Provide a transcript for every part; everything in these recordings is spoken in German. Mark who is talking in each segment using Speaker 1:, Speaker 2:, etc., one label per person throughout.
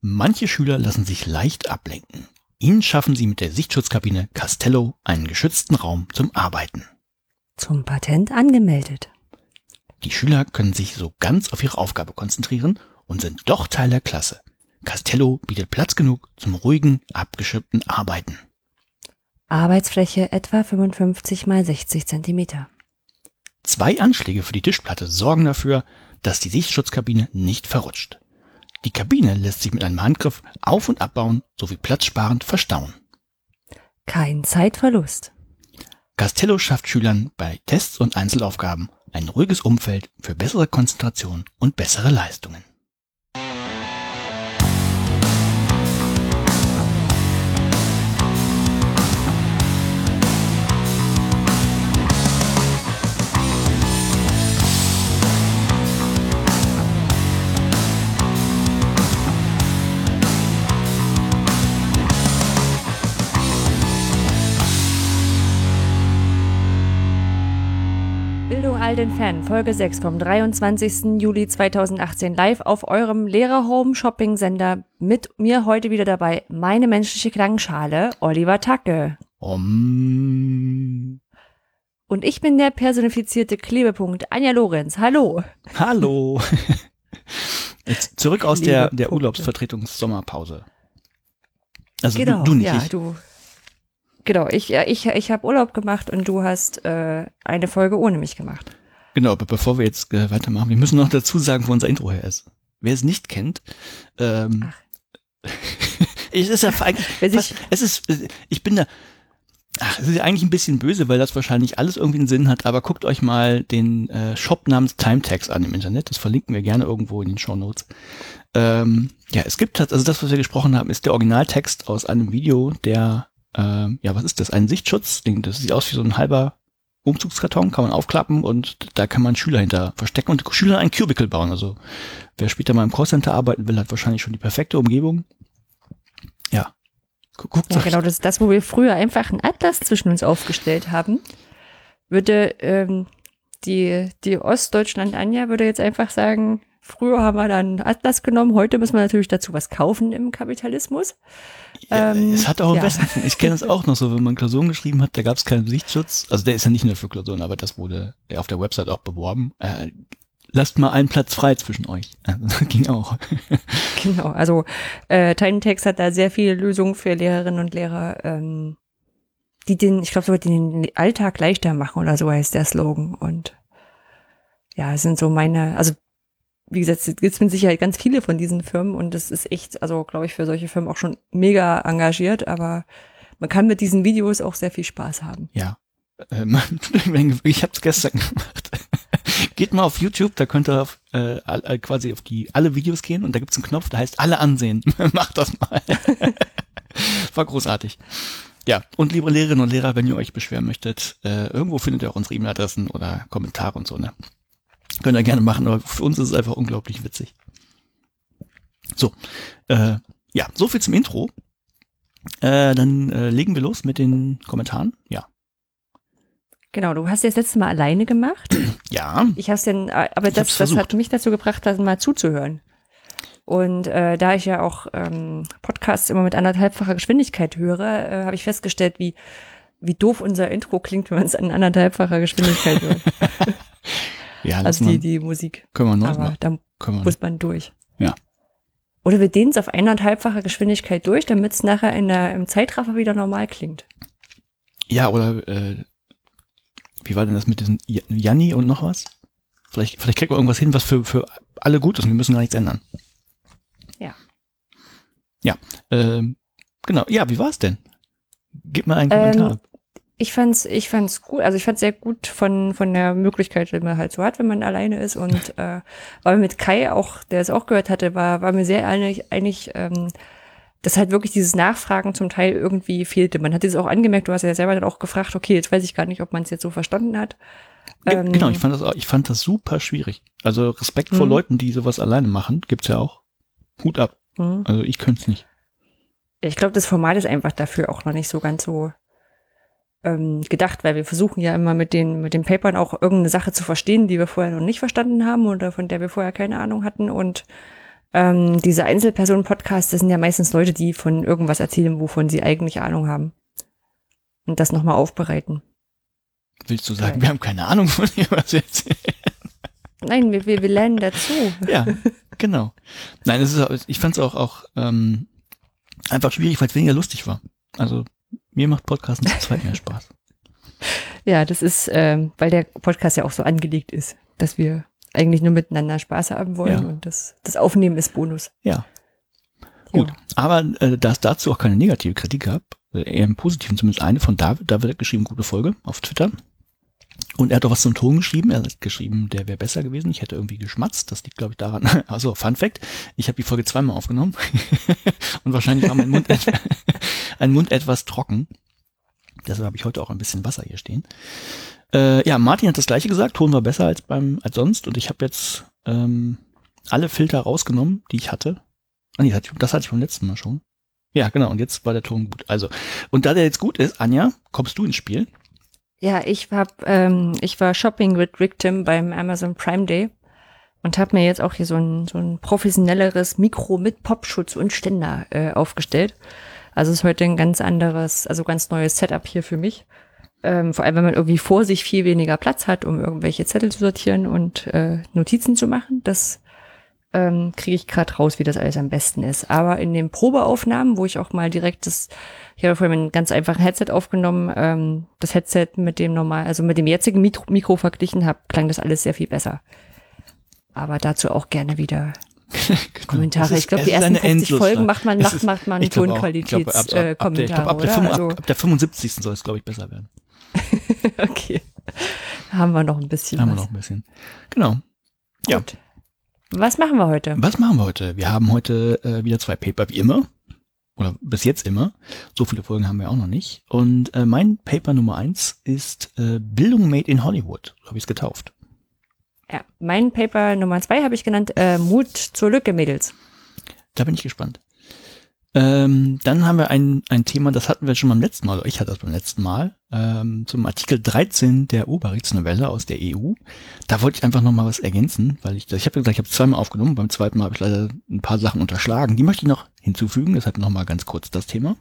Speaker 1: Manche Schüler lassen sich leicht ablenken. Ihnen schaffen sie mit der Sichtschutzkabine Castello einen geschützten Raum zum Arbeiten.
Speaker 2: Zum Patent angemeldet.
Speaker 1: Die Schüler können sich so ganz auf ihre Aufgabe konzentrieren und sind doch Teil der Klasse. Castello bietet Platz genug zum ruhigen, abgeschirmten Arbeiten.
Speaker 2: Arbeitsfläche etwa 55 mal 60 Zentimeter.
Speaker 1: Zwei Anschläge für die Tischplatte sorgen dafür, dass die Sichtschutzkabine nicht verrutscht. Die Kabine lässt sich mit einem Handgriff auf- und abbauen sowie platzsparend verstauen.
Speaker 2: Kein Zeitverlust.
Speaker 1: Castello schafft Schülern bei Tests und Einzelaufgaben ein ruhiges Umfeld für bessere Konzentration und bessere Leistungen.
Speaker 2: All den Fan, Folge 6 vom 23. Juli 2018 live auf eurem Lehrer-Home-Shopping-Sender. Mit mir heute wieder dabei meine menschliche Klangschale, Oliver Tacke.
Speaker 1: Um,
Speaker 2: Und ich bin der personifizierte Klebepunkt, Anja Lorenz. Hallo.
Speaker 1: hallo. Jetzt zurück aus der, der. Urlaubsvertretungssommerpause. Also
Speaker 2: genau,
Speaker 1: du, du nicht.
Speaker 2: ja,
Speaker 1: ich.
Speaker 2: du. Genau, ich, ich, ich habe Urlaub gemacht und du hast äh, eine Folge ohne mich gemacht.
Speaker 1: Genau, aber bevor wir jetzt äh, weitermachen, wir müssen noch dazu sagen, wo unser Intro her ist. Wer es nicht kennt, ähm, es ist ja eigentlich, fast, es ist, ich bin da, ach, es ist ja eigentlich ein bisschen böse, weil das wahrscheinlich alles irgendwie einen Sinn hat, aber guckt euch mal den äh, Shop namens Timetags an im Internet, das verlinken wir gerne irgendwo in den Show Notes. Ähm, ja, es gibt, also das, was wir gesprochen haben, ist der Originaltext aus einem Video, der, ähm, ja, was ist das, ein Sichtschutzding, das sieht aus wie so ein halber Umzugskarton, kann man aufklappen und da kann man Schüler hinter verstecken und Schüler ein Cubicle bauen. Also wer später mal im Callcenter arbeiten will, hat wahrscheinlich schon die perfekte Umgebung. Ja. Gu- Guckt
Speaker 2: Ja, genau, das ist das, wo wir früher einfach einen Atlas zwischen uns aufgestellt haben. Würde ähm, die, die Ostdeutschland-Anja würde jetzt einfach sagen, früher haben wir dann Atlas genommen, heute müssen wir natürlich dazu was kaufen im Kapitalismus.
Speaker 1: Ja,
Speaker 2: Ähm,
Speaker 1: es hat auch am
Speaker 2: ja.
Speaker 1: besten. Ich kenne es auch noch so, wenn man Klausuren geschrieben hat, da gab es keinen Sichtschutz. Also der ist ja nicht nur für Klausuren, aber das wurde ja auf der Website auch beworben. Äh, lasst mal einen Platz frei zwischen euch. Also, ging auch.
Speaker 2: Genau, also äh, Tinytext hat da sehr viele Lösungen für Lehrerinnen und Lehrer, ähm, die den, ich glaube sogar den Alltag leichter machen oder so heißt der Slogan. Und ja, es sind so meine, also wie gesagt, es gibt mit Sicherheit ganz viele von diesen Firmen und das ist echt, also glaube ich, für solche Firmen auch schon mega engagiert, aber man kann mit diesen Videos auch sehr viel Spaß haben.
Speaker 1: Ja. Ähm, ich habe es gestern gemacht. Geht mal auf YouTube, da könnt ihr auf, äh, all- quasi auf die alle Videos gehen und da gibt's einen Knopf, der heißt alle ansehen. Macht das mal. War großartig. Ja, und liebe Lehrerinnen und Lehrer, wenn ihr euch beschweren möchtet, äh, irgendwo findet ihr auch unsere E-Mail-Adressen oder Kommentare und so, ne? Könnt ihr gerne machen, aber für uns ist es einfach unglaublich witzig. So, äh, ja, so viel zum Intro. Äh, dann äh, legen wir los mit den Kommentaren. Ja.
Speaker 2: Genau, du hast ja das letzte Mal alleine gemacht.
Speaker 1: Ja,
Speaker 2: Ich hab's denn, äh, aber das, das hat mich dazu gebracht, dann mal zuzuhören. Und äh, da ich ja auch ähm, Podcasts immer mit anderthalbfacher Geschwindigkeit höre, äh, habe ich festgestellt, wie, wie doof unser Intro klingt, wenn man es in anderthalbfacher Geschwindigkeit hört.
Speaker 1: ja,
Speaker 2: also die, die Musik.
Speaker 1: können wir noch
Speaker 2: Aber
Speaker 1: machen.
Speaker 2: da
Speaker 1: Können
Speaker 2: muss man durch.
Speaker 1: Ja.
Speaker 2: Oder wir dehnen es auf eineinhalbfacher Geschwindigkeit durch, damit es nachher in der, im Zeitraffer wieder normal klingt.
Speaker 1: Ja, oder äh, wie war denn das mit diesem Janni und noch was? Vielleicht, vielleicht kriegt man irgendwas hin, was für, für alle gut ist und wir müssen gar nichts ändern.
Speaker 2: Ja.
Speaker 1: Ja, ähm, genau. Ja, wie war's denn? Gib mal einen
Speaker 2: Ähm,
Speaker 1: Kommentar.
Speaker 2: Ich fand's, ich fand's gut, also ich fand's sehr gut von, von der Möglichkeit, die man halt so hat, wenn man alleine ist. Und äh, weil mit Kai auch, der es auch gehört hatte, war, war mir sehr einig, einig ähm, dass halt wirklich dieses Nachfragen zum Teil irgendwie fehlte. Man hat es auch angemerkt, du hast ja selber dann auch gefragt, okay, jetzt weiß ich gar nicht, ob man es jetzt so verstanden hat. Ähm,
Speaker 1: genau, ich fand das auch, ich fand das super schwierig. Also Respekt vor
Speaker 2: Mhm.
Speaker 1: Leuten, die sowas alleine machen, gibt's ja auch. Hut ab.
Speaker 2: Mhm.
Speaker 1: Also ich könnte es nicht.
Speaker 2: Ich glaube, das Format ist einfach dafür auch noch nicht so ganz so ähm, gedacht, weil wir versuchen ja immer mit den, mit den Papern auch irgendeine Sache zu verstehen, die wir vorher noch nicht verstanden haben oder von der wir vorher keine Ahnung hatten. Und ähm, diese Einzelpersonen-Podcasts, das sind ja meistens Leute, die von irgendwas erzählen, wovon sie eigentlich Ahnung haben. Und das nochmal aufbereiten.
Speaker 1: Willst du sagen, wir haben keine Ahnung von dem, was wir erzählen?
Speaker 2: Nein, wir, wir, wir lernen dazu.
Speaker 1: Ja, genau. Nein, es ist, ich fand es auch, auch ähm, einfach schwierig, weil es weniger lustig war. Also mir macht Podcasten zu zweit mehr Spaß.
Speaker 2: Ja, das ist, ähm, weil der Podcast ja auch so angelegt ist, dass wir eigentlich nur miteinander Spaß haben wollen
Speaker 1: Ja.
Speaker 2: und das, das Aufnehmen ist Bonus.
Speaker 1: Ja. Gut,
Speaker 2: Ja.
Speaker 1: aber äh, da es dazu auch keine negative Kritik gab, äh, eher im Positiven zumindest eine von David, David hat geschrieben, gute Folge auf Twitter. Und er hat auch was zum Ton geschrieben. Er hat geschrieben, der wäre besser gewesen. Ich hätte irgendwie geschmatzt. Das liegt, glaube ich, daran. Also, Fun Fact. Ich habe die Folge zweimal aufgenommen. Und wahrscheinlich war mein Mund, ein Mund etwas trocken. Deshalb habe ich heute auch ein bisschen Wasser hier stehen. Äh, ja, Martin hat das gleiche gesagt. Ton war besser als beim als sonst. Und ich habe jetzt ähm, alle Filter rausgenommen, die ich hatte. Ah, nee, das hatte ich beim letzten Mal schon. Ja, genau. Und jetzt war der Ton gut. Also, und da der jetzt gut ist, Anja, kommst du ins Spiel?
Speaker 2: Ja, ich hab, ähm, ich war shopping mit Victim beim Amazon Prime Day und habe mir jetzt auch hier so ein, so ein professionelleres Mikro mit Popschutz und Ständer äh, aufgestellt. Also ist heute ein ganz anderes, also ganz neues Setup hier für mich. Ähm, vor allem, wenn man irgendwie vor sich viel weniger Platz hat, um irgendwelche Zettel zu sortieren und äh, Notizen zu machen. Das ähm, kriege ich gerade raus, wie das alles am besten ist. Aber in den Probeaufnahmen, wo ich auch mal direkt das, ich habe vorhin mit einem ganz einfachen Headset aufgenommen, ähm, das Headset mit dem normal, also mit dem jetzigen Mikro, Mikro verglichen habe, klang das alles sehr viel besser. Aber dazu auch gerne wieder Kommentare.
Speaker 1: Es ist-
Speaker 2: ich glaube, die ersten
Speaker 1: eine
Speaker 2: 50
Speaker 1: Endlosschleife.
Speaker 2: Folgen macht man, macht, macht man
Speaker 1: glaube, ab- ab- ab ab, der fünf-
Speaker 2: Also,
Speaker 1: ab, ab der 75. soll es, glaube ich, besser werden.
Speaker 2: okay. Haben wir noch ein bisschen
Speaker 1: haben wir
Speaker 2: was.
Speaker 1: noch ein bisschen. Genau. Ja.
Speaker 2: Was machen wir heute?
Speaker 1: Was machen wir heute? Wir haben heute äh, wieder zwei Paper, wie immer. Oder bis jetzt immer. So viele Folgen haben wir auch noch nicht. Und äh, mein Paper Nummer eins ist äh, Bildung made in Hollywood. So habe ich es getauft.
Speaker 2: Ja, mein Paper Nummer zwei habe ich genannt, äh, Mut zur Lücke, Mädels.
Speaker 1: Da bin ich gespannt. Ähm, dann haben wir ein, ein Thema, das hatten wir schon beim letzten Mal, oder ich hatte das beim letzten Mal, ähm, zum Artikel 13 der Oberrechtsnovelle aus der EU. Da wollte ich einfach noch mal was ergänzen, weil ich, ich habe gesagt, ich habe zweimal aufgenommen, beim zweiten Mal habe ich leider ein paar Sachen unterschlagen. Die möchte ich noch hinzufügen, deshalb noch mal ganz kurz das Thema.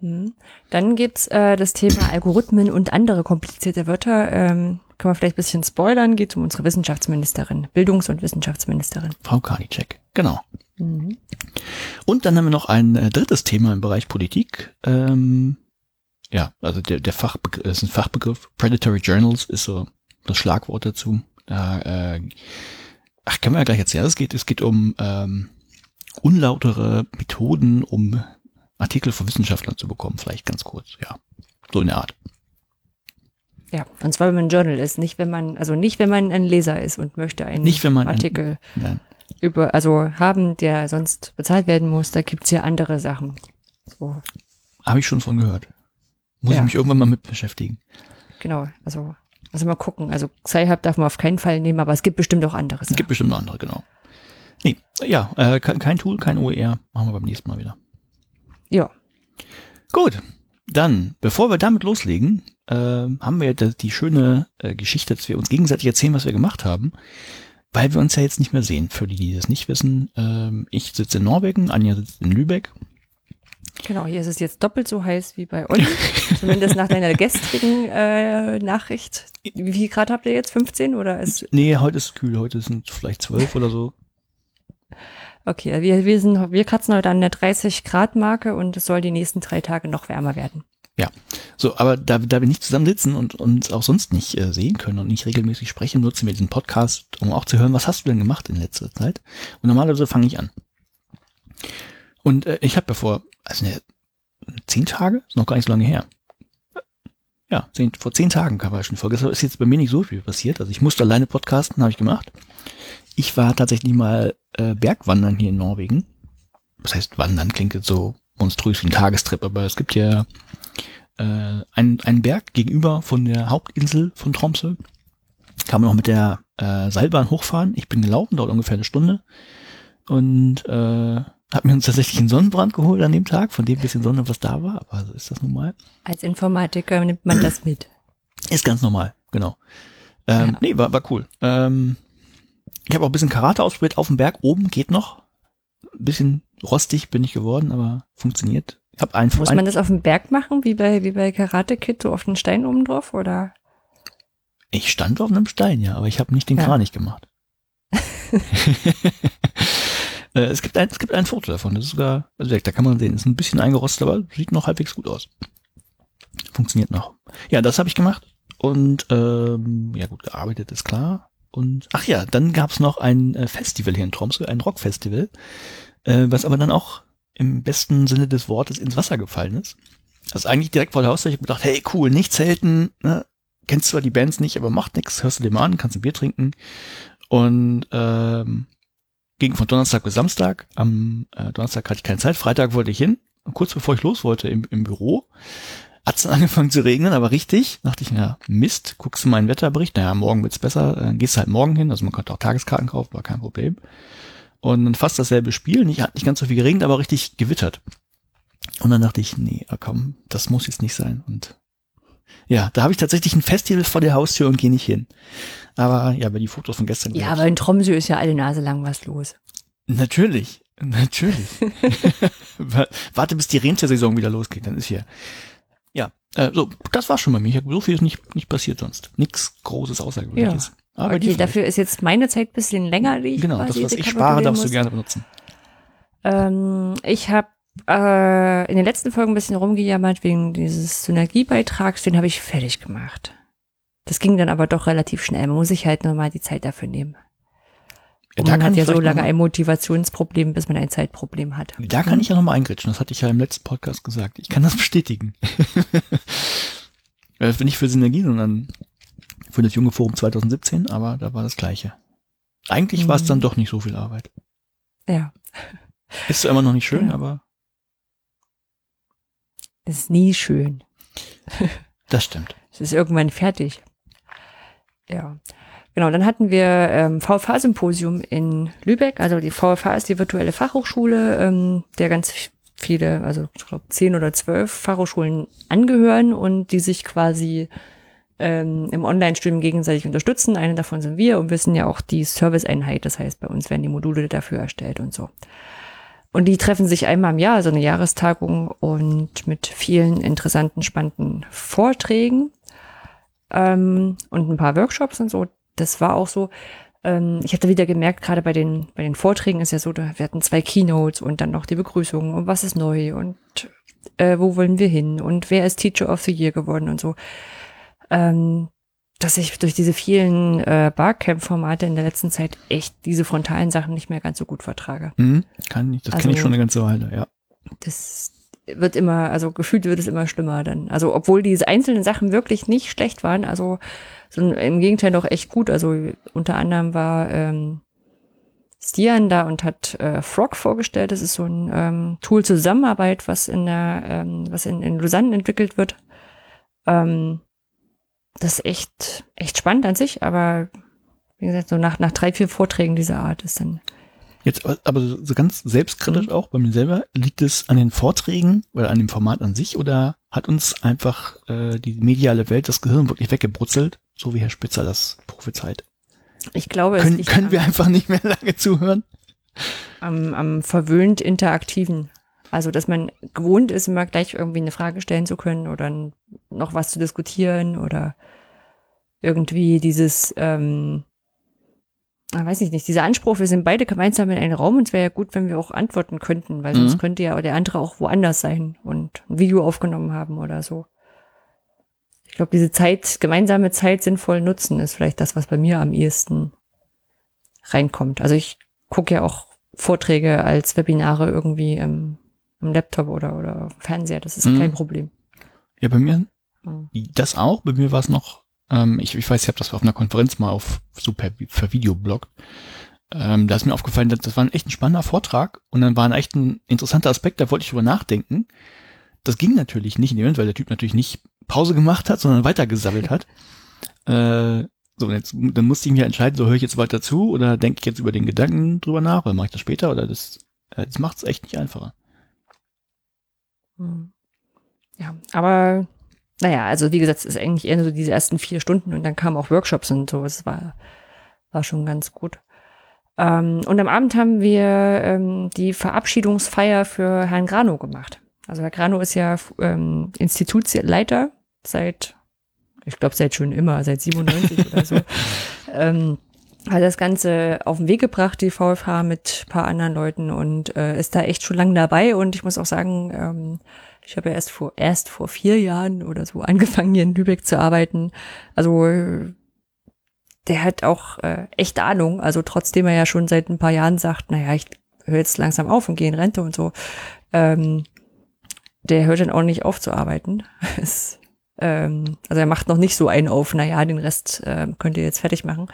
Speaker 2: Mhm. Dann gibt's äh, das Thema Algorithmen und andere komplizierte Wörter. Ähm, können wir vielleicht ein bisschen spoilern, geht um unsere Wissenschaftsministerin, Bildungs- und Wissenschaftsministerin.
Speaker 1: Frau Karliczek, genau.
Speaker 2: Mhm.
Speaker 1: Und dann haben wir noch ein äh, drittes Thema im Bereich Politik. Ähm, ja, also der, der Fachbegriff, ist ein Fachbegriff. Predatory Journals ist so das Schlagwort dazu. Da, äh, ach, können wir ja gleich erzählen. Es geht, es geht um ähm, unlautere Methoden, um Artikel von Wissenschaftlern zu bekommen. Vielleicht ganz kurz, ja. So in der Art.
Speaker 2: Ja, und zwar wenn man Journal ist, nicht wenn man, also nicht wenn man ein Leser ist und möchte einen
Speaker 1: Nicht, wenn man ein-
Speaker 2: Artikel
Speaker 1: Nein.
Speaker 2: Über, also haben, der sonst bezahlt werden muss, da gibt's ja andere Sachen. So,
Speaker 1: Habe ich schon von gehört. Muss
Speaker 2: Ja.
Speaker 1: ich mich irgendwann mal mit beschäftigen.
Speaker 2: genau, also, also mal gucken. Also Sci-Hub darf man auf keinen Fall nehmen, aber es gibt bestimmt auch andere
Speaker 1: Es
Speaker 2: Sachen.
Speaker 1: gibt bestimmt noch andere, genau. Nee, ja, äh, kein, Tool, kein OER. Machen wir beim nächsten Mal wieder.
Speaker 2: Ja,
Speaker 1: Gut, dann, bevor wir damit loslegen, äh, haben wir die, die schöne äh, Geschichte, dass wir uns gegenseitig erzählen, was wir gemacht haben, weil wir uns ja jetzt nicht mehr sehen. Für die, die das nicht wissen, ähm, ich sitze in Norwegen, Anja sitzt in Lübeck.
Speaker 2: genau. Hier ist es jetzt doppelt so heiß wie bei Olli. Zumindest nach deiner gestrigen äh, Nachricht. Wie viel Grad habt ihr jetzt? 15 oder ist
Speaker 1: Nee, heute ist es kühl, heute sind vielleicht zwölf oder so.
Speaker 2: Okay, wir, wir, sind, wir kratzen heute an der 30 Grad Marke und es soll die nächsten drei Tage noch wärmer werden.
Speaker 1: So, aber da, da wir nicht zusammen sitzen und uns auch sonst nicht äh, sehen können und nicht regelmäßig sprechen, nutzen wir diesen Podcast, um auch zu hören, was hast du denn gemacht in letzter Zeit? Und normalerweise fange ich an. Und äh, ich habe ja vor, also ne, zehn Tage, ist noch gar nicht so lange her. Ja, zehn, vor zehn Tagen kam schon Folge. Das ist jetzt bei mir nicht so viel passiert. Also ich musste alleine podcasten, habe ich gemacht. Ich war tatsächlich mal äh, Bergwandern hier in Norwegen. Das heißt, wandern klingt jetzt so monströs wie ein Tagestrip, aber es gibt ja äh, einen, einen Berg gegenüber von der Hauptinsel von Tromsø. Kann man noch mit der äh, Seilbahn hochfahren. Ich bin gelaufen, dauert ungefähr eine Stunde. Und äh, habe mir uns tatsächlich einen Sonnenbrand geholt an dem Tag, von dem bisschen Sonne, was da war. Aber so ist das nun mal.
Speaker 2: Als Informatiker nimmt man das mit.
Speaker 1: Ist ganz normal, genau. Ähm,
Speaker 2: Ja.
Speaker 1: Nee, war, war cool. Ähm, Ich habe auch ein bisschen Karate ausprobiert auf dem Berg. Oben geht noch. Ein bisschen rostig bin ich geworden, aber funktioniert. Ich hab einen,
Speaker 2: Muss man das auf dem Berg machen, wie bei, wie bei Karate Kid, so auf den Stein oben drauf, oder?
Speaker 1: Ich stand auf einem Stein, ja, aber ich habe nicht den
Speaker 2: Ja.
Speaker 1: Kranich gemacht. Äh, es, gibt ein, es gibt ein Foto davon, das ist sogar, also da kann man sehen, ist ein bisschen eingerostet, aber sieht noch halbwegs gut aus. Funktioniert noch. Ja, das habe ich gemacht und ähm, ja gut, gearbeitet ist klar. Und ach ja, dann gab's noch ein äh, Festival hier in Tromsø, ein Rockfestival, äh, was aber dann auch im besten Sinne des Wortes ins Wasser gefallen ist. Also eigentlich direkt vor der Haustür, ich habe gedacht, hey cool, nicht selten, ne? kennst zwar die Bands nicht, aber macht nix, hörst du mal an, kannst ein Bier trinken. Und ähm, ging von Donnerstag bis Samstag. Am äh, Donnerstag hatte ich keine Zeit, Freitag wollte ich hin. Und kurz bevor ich los wollte im, im Büro, hat es dann angefangen zu regnen, aber richtig. Dachte ich, na Mist, guckst du meinen Wetterbericht, naja, morgen wird's besser, äh, gehst halt morgen hin. Also man konnte auch Tageskarten kaufen, war kein Problem. Und dann fast dasselbe Spiel, nicht, hat nicht ganz so viel geregnet, aber richtig gewittert. Und dann dachte ich, nee, ah, komm, das muss jetzt nicht sein. Und ja, da habe ich tatsächlich ein Festival vor der Haustür und gehe nicht hin. Aber ja, bei die Fotos von gestern.
Speaker 2: Ja, aber in Tromsø ist ja alle Nase lang was los.
Speaker 1: Natürlich, natürlich. Wa- Warte, bis die Rentiersaison wieder losgeht, dann ist hier. Ja, äh, so, das war schon bei mir. So viel ist nicht, nicht passiert sonst. Nichts Großes Außergewöhnliches. Aber
Speaker 2: Okay, dafür ist jetzt meine Zeit ein bisschen länger, die ich
Speaker 1: Genau, das, was ich spare, darfst du gerne benutzen.
Speaker 2: Ähm, ich habe äh, in den letzten Folgen ein bisschen rumgejammert wegen dieses Synergiebeitrags, den habe ich fertig gemacht. Das ging dann aber doch relativ schnell. Man muss sich halt nur mal die Zeit dafür nehmen. Und man hat ja so lange ein Motivationsproblem, bis man ein Zeitproblem hat.
Speaker 1: Da kann ich ja nochmal eingritschen. Das hatte ich ja im letzten Podcast gesagt. Ich kann das bestätigen. äh, nicht für Synergie, sondern für das junge Forum 2017, aber da war das Gleiche. Eigentlich war es
Speaker 2: Mhm.
Speaker 1: dann doch nicht so viel Arbeit.
Speaker 2: Ja,
Speaker 1: Ist zwar immer noch nicht schön,
Speaker 2: Ja.
Speaker 1: aber
Speaker 2: ist nie schön.
Speaker 1: das stimmt.
Speaker 2: Es ist irgendwann fertig. Ja. Genau, dann hatten wir ähm, VFH-Symposium in Lübeck. Also die VFH ist die virtuelle Fachhochschule, ähm, der ganz viele, also ich glaube zehn oder zwölf Fachhochschulen angehören und die sich quasi ähm, im Online-Studium gegenseitig unterstützen. Eine davon sind wir und wir sind ja auch die Serviceeinheit. Das heißt, bei uns werden die Module dafür erstellt und so. Und die treffen sich einmal im Jahr, also eine Jahrestagung und mit vielen interessanten, spannenden Vorträgen ähm, und ein paar Workshops und so. Das war auch so. Ähm, ich hatte wieder gemerkt, gerade bei den, bei den Vorträgen ist ja so, wir hatten zwei Keynotes und dann noch die Begrüßung und was ist neu und äh, wo wollen wir hin und wer ist Teacher of the Year geworden und so. Ähm, dass ich durch diese vielen äh, Barcamp-Formate in der letzten Zeit echt diese frontalen Sachen nicht mehr ganz so gut vertrage.
Speaker 1: Mhm, kann ich, das kenne ich
Speaker 2: Also-
Speaker 1: schon eine ganze Weile, ja.
Speaker 2: das wird immer, also gefühlt wird es immer schlimmer dann. Also obwohl diese einzelnen Sachen wirklich nicht schlecht waren, also so im Gegenteil doch echt gut. Also unter anderem war ähm, Stian da und hat äh, Frog vorgestellt. Das ist so ein ähm, Tool Zusammenarbeit, was in der, ähm, was in, in Lausanne entwickelt wird. Ähm, das ist echt, echt spannend an sich, aber wie gesagt, so nach, nach drei, vier Vorträgen dieser Art ist dann
Speaker 1: Jetzt, aber so ganz selbstkritisch auch bei mir selber, liegt es an den Vorträgen oder an dem Format an sich oder hat uns einfach äh, die mediale Welt das Gehirn wirklich weggebrutzelt, so wie Herr Spitzer das prophezeit?
Speaker 2: ich glaube, es
Speaker 1: Können,
Speaker 2: liegt
Speaker 1: können wir einfach nicht mehr lange zuhören?
Speaker 2: am, am verwöhnt interaktiven. Also, dass man gewohnt ist, immer gleich irgendwie eine Frage stellen zu können oder noch was zu diskutieren oder irgendwie dieses, ähm, ah, weiß ich nicht, dieser Anspruch, wir sind beide gemeinsam in einem Raum und es wäre ja gut, wenn wir auch antworten könnten, weil sonst
Speaker 1: Mhm.
Speaker 2: könnte ja der andere auch woanders sein und ein Video aufgenommen haben oder so. Ich glaube, diese Zeit, gemeinsame Zeit sinnvoll nutzen, ist vielleicht das, was bei mir am ehesten reinkommt. Also ich gucke ja auch Vorträge als Webinare irgendwie im, im Laptop oder, oder Fernseher. Das ist
Speaker 1: Mhm.
Speaker 2: kein Problem.
Speaker 1: Ja, bei mir
Speaker 2: Mhm.
Speaker 1: das auch. Bei mir war es noch, ähm, ich, ich weiß, ich habe das auf einer Konferenz mal auf so per, per Video bloggt. Ähm, da ist mir aufgefallen, das, das war ein echt ein spannender Vortrag und dann war ein echt ein interessanter Aspekt, da wollte ich drüber nachdenken. Das ging natürlich nicht in dem Moment, weil der Typ natürlich nicht Pause gemacht hat, sondern weitergesammelt hat. Äh, so, und jetzt, dann musste ich mir entscheiden, so höre ich jetzt weiter zu oder denke ich jetzt über den Gedanken drüber nach oder mache ich das später oder das, äh, das macht es echt nicht einfacher.
Speaker 2: Mhm. Ja, aber naja, also wie gesagt, es ist eigentlich eher so diese ersten vier Stunden und dann kamen auch Workshops und so. Es war, war schon ganz gut. Ähm, und am Abend haben wir ähm, die Verabschiedungsfeier für Herrn Grano gemacht. Also Herr Grano ist ja ähm, Institutsleiter seit, ich glaube seit schon immer, seit 97 oder so. Ähm, hat das Ganze auf den Weg gebracht, die VfH mit paar anderen Leuten und äh, ist da echt schon lange dabei. Und ich muss auch sagen, ähm, ich habe ja erst vor erst vor vier Jahren oder so angefangen, hier in Lübeck zu arbeiten. Also der hat auch äh, echt Ahnung. Also trotzdem er ja schon seit ein paar Jahren sagt, naja, ich höre jetzt langsam auf und gehe in Rente und so. Ähm, der hört dann auch nicht auf zu arbeiten. ähm, also er macht noch nicht so einen auf, naja, den Rest äh, könnt ihr jetzt fertig machen.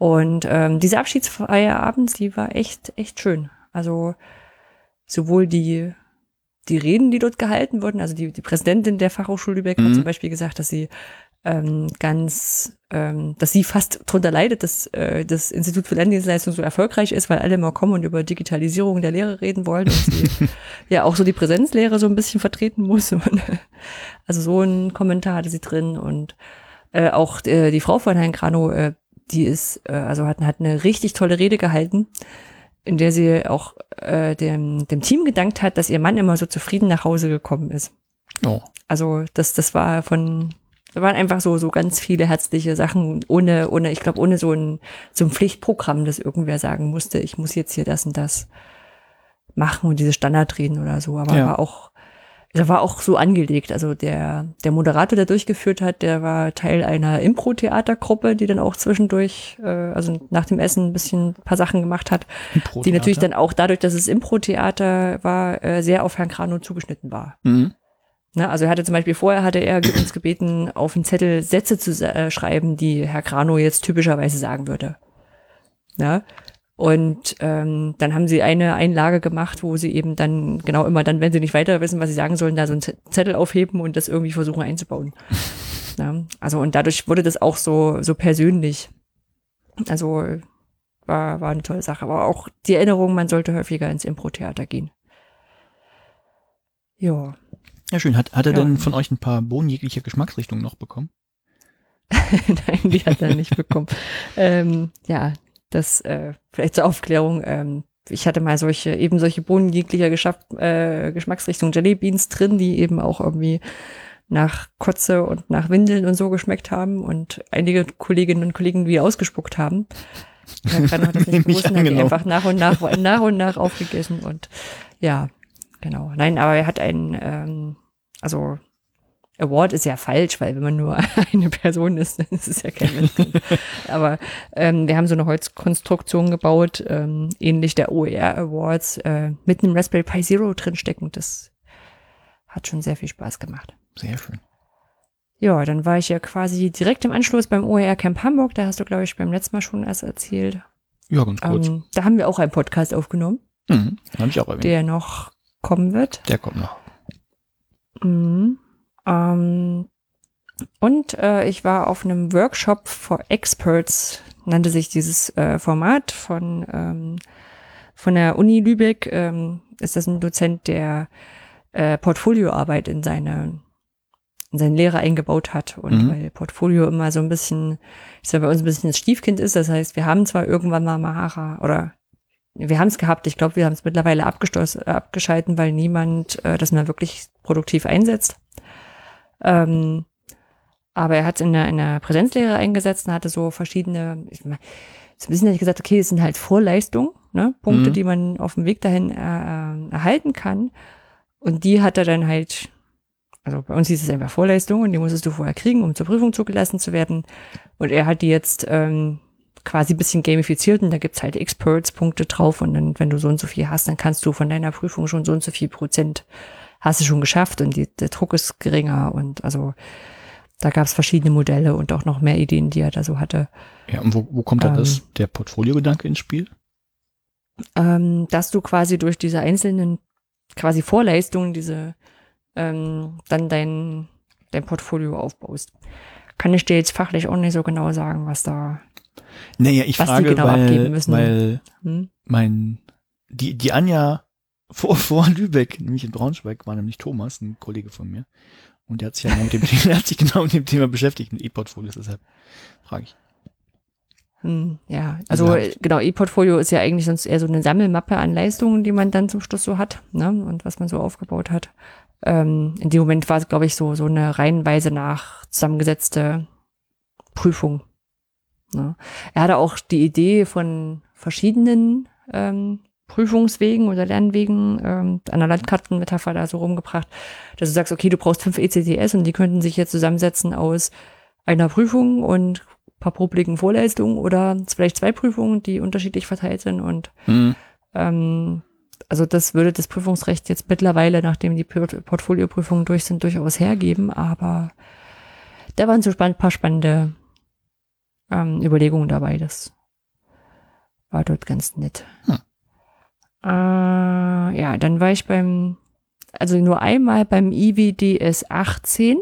Speaker 2: Und ähm, diese Abschiedsfeier abends, die war echt, echt schön. Also sowohl die, die Reden, die dort gehalten wurden, also die, die Präsidentin der Fachhochschule Lübeck mhm. hat zum Beispiel gesagt, dass sie ähm, ganz, ähm, dass sie fast drunter leidet, dass äh, das Institut für Lerndienstleistung so erfolgreich ist, weil alle immer kommen und über Digitalisierung der Lehre reden wollen und sie ja auch so die Präsenzlehre so ein bisschen vertreten muss. Und, also so ein Kommentar hatte sie drin und äh, auch äh, die Frau von Herrn Grano äh, die ist, äh, also hat, hat eine richtig tolle Rede gehalten, in der sie auch äh, dem, dem Team gedankt hat, dass ihr Mann immer so zufrieden nach Hause gekommen ist. Oh. Also das, das war von, da waren einfach so, so ganz viele herzliche Sachen, ohne, ohne, ich glaube, ohne so ein, so ein Pflichtprogramm, dass irgendwer sagen musste, ich muss jetzt hier das und das machen und diese Standardreden oder so. Aber ja. war auch der war auch so angelegt. Also der, der Moderator, der durchgeführt hat, der war Teil einer Impro-Theatergruppe, die dann auch zwischendurch, äh, also nach dem Essen ein bisschen ein paar Sachen gemacht hat, die natürlich dann auch dadurch, dass es Impro-Theater war, äh, sehr auf Herrn Krano zugeschnitten war. Mhm. Ne, also er hatte zum Beispiel vorher hatte er uns gebeten, auf einen Zettel Sätze zu äh, schreiben, die Herr Krano jetzt typischerweise sagen würde. Ja, und ähm, dann haben sie eine Einlage gemacht, wo sie eben dann, genau immer dann, wenn sie nicht weiter wissen, was sie sagen sollen, da so einen Zettel aufheben und das irgendwie versuchen einzubauen. ja, also und dadurch wurde das auch so, so persönlich. Also war, war eine tolle Sache. Aber auch die Erinnerung, man sollte häufiger ins Impro-Theater gehen.
Speaker 1: Ja. Ja, schön. Hat, hat er ja. denn von euch ein paar Bohnen jeglicher Geschmacksrichtung noch bekommen?
Speaker 2: Nein, die hat er nicht bekommen. ähm, ja, das äh, vielleicht zur Aufklärung. Ähm, ich hatte mal solche, eben solche Bohnen jeglicher Geschaff, äh, Geschmacksrichtung Jellybeans drin, die eben auch irgendwie nach Kotze und nach Windeln und so geschmeckt haben und einige Kolleginnen und Kollegen wie ausgespuckt haben. Herr hat das nicht gewusst und hat die einfach nach und nach, nach und nach aufgegessen und ja, genau. Nein, aber er hat einen, ähm, also Award ist ja falsch, weil wenn man nur eine Person ist, dann ist es ja kein Mensch. Aber ähm, wir haben so eine Holzkonstruktion gebaut, ähm, ähnlich der OER Awards, äh, mit einem Raspberry Pi Zero drinstecken. Das hat schon sehr viel Spaß gemacht.
Speaker 1: Sehr schön.
Speaker 2: Ja, dann war ich ja quasi direkt im Anschluss beim OER Camp Hamburg. Da hast du, glaube ich, beim letzten Mal schon erst erzählt.
Speaker 1: Ja, ganz kurz.
Speaker 2: Ähm, da haben wir auch einen Podcast aufgenommen.
Speaker 1: Mhm, habe ich auch erwähnt.
Speaker 2: Der noch kommen wird.
Speaker 1: Der kommt noch.
Speaker 2: Mhm. Ähm, und äh, ich war auf einem Workshop for Experts, nannte sich dieses äh, Format von, ähm, von der Uni Lübeck. Ähm, ist das ein Dozent, der äh, Portfolioarbeit in seine in seine Lehre eingebaut hat und mhm. weil Portfolio immer so ein bisschen, ich sag bei uns ein bisschen das Stiefkind ist, das heißt, wir haben zwar irgendwann mal Mahara oder wir haben es gehabt, ich glaube, wir haben es mittlerweile abgeschalten, weil niemand äh, das mehr wirklich produktiv einsetzt. Ähm, aber er hat es in der, in der Präsenzlehre eingesetzt und hatte so verschiedene, ich mein, so ein bisschen gesagt, okay, es sind halt Vorleistungen, ne, Punkte, mhm. die man auf dem Weg dahin äh, äh, erhalten kann. Und die hat er dann halt, also bei uns hieß es einfach Vorleistung und die musstest du vorher kriegen, um zur Prüfung zugelassen zu werden. Und er hat die jetzt ähm, quasi bisschen gamifiziert und da gibt's halt Experts-Punkte drauf und dann, wenn du so und so viel hast, dann kannst du von deiner Prüfung schon so und so viel Prozent hast du schon geschafft und die, der Druck ist geringer und also da gab es verschiedene Modelle und auch noch mehr Ideen, die er da so hatte.
Speaker 1: Ja, und wo, wo kommt da ähm, das, der Portfolio-Gedanke ins Spiel?
Speaker 2: Ähm, dass du quasi durch diese einzelnen quasi Vorleistungen diese ähm, dann dein, dein Portfolio aufbaust. Kann ich dir jetzt fachlich auch nicht so genau sagen, was da
Speaker 1: naja, ich was frage, genau weil, weil hm? mein die die Anja vor, vor Lübeck, nämlich in Braunschweig, war nämlich Thomas, ein Kollege von mir. Und der hat sich ja genau mit dem Thema, der hat sich genau mit dem Thema beschäftigt, mit E-Portfolios, deshalb frage ich.
Speaker 2: Hm, ja, also äh, genau, E-Portfolio ist ja eigentlich sonst eher so eine Sammelmappe an Leistungen, die man dann zum Schluss so hat, ne? Und was man so aufgebaut hat. Ähm, in dem Moment war es, glaube ich, so, so eine reihenweise nach zusammengesetzte Prüfung. Ne? Er hatte auch die Idee von verschiedenen ähm, Prüfungswegen oder Lernwegen ähm, an der Landkartenmetapher da so rumgebracht, dass du sagst, okay, du brauchst fünf ECTS und die könnten sich jetzt zusammensetzen aus einer Prüfung und paar publiken Vorleistungen oder vielleicht zwei Prüfungen, die unterschiedlich verteilt sind und
Speaker 1: Hm.
Speaker 2: ähm, also das würde das Prüfungsrecht jetzt mittlerweile, nachdem die Port Portfolioprüfungen durch sind, durchaus hergeben, aber da waren so spann paar spannende ähm, Überlegungen dabei. Das war dort ganz nett.
Speaker 1: Hm.
Speaker 2: Äh, ja, dann war ich beim, also nur einmal beim IWDS 18.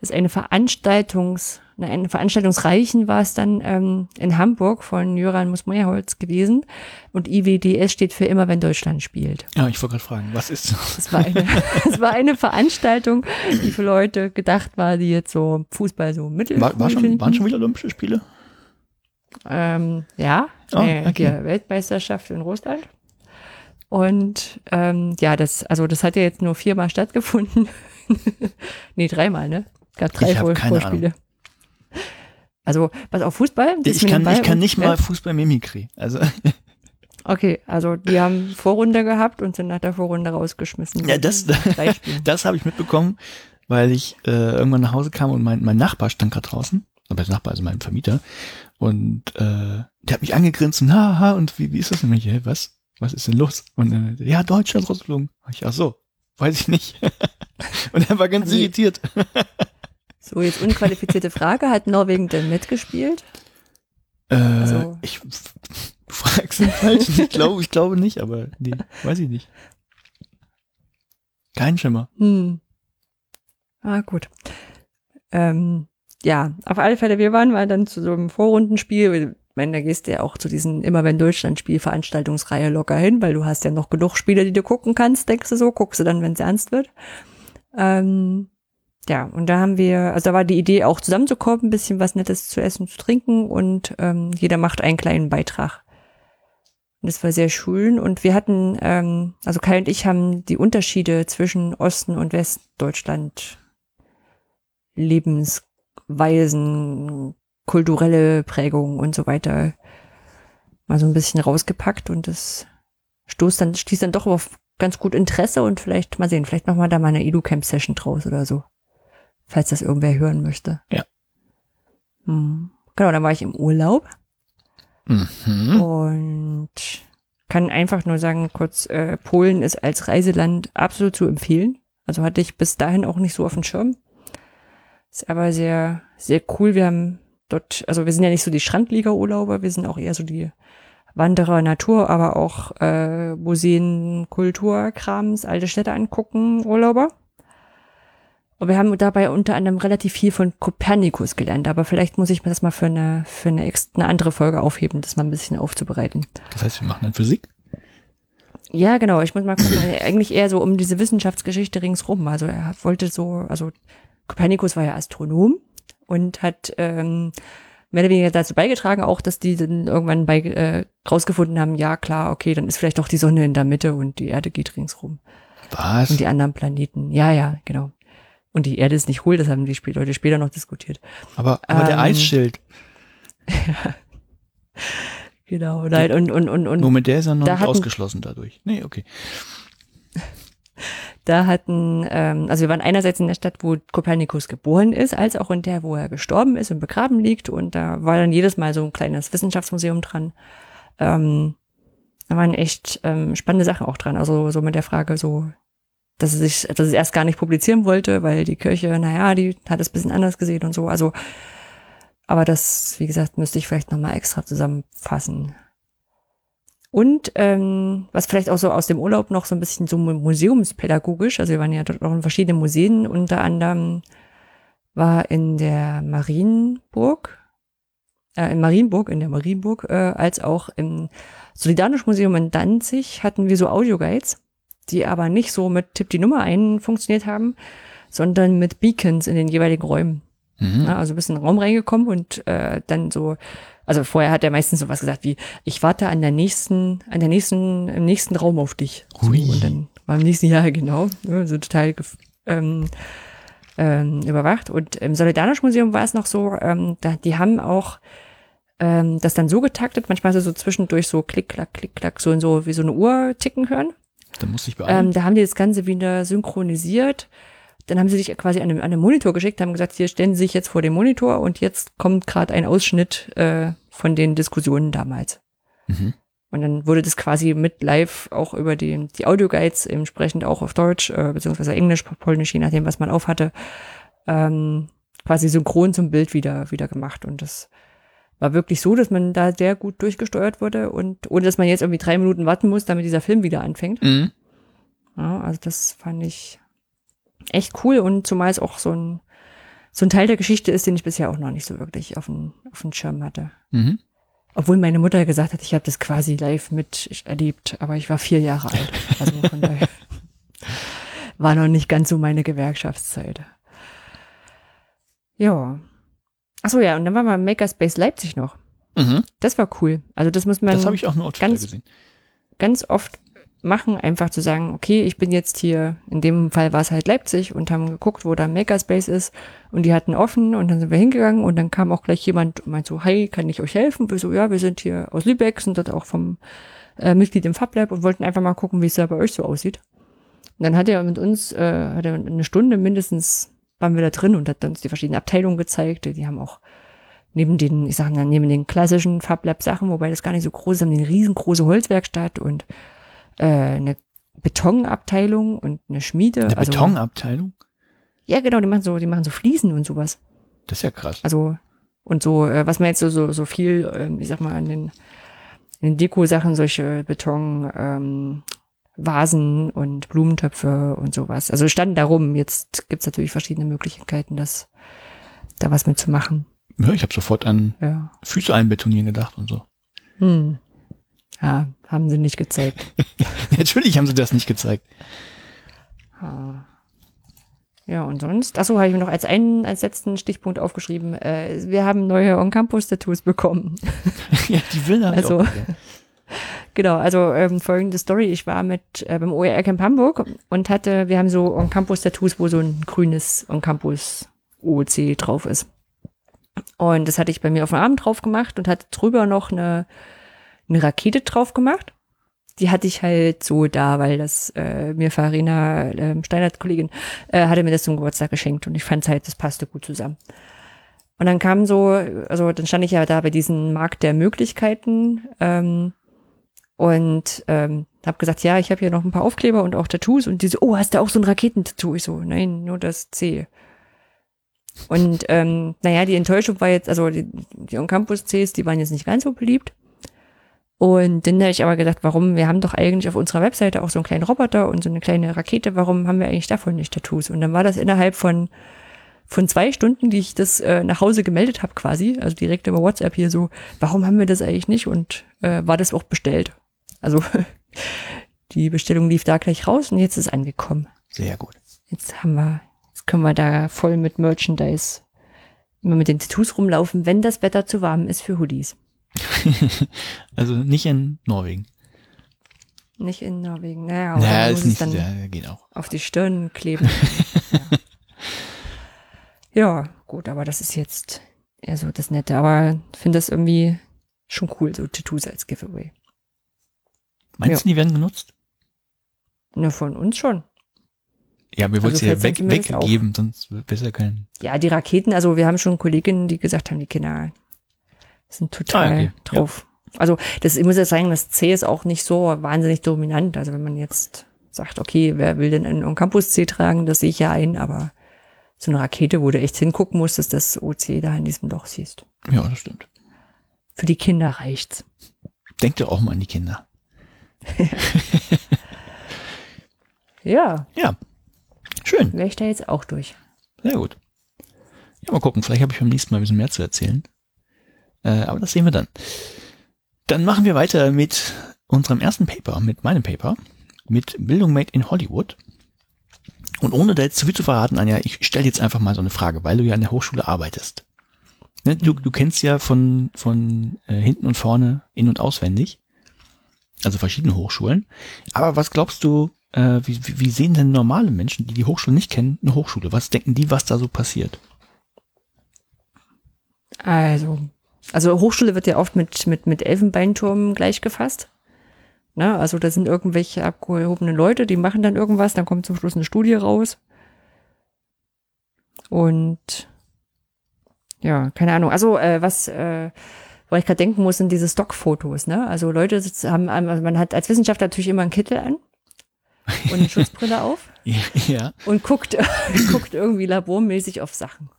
Speaker 2: Das ist eine Veranstaltungs, ne, eine Veranstaltungsreichen war es dann ähm, in Hamburg von Jöran Musmeyerholz gewesen. Und IWDS steht für immer, wenn Deutschland spielt.
Speaker 1: Ja, ich wollte gerade fragen, was ist das?
Speaker 2: Das war eine, das war eine Veranstaltung, die für Leute gedacht war, die jetzt so Fußball so mittel
Speaker 1: War, war schon, waren schon wieder Olympische Spiele?
Speaker 2: Ähm, ja,
Speaker 1: Oh, okay.
Speaker 2: Weltmeisterschaft in Russland. Und ähm, ja, das, also das hat ja jetzt nur viermal stattgefunden. nee, dreimal, ne? Gab drei
Speaker 1: Ich
Speaker 2: Vor
Speaker 1: keine
Speaker 2: Vorspiele. Also, was auf Fußball?
Speaker 1: Ich kann, ich kann
Speaker 2: und-
Speaker 1: nicht mal Fußball Mimikry. Also,
Speaker 2: Okay, also die haben Vorrunde gehabt und sind nach der Vorrunde rausgeschmissen.
Speaker 1: Ja, das- das habe ich mitbekommen, weil ich äh, irgendwann nach Hause kam und mein, mein Nachbar stand gerade draußen. Aber der Nachbar, also mein Vermieter. Und äh, der hat mich angegrinst und haha, und wie, wie ist das denn? Ich, Hä, was? Was ist denn los? Und dann, ja, Deutschland rausgeflogen. Ich, ach so, weiß ich nicht. und er war ganz
Speaker 2: die-
Speaker 1: irritiert.
Speaker 2: So, jetzt unqualifizierte Frage. Hat Norwegen denn mitgespielt?
Speaker 1: Äh,
Speaker 2: Also-
Speaker 1: ich, du fragst den falschen. Ich glaube, ich glaube nicht, aber nee, weiß ich nicht. Kein Schimmer.
Speaker 2: Hm. Ah, gut. Ähm, ja, auf alle Fälle, wir waren mal dann zu so einem Vorrundenspiel. Ich meine, da gehst du ja auch zu diesen immer wenn Deutschland Spiel Veranstaltungsreihe locker hin, weil du hast ja noch genug Spiele, die du gucken kannst, denkst du so, guckst du dann, wenn es ernst wird. Ähm, ja, und da haben wir, also da war die Idee auch zusammenzukommen, ein bisschen was Nettes zu essen, zu trinken und ähm, jeder macht einen kleinen Beitrag. Und das war sehr schön. Und wir hatten, ähm, also Kai und ich haben die Unterschiede zwischen Osten und Westdeutschland, Lebensweisen, kulturelle Prägung und so weiter mal so ein bisschen rausgepackt und das stoßt dann, stieß dann doch auf ganz gut Interesse und vielleicht mal sehen, vielleicht machen wir da mal eine Edu-Camp-Session draus oder so. Falls das irgendwer hören möchte.
Speaker 1: Ja.
Speaker 2: Hm. Genau, dann war ich im Urlaub.
Speaker 1: Mhm.
Speaker 2: Und kann einfach nur sagen, kurz, äh, Polen ist als Reiseland absolut zu empfehlen. Also hatte ich bis dahin auch nicht so auf dem Schirm. Ist aber sehr, sehr cool. Wir haben dort, also wir sind ja nicht so die Strandliga-Urlauber, wir sind auch eher so die Wanderer, Natur, aber auch äh, Museen, Kulturkrams, alte Städte angucken, Urlauber. Und wir haben dabei unter anderem relativ viel von Kopernikus gelernt, aber vielleicht muss ich mir das mal für eine, für eine, eine andere Folge aufheben, das mal ein bisschen aufzubereiten.
Speaker 1: Das heißt, wir machen dann Physik?
Speaker 2: Ja, genau. Ich muss mal gucken. Eigentlich eher so um diese Wissenschaftsgeschichte ringsrum. Also er wollte so, also Kopernikus war ja Astronom und hat ähm, mehr oder weniger dazu beigetragen, auch, dass die dann irgendwann bei äh, rausgefunden haben, ja klar, okay, dann ist vielleicht doch die Sonne in der Mitte und die Erde geht ringsrum.
Speaker 1: Was?
Speaker 2: Und die anderen Planeten. Ja, ja, genau. Und die Erde ist nicht hohl, das haben die Leute später noch diskutiert.
Speaker 1: aber aber der
Speaker 2: Ähm,
Speaker 1: Eisschild,
Speaker 2: Genau. Nein, und, und, und, und
Speaker 1: Moment, der ist ja noch nicht ausgeschlossen dadurch. Nee, okay.
Speaker 2: Da hatten, ähm, also wir waren einerseits in der Stadt, wo Kopernikus geboren ist, als auch in der, wo er gestorben ist und begraben liegt. Und da war dann jedes Mal so ein kleines Wissenschaftsmuseum dran. Ähm, da waren echt ähm, spannende Sachen auch dran. Also so mit der Frage so, dass er sich, dass es erst gar nicht publizieren wollte, weil die Kirche, naja, die hat es ein bisschen anders gesehen und so. Also, aber das, wie gesagt, müsste ich vielleicht nochmal extra zusammenfassen. Und ähm, was vielleicht auch so aus dem Urlaub noch so ein bisschen so museumspädagogisch, also wir waren ja dort auch in verschiedenen Museen, unter anderem war in der Marienburg, äh, in Marienburg, in der Marienburg, äh, als auch im Solidarność Museum in Danzig hatten wir so Audioguides, die aber nicht so mit Tipp die Nummer ein funktioniert haben, sondern mit Beacons in den jeweiligen Räumen. Mhm. Also bist in den Raum reingekommen und äh, dann so, also vorher hat er meistens so was gesagt wie, ich warte an der nächsten, an der nächsten, im nächsten Raum auf dich. So, und dann war im nächsten Jahr genau, so total ähm, ähm, überwacht. Und im Solidarność-Museum war es noch so, ähm, da, die haben auch ähm, das dann so getaktet, manchmal so zwischendurch so klick, klack, klick, klack, so und so wie so eine Uhr ticken hören.
Speaker 1: Da muss ich beeilen.
Speaker 2: Ähm, da haben die das Ganze wieder synchronisiert. Dann haben sie sich quasi an den, an den Monitor geschickt, haben gesagt, hier stellen Sie sich jetzt vor den Monitor und jetzt kommt gerade ein Ausschnitt äh, von den Diskussionen damals. Mhm. Und dann wurde das quasi mit live auch über die, die Audioguides entsprechend auch auf Deutsch, äh, beziehungsweise Englisch, Polnisch, je nachdem, was man aufhatte, ähm, quasi synchron zum Bild wieder, wieder gemacht. Und das war wirklich so, dass man da sehr gut durchgesteuert wurde und ohne dass man jetzt irgendwie drei Minuten warten muss, damit dieser Film wieder anfängt. Mhm. Ja, also das fand ich echt cool und zumal es auch so ein, so ein Teil der Geschichte ist, den ich bisher auch noch nicht so wirklich auf dem, auf dem Schirm hatte. Mhm. Obwohl meine Mutter gesagt hat, ich habe das quasi live mit erlebt, aber ich war vier Jahre alt. Also von daher war noch nicht ganz so meine Gewerkschaftszeit. Ja. Achso, ja, und dann war mal Makerspace Leipzig noch. Mhm. Das war cool. Also das muss man.
Speaker 1: Das habe ich auch nur
Speaker 2: ganz,
Speaker 1: gesehen.
Speaker 2: Ganz oft machen, einfach zu sagen, okay, ich bin jetzt hier, in dem Fall war es halt Leipzig und haben geguckt, wo da Makerspace ist und die hatten offen und dann sind wir hingegangen und dann kam auch gleich jemand und meint so, hey, kann ich euch helfen? Wir so, ja, wir sind hier aus Lübeck, sind dort auch vom äh, Mitglied im FabLab und wollten einfach mal gucken, wie es da bei euch so aussieht. Und dann hat er mit uns, äh, hat er eine Stunde mindestens, waren wir da drin und hat uns die verschiedenen Abteilungen gezeigt, die haben auch neben den, ich sage mal, neben den klassischen FabLab-Sachen, wobei das gar nicht so groß ist, haben die eine riesengroße Holzwerkstatt und äh, eine Betonabteilung und eine Schmiede.
Speaker 1: Eine also, Betonabteilung?
Speaker 2: Ja, genau, die machen so, die machen so Fliesen und sowas.
Speaker 1: Das ist ja krass.
Speaker 2: Also, und so, äh, was man jetzt so, so, so viel, ähm, ich sag mal, an den, in den Deko-Sachen, solche Beton, ähm, Vasen und Blumentöpfe und sowas. Also standen da rum. Jetzt gibt's natürlich verschiedene Möglichkeiten, das da was mitzumachen.
Speaker 1: Ja, ich habe sofort an ja. Füße einbetonieren gedacht und so. Hm.
Speaker 2: Ja, haben sie nicht gezeigt.
Speaker 1: Natürlich haben sie das nicht gezeigt.
Speaker 2: Ja, und sonst, achso, habe ich mir noch als einen, als letzten Stichpunkt aufgeschrieben, äh, wir haben neue On-Campus-Tattoos bekommen.
Speaker 1: ja, die will er
Speaker 2: also, auch, Genau, also ähm, folgende Story. Ich war mit äh, beim OER Camp Hamburg und hatte, wir haben so On-Campus-Tattoos, wo so ein grünes On-Campus OOC drauf ist. Und das hatte ich bei mir auf dem Arm drauf gemacht und hatte drüber noch eine eine Rakete drauf gemacht. Die hatte ich halt so da, weil das äh, mir Farina äh, Steinert-Kollegin äh, hatte mir das zum Geburtstag geschenkt und ich fand halt, das passte gut zusammen. Und dann kam so, also dann stand ich ja da bei diesem Markt der Möglichkeiten ähm, und ähm, habe gesagt, ja, ich habe hier noch ein paar Aufkleber und auch Tattoos und diese, oh, hast du auch so ein Raketentattoo? Ich so, nein, nur das C. Und ähm, naja, die Enttäuschung war jetzt, also die, die On-Campus-Cs, die waren jetzt nicht ganz so beliebt. Und dann habe ich aber gedacht, warum, wir haben doch eigentlich auf unserer Webseite auch so einen kleinen Roboter und so eine kleine Rakete, warum haben wir eigentlich davon nicht Tattoos? Und dann war das innerhalb von, von zwei Stunden, die ich das äh, nach Hause gemeldet habe quasi, also direkt über WhatsApp hier so, warum haben wir das eigentlich nicht? Und äh, war das auch bestellt. Also die Bestellung lief da gleich raus und jetzt ist angekommen.
Speaker 1: Sehr gut.
Speaker 2: Jetzt haben wir, jetzt können wir da voll mit Merchandise immer mit den Tattoos rumlaufen, wenn das Wetter zu warm ist für Hoodies.
Speaker 1: also nicht in Norwegen.
Speaker 2: Nicht in Norwegen, naja, aber
Speaker 1: naja,
Speaker 2: muss
Speaker 1: ist nicht,
Speaker 2: dann
Speaker 1: ja, geht auch.
Speaker 2: auf die Stirn kleben. ja. ja, gut, aber das ist jetzt eher so das Nette. Aber ich finde das irgendwie schon cool, so Tattoos als Giveaway.
Speaker 1: Meinst ja. du, die werden genutzt?
Speaker 2: Na, von uns schon.
Speaker 1: Ja, wir wollten also sie ja weg, weggegeben, sonst wäre es ja kein.
Speaker 2: Ja, die Raketen, also wir haben schon Kolleginnen, die gesagt haben, die Kinder sind total ah, okay. drauf. Ja. Also das, ich muss ja sagen, das C ist auch nicht so wahnsinnig dominant. Also wenn man jetzt sagt, okay, wer will denn einen Campus C tragen, das sehe ich ja ein, aber so eine Rakete, wo du echt hingucken musst, dass das OC da in diesem Loch siehst.
Speaker 1: Ja, das stimmt.
Speaker 2: Für die Kinder reicht's.
Speaker 1: Denk doch auch mal an die Kinder.
Speaker 2: ja.
Speaker 1: Ja. Schön.
Speaker 2: Wäre ich da jetzt auch durch.
Speaker 1: Sehr gut. Ja, mal gucken. Vielleicht habe ich beim nächsten Mal ein bisschen mehr zu erzählen. Äh, aber das sehen wir dann. Dann machen wir weiter mit unserem ersten Paper, mit meinem Paper, mit Bildung Made in Hollywood. Und ohne da jetzt zu viel zu verraten, Anja, ich stelle jetzt einfach mal so eine Frage, weil du ja an der Hochschule arbeitest. Ne, du, du kennst ja von, von äh, hinten und vorne in- und auswendig, also verschiedene Hochschulen. Aber was glaubst du, äh, wie, wie sehen denn normale Menschen, die die Hochschule nicht kennen, eine Hochschule? Was denken die, was da so passiert?
Speaker 2: Also, also Hochschule wird ja oft mit, mit, mit Elfenbeinturm gleichgefasst. Ne? Also da sind irgendwelche abgehobene Leute, die machen dann irgendwas, dann kommt zum Schluss eine Studie raus. Und ja, keine Ahnung. Also äh, was, äh, wo ich gerade denken muss, sind diese Stockfotos. Ne? Also Leute sitzen, haben, also man hat als Wissenschaftler natürlich immer einen Kittel an und eine Schutzbrille auf
Speaker 1: ja,
Speaker 2: und guckt, guckt irgendwie labormäßig auf Sachen.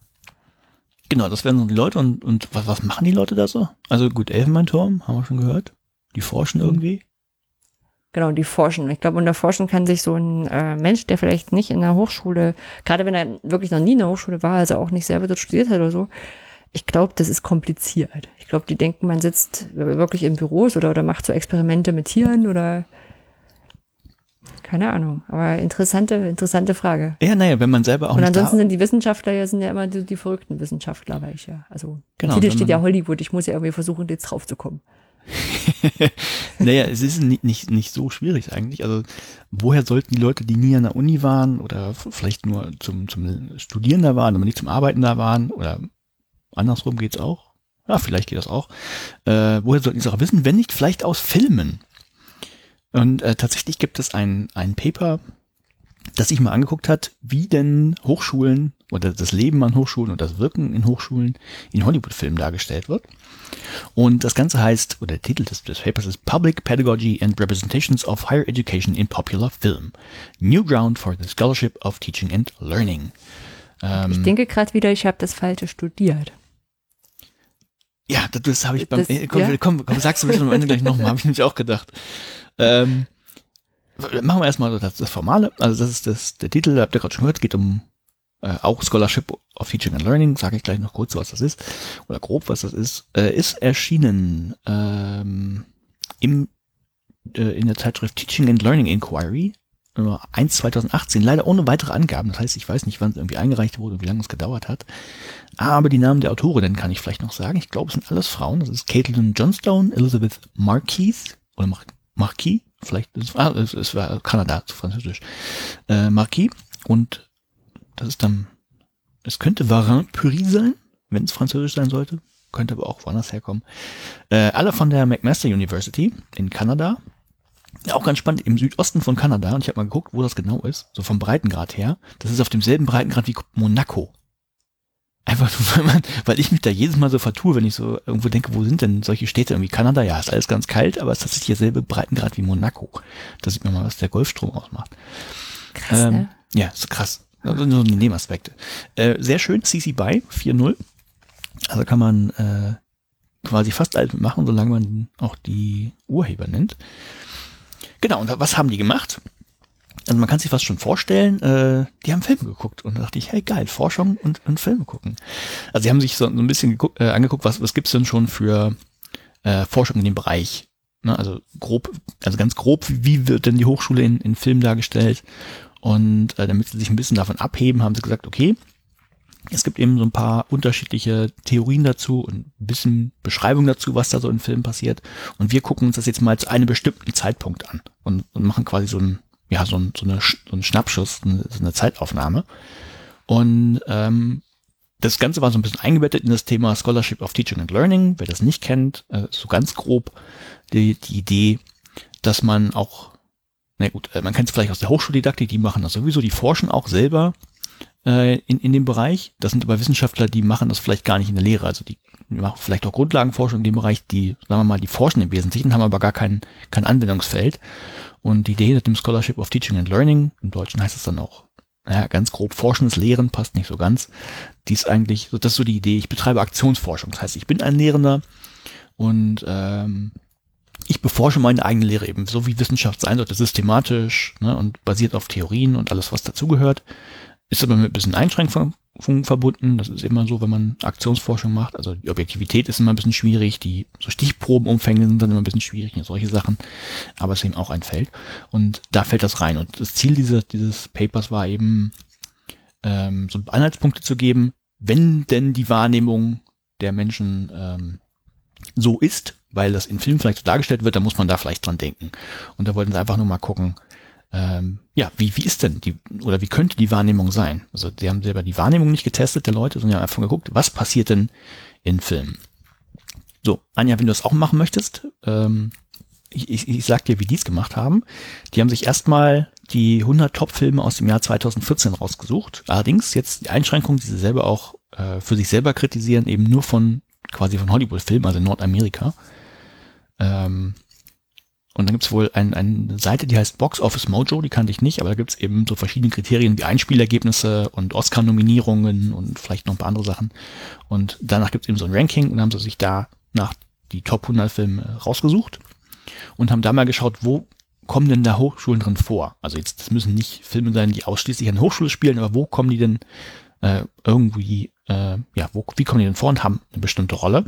Speaker 1: Genau, das wären so die Leute und, und was, was machen die Leute da so? Also gut, Elfenbeinturm, haben wir schon gehört. Die forschen irgendwie.
Speaker 2: Genau, die forschen. Ich glaube, unter Forschen kann sich so ein äh, Mensch, der vielleicht nicht in der Hochschule, gerade wenn er wirklich noch nie in der Hochschule war, also auch nicht selber dort studiert hat oder so, ich glaube, das ist kompliziert. Ich glaube, die denken, man sitzt wirklich in Büros oder, oder macht so Experimente mit Tieren oder keine Ahnung. Aber interessante, interessante Frage.
Speaker 1: Ja, naja, wenn man selber auch
Speaker 2: Und ansonsten sind die Wissenschaftler ja sind ja immer die, die verrückten Wissenschaftler, weil ich ja, also
Speaker 1: Genau,
Speaker 2: Titel steht ja Hollywood, ich muss ja irgendwie versuchen, jetzt drauf zu kommen.
Speaker 1: Naja, es ist nicht, nicht, nicht so schwierig eigentlich. Also, woher sollten die Leute, die nie an der Uni waren oder vielleicht nur zum, zum Studieren da waren, aber nicht zum Arbeiten da waren oder andersrum geht's auch? Ja, vielleicht geht das auch. Äh, woher sollten die es auch wissen, wenn nicht vielleicht aus Filmen? Und äh, tatsächlich gibt es ein, ein Paper, das sich mal angeguckt hat, wie denn Hochschulen oder das Leben an Hochschulen und das Wirken in Hochschulen in Hollywood-Filmen dargestellt wird. Und das Ganze heißt, oder der Titel des, des Papers ist Public Pedagogy and Representations of Higher Education in Popular Film. New Ground for the Scholarship of Teaching and Learning. Ähm,
Speaker 2: Ich denke gerade wieder, ich habe das Falsche studiert.
Speaker 1: Ja, das, das habe ich beim,
Speaker 2: Das-
Speaker 1: äh, komm,
Speaker 2: ja?
Speaker 1: komm, komm, sagst du bitte am Ende gleich nochmal, habe ich nämlich auch gedacht. Ähm, machen wir erstmal das, das Formale, also das ist das, der Titel, habt ihr gerade schon gehört, geht um äh, auch Scholarship of Teaching and Learning, sage ich gleich noch kurz, was das ist, oder grob, was das ist, äh, ist erschienen ähm, im, äh, in der Zeitschrift Teaching and Learning Inquiry, Nummer 1 2018, leider ohne weitere Angaben. Das heißt, ich weiß nicht, wann es irgendwie eingereicht wurde und wie lange es gedauert hat. Aber die Namen der Autorinnen kann ich vielleicht noch sagen. Ich glaube, es sind alles Frauen. Das ist Caitlin Johnstone, Elizabeth Marquis oder Marquis, vielleicht, ist, ah, es, es war Kanada zu Französisch. Äh, Marquis und das ist dann, es könnte Varin Pury sein, wenn es Französisch sein sollte. Könnte aber auch woanders herkommen. Äh, alle von der McMaster University in Kanada. Auch ganz spannend, im Südosten von Kanada, und ich habe mal geguckt, wo das genau ist, so vom Breitengrad her. Das ist auf demselben Breitengrad wie Monaco. Einfach nur, weil, man, weil ich mich da jedes Mal so vertue, wenn ich so irgendwo denke, wo sind denn solche Städte irgendwie? Kanada, ja, ist alles ganz kalt, aber es ist tatsächlich derselbe Breitengrad wie Monaco. Da sieht man mal, was der Golfstrom ausmacht.
Speaker 2: Krass,
Speaker 1: Ähm,
Speaker 2: ne?
Speaker 1: Ja, ist krass. Also nur die Nebenaspekte. Äh, sehr schön, CC BY 4.0. Also kann man äh, quasi fast alles machen, solange man auch die Urheber nennt. Genau, und was haben die gemacht? Also man kann sich was schon vorstellen, äh, die haben Filme geguckt und da dachte ich, hey geil, Forschung und, und Filme gucken. Also sie haben sich so, so ein bisschen geguckt, äh, angeguckt, was, was gibt's denn schon für äh, Forschung in dem Bereich. Ne? Also grob, also ganz grob, wie wird denn die Hochschule in, in Filmen dargestellt? Und äh, damit sie sich ein bisschen davon abheben, haben sie gesagt, okay, es gibt eben so ein paar unterschiedliche Theorien dazu und ein bisschen Beschreibung dazu, was da so in Filmen passiert. Und wir gucken uns das jetzt mal zu einem bestimmten Zeitpunkt an und, und machen quasi so ein, ja, so, ein, so, eine, so einen Schnappschuss, so eine Zeitaufnahme. Und ähm, das Ganze war so ein bisschen eingebettet in das Thema Scholarship of Teaching and Learning. Wer das nicht kennt, äh, so ganz grob die, die Idee, dass man auch, na gut, äh, man kennt es vielleicht aus der Hochschuldidaktik, die machen das sowieso, die forschen auch selber äh, in, in dem Bereich. Das sind aber Wissenschaftler, die machen das vielleicht gar nicht in der Lehre. Also die machen vielleicht auch Grundlagenforschung in dem Bereich, die, sagen wir mal, die forschen im Wesentlichen, haben aber gar kein, kein Anwendungsfeld. Und die Idee hinter dem Scholarship of Teaching and Learning, im Deutschen heißt es dann auch, naja, ganz grob forschendes Lehren, passt nicht so ganz. Die ist eigentlich, das ist so die Idee, ich betreibe Aktionsforschung. Das heißt, ich bin ein Lehrender und ähm, ich beforsche meine eigene Lehre eben, so wie Wissenschaft sein sollte, systematisch ne, und basiert auf Theorien und alles, was dazugehört. Ist aber mit ein bisschen Einschränkungen verbunden. Das ist immer so, wenn man Aktionsforschung macht. Also die Objektivität ist immer ein bisschen schwierig, die so Stichprobenumfänge sind dann immer ein bisschen schwierig, solche Sachen. Aber es ist eben auch ein Feld. Und da fällt das rein. Und das Ziel dieses, dieses Papers war eben, ähm, so Anhaltspunkte zu geben, wenn denn die Wahrnehmung der Menschen ähm, so ist, weil das in Filmen vielleicht so dargestellt wird, dann muss man da vielleicht dran denken. Und da wollten sie einfach nur mal gucken, ähm, ja, wie, wie ist denn die, oder wie könnte die Wahrnehmung sein? Also die haben selber die Wahrnehmung nicht getestet der Leute, sondern einfach geguckt, was passiert denn in Filmen. So, Anja, wenn du das auch machen möchtest, ähm, ich, ich, ich sag dir, wie die es gemacht haben. Die haben sich erstmal die 100 Top-Filme aus dem Jahr 2014 rausgesucht. Allerdings jetzt die Einschränkung, die sie selber auch äh, für sich selber kritisieren, eben nur von quasi von Hollywood-Filmen, also Nordamerika. Ähm, und dann gibt's wohl ein, eine Seite, die heißt Box Office Mojo, die kannte ich nicht, aber da gibt's eben so verschiedene Kriterien wie Einspielergebnisse und Oscar-Nominierungen und vielleicht noch ein paar andere Sachen. Und danach gibt's eben so ein Ranking und haben sie sich da nach die Top 100 Filme rausgesucht und haben da mal geschaut, wo kommen denn da Hochschulen drin vor? Also jetzt, das müssen nicht Filme sein, die ausschließlich an Hochschule spielen, aber wo kommen die denn äh, irgendwie, äh, ja, wo, wie kommen die denn vor und haben eine bestimmte Rolle?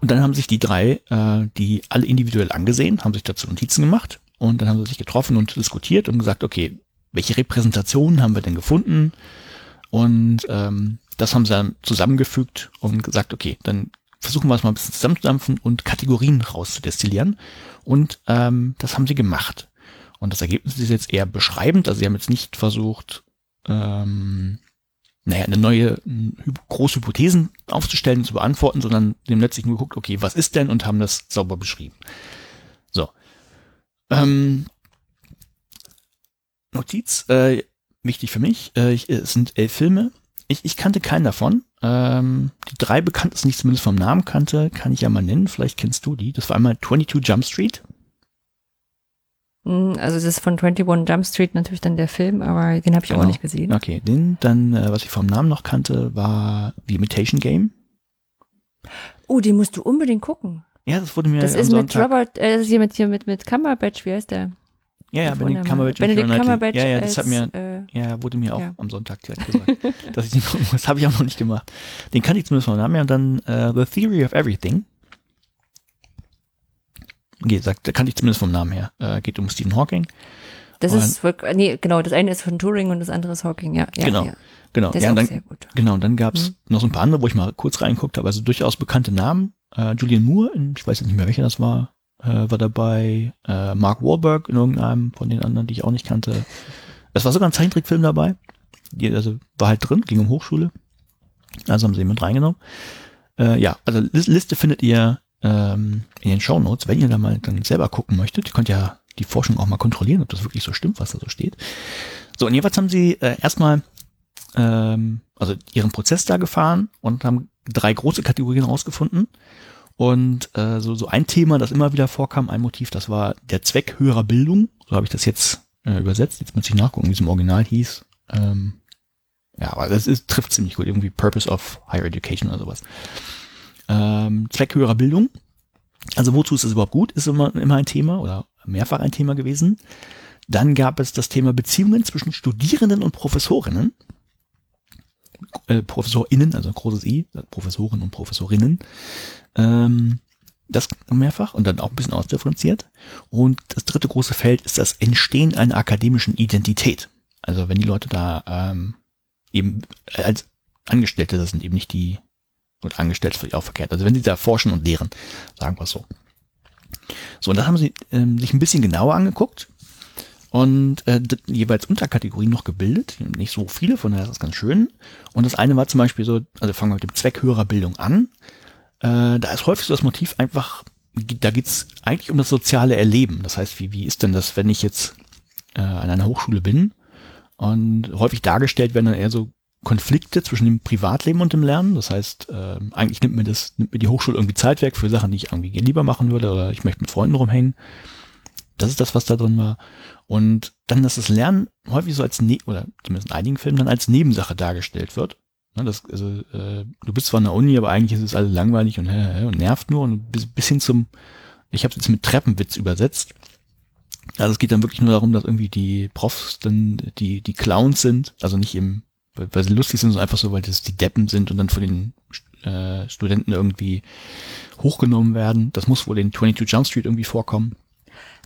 Speaker 1: Und dann haben sich die drei, äh, die alle individuell angesehen, haben sich dazu Notizen gemacht und dann haben sie sich getroffen und diskutiert und gesagt, okay, welche Repräsentationen haben wir denn gefunden? Und ähm, das haben sie dann zusammengefügt und gesagt, okay, dann versuchen wir es mal ein bisschen zusammenzudampfen und Kategorien rauszudestillieren. Und ähm, das haben sie gemacht. Und das Ergebnis ist jetzt eher beschreibend. Also sie haben jetzt nicht versucht, ähm, naja, eine neue große Hypothesen aufzustellen, zu beantworten, sondern dem letztlich nur geguckt, okay, was ist denn und haben das sauber beschrieben. So. Ähm, Notiz, äh, wichtig für mich, äh, ich, es sind elf Filme. Ich, ich kannte keinen davon. Ähm, die drei bekanntesten, die ich zumindest vom Namen kannte, kann ich ja mal nennen. Vielleicht kennst du die. Das war einmal 22 Jump Street.
Speaker 2: Hm, also das ist von 21 Jump Street natürlich dann der Film, aber den habe ich genau. auch nicht gesehen.
Speaker 1: Okay, den dann, äh, was ich vom Namen noch kannte, war The Imitation Game.
Speaker 2: Oh, den musst du unbedingt gucken.
Speaker 1: Ja, das wurde mir
Speaker 2: Das ist mit Robert, äh, das ist hier mit, hier mit, mit Cumberbatch, wie heißt der?
Speaker 1: Ja, ja, Benedict Cumberbatch.
Speaker 2: Benedict Cumberbatch.
Speaker 1: Ja, ja, das hat mir, äh, ja, wurde mir auch ja. am Sonntag direkt gesagt. dass ich den, das habe ich auch noch nicht gemacht. Den kannte ich zumindest vom Namen her. Und dann äh, The Theory of Everything. Okay, sagt, kannte ich zumindest vom Namen her. Äh, geht um Stephen Hawking.
Speaker 2: Das und, ist wirklich, nee, genau, das eine ist von Turing und das andere ist Hawking, ja. ja
Speaker 1: genau.
Speaker 2: Ja.
Speaker 1: Genau,
Speaker 2: Der
Speaker 1: ja, dann,
Speaker 2: sehr gut.
Speaker 1: genau, und dann gab's mhm. noch so ein paar andere, wo ich mal kurz reinguckt habe, also durchaus bekannte Namen. Äh, Julian Moore, in, ich weiß jetzt nicht mehr, welcher das war, äh, war dabei. Äh, Mark Wahlberg in irgendeinem von den anderen, die ich auch nicht kannte. Es war sogar ein Zeichentrickfilm dabei. Die, also war halt drin, ging um Hochschule. Also haben sie ihn mit reingenommen. Äh, ja, also Liste findet ihr ähm, in den Show Notes, wenn ihr da mal dann selber gucken möchtet. Ihr könnt ja die Forschung auch mal kontrollieren, ob das wirklich so stimmt, was da so steht. So, und jeweils haben sie äh, erstmal ähm, also ihren Prozess da gefahren und haben drei große Kategorien rausgefunden. Und äh, so, so ein Thema, das immer wieder vorkam, ein Motiv, das war der Zweck höherer Bildung. So habe ich das jetzt äh, übersetzt. Jetzt muss ich nachgucken, wie es im Original hieß. Ähm, ja, aber das ist, trifft ziemlich gut. Irgendwie Purpose of Higher Education oder sowas. Ähm, Zweck höherer Bildung. Also wozu ist es überhaupt gut, ist immer, immer ein Thema oder mehrfach ein Thema gewesen. Dann gab es das Thema Beziehungen zwischen Studierenden und Professorinnen. Äh, ProfessorInnen, also großes I, Professoren und Professorinnen. Ähm, das mehrfach und dann auch ein bisschen ausdifferenziert. Und das dritte große Feld ist das Entstehen einer akademischen Identität. Also wenn die Leute da ähm, eben als Angestellte, das sind eben nicht die und Angestellte vielleicht auch verkehrt. Also wenn sie da forschen und lehren, sagen wir es so. So, und das haben sie ähm, sich ein bisschen genauer angeguckt und äh, jeweils Unterkategorien noch gebildet. Nicht so viele, von daher ist das ganz schön. Und das eine war zum Beispiel so, also fangen wir mit dem Zweck höherer Bildung an. Äh, da ist häufig so das Motiv einfach, da geht's eigentlich um das soziale Erleben. Das heißt, wie, wie ist denn das, wenn ich jetzt äh, an einer Hochschule bin und häufig dargestellt werden dann eher so Konflikte zwischen dem Privatleben und dem Lernen. Das heißt, äh, eigentlich nimmt mir das, nimmt mir die Hochschule irgendwie Zeit weg für Sachen, die ich irgendwie lieber machen würde oder ich möchte mit Freunden rumhängen. Das ist das, was da drin war. Und dann, dass das Lernen häufig so als, ne oder zumindest in einigen Filmen dann als Nebensache dargestellt wird. Ne, das, also, äh, du bist zwar an der Uni, aber eigentlich ist es alles langweilig und, äh, und nervt nur und bis, bis hin zum, ich habe es jetzt mit Treppenwitz übersetzt. Also es geht dann wirklich nur darum, dass irgendwie die Profs dann die, die Clowns sind, also nicht im, weil sie lustig sind, sondern einfach so, weil das die Deppen sind und dann von den äh, Studenten irgendwie hochgenommen werden. Das muss wohl in 22 Jump Street irgendwie vorkommen.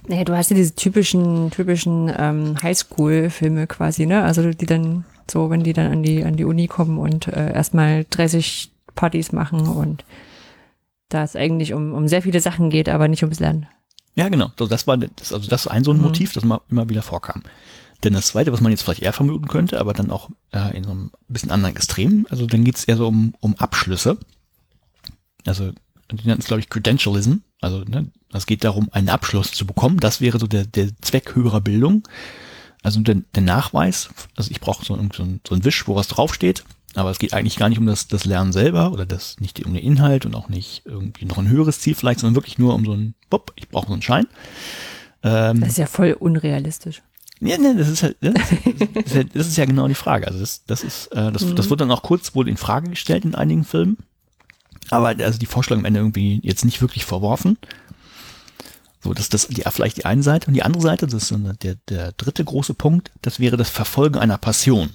Speaker 2: Naja, du hast ja diese typischen, typischen ähm, Highschool-Filme quasi, ne? Also die dann so, wenn die dann an die, an die Uni kommen und äh, erstmal 30 Partys machen und da es eigentlich um, um sehr viele Sachen geht, aber nicht ums Lernen.
Speaker 1: Ja, genau. Das war das, also das ist ein so ein
Speaker 2: Mhm.
Speaker 1: Motiv, das mal, immer wieder vorkam. Denn das zweite, was man jetzt vielleicht eher vermuten könnte, aber dann auch äh, in so einem bisschen anderen Extrem, also dann geht's eher so um, um Abschlüsse. Also die nannten es, glaube ich, Credentialism. Also ne, es geht darum, einen Abschluss zu bekommen. Das wäre so der, der Zweck höherer Bildung. Also der, der Nachweis, also ich brauche so, so, so ein Wisch, wo was draufsteht, aber es geht eigentlich gar nicht um das, das Lernen selber oder das nicht um den Inhalt und auch nicht irgendwie noch ein höheres Ziel vielleicht, sondern wirklich nur um so ein, Bob, ich brauche so einen Schein. Ähm,
Speaker 2: Das ist ja voll unrealistisch.
Speaker 1: Ja, ne, das ist halt, das ist, ja, das ist ja genau die Frage. Also das, das ist, äh, das, das wird dann auch kurz wohl in Frage gestellt in einigen Filmen. Aber also die Vorstellung am Ende irgendwie jetzt nicht wirklich verworfen. So, das das die, vielleicht die eine Seite und die andere Seite, das ist der, der dritte große Punkt, das wäre das Verfolgen einer Passion.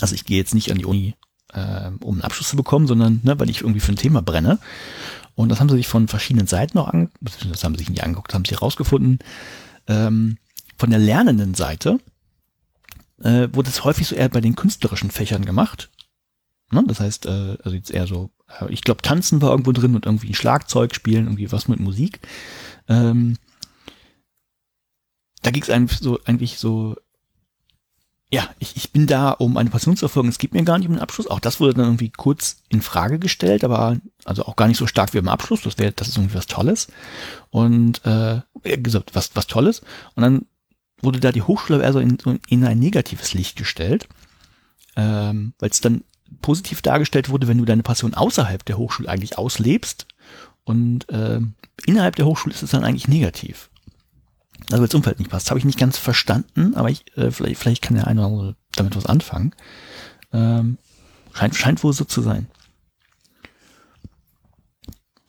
Speaker 1: Also ich gehe jetzt nicht an die Uni, äh, um einen Abschluss zu bekommen, sondern ne, weil ich irgendwie für ein Thema brenne. Und das haben sie sich von verschiedenen Seiten noch angeguckt, das haben sie sich nicht angeguckt, haben sie herausgefunden. Ähm, von der lernenden Seite äh, wurde es häufig so eher bei den künstlerischen Fächern gemacht. Ne? Das heißt, äh, also jetzt eher so, äh, ich glaube, Tanzen war irgendwo drin und irgendwie ein Schlagzeug spielen, irgendwie was mit Musik. Ähm, da ging es eigentlich so, eigentlich so, ja, ich, ich bin da, um eine Passion zu erfolgen. Es geht mir gar nicht um den Abschluss. Auch das wurde dann irgendwie kurz in Frage gestellt, aber also auch gar nicht so stark wie im Abschluss. Das wäre, das ist irgendwie was Tolles. Und äh, gesagt, was, was Tolles. Und dann wurde da die Hochschule eher so in, in ein negatives Licht gestellt, ähm, weil es dann positiv dargestellt wurde, wenn du deine Passion außerhalb der Hochschule eigentlich auslebst und äh, innerhalb der Hochschule ist es dann eigentlich negativ. Also weil das Umfeld nicht passt. Habe ich nicht ganz verstanden, aber ich, äh, vielleicht, vielleicht kann der eine oder andere damit was anfangen. Ähm, scheint, scheint wohl so zu sein.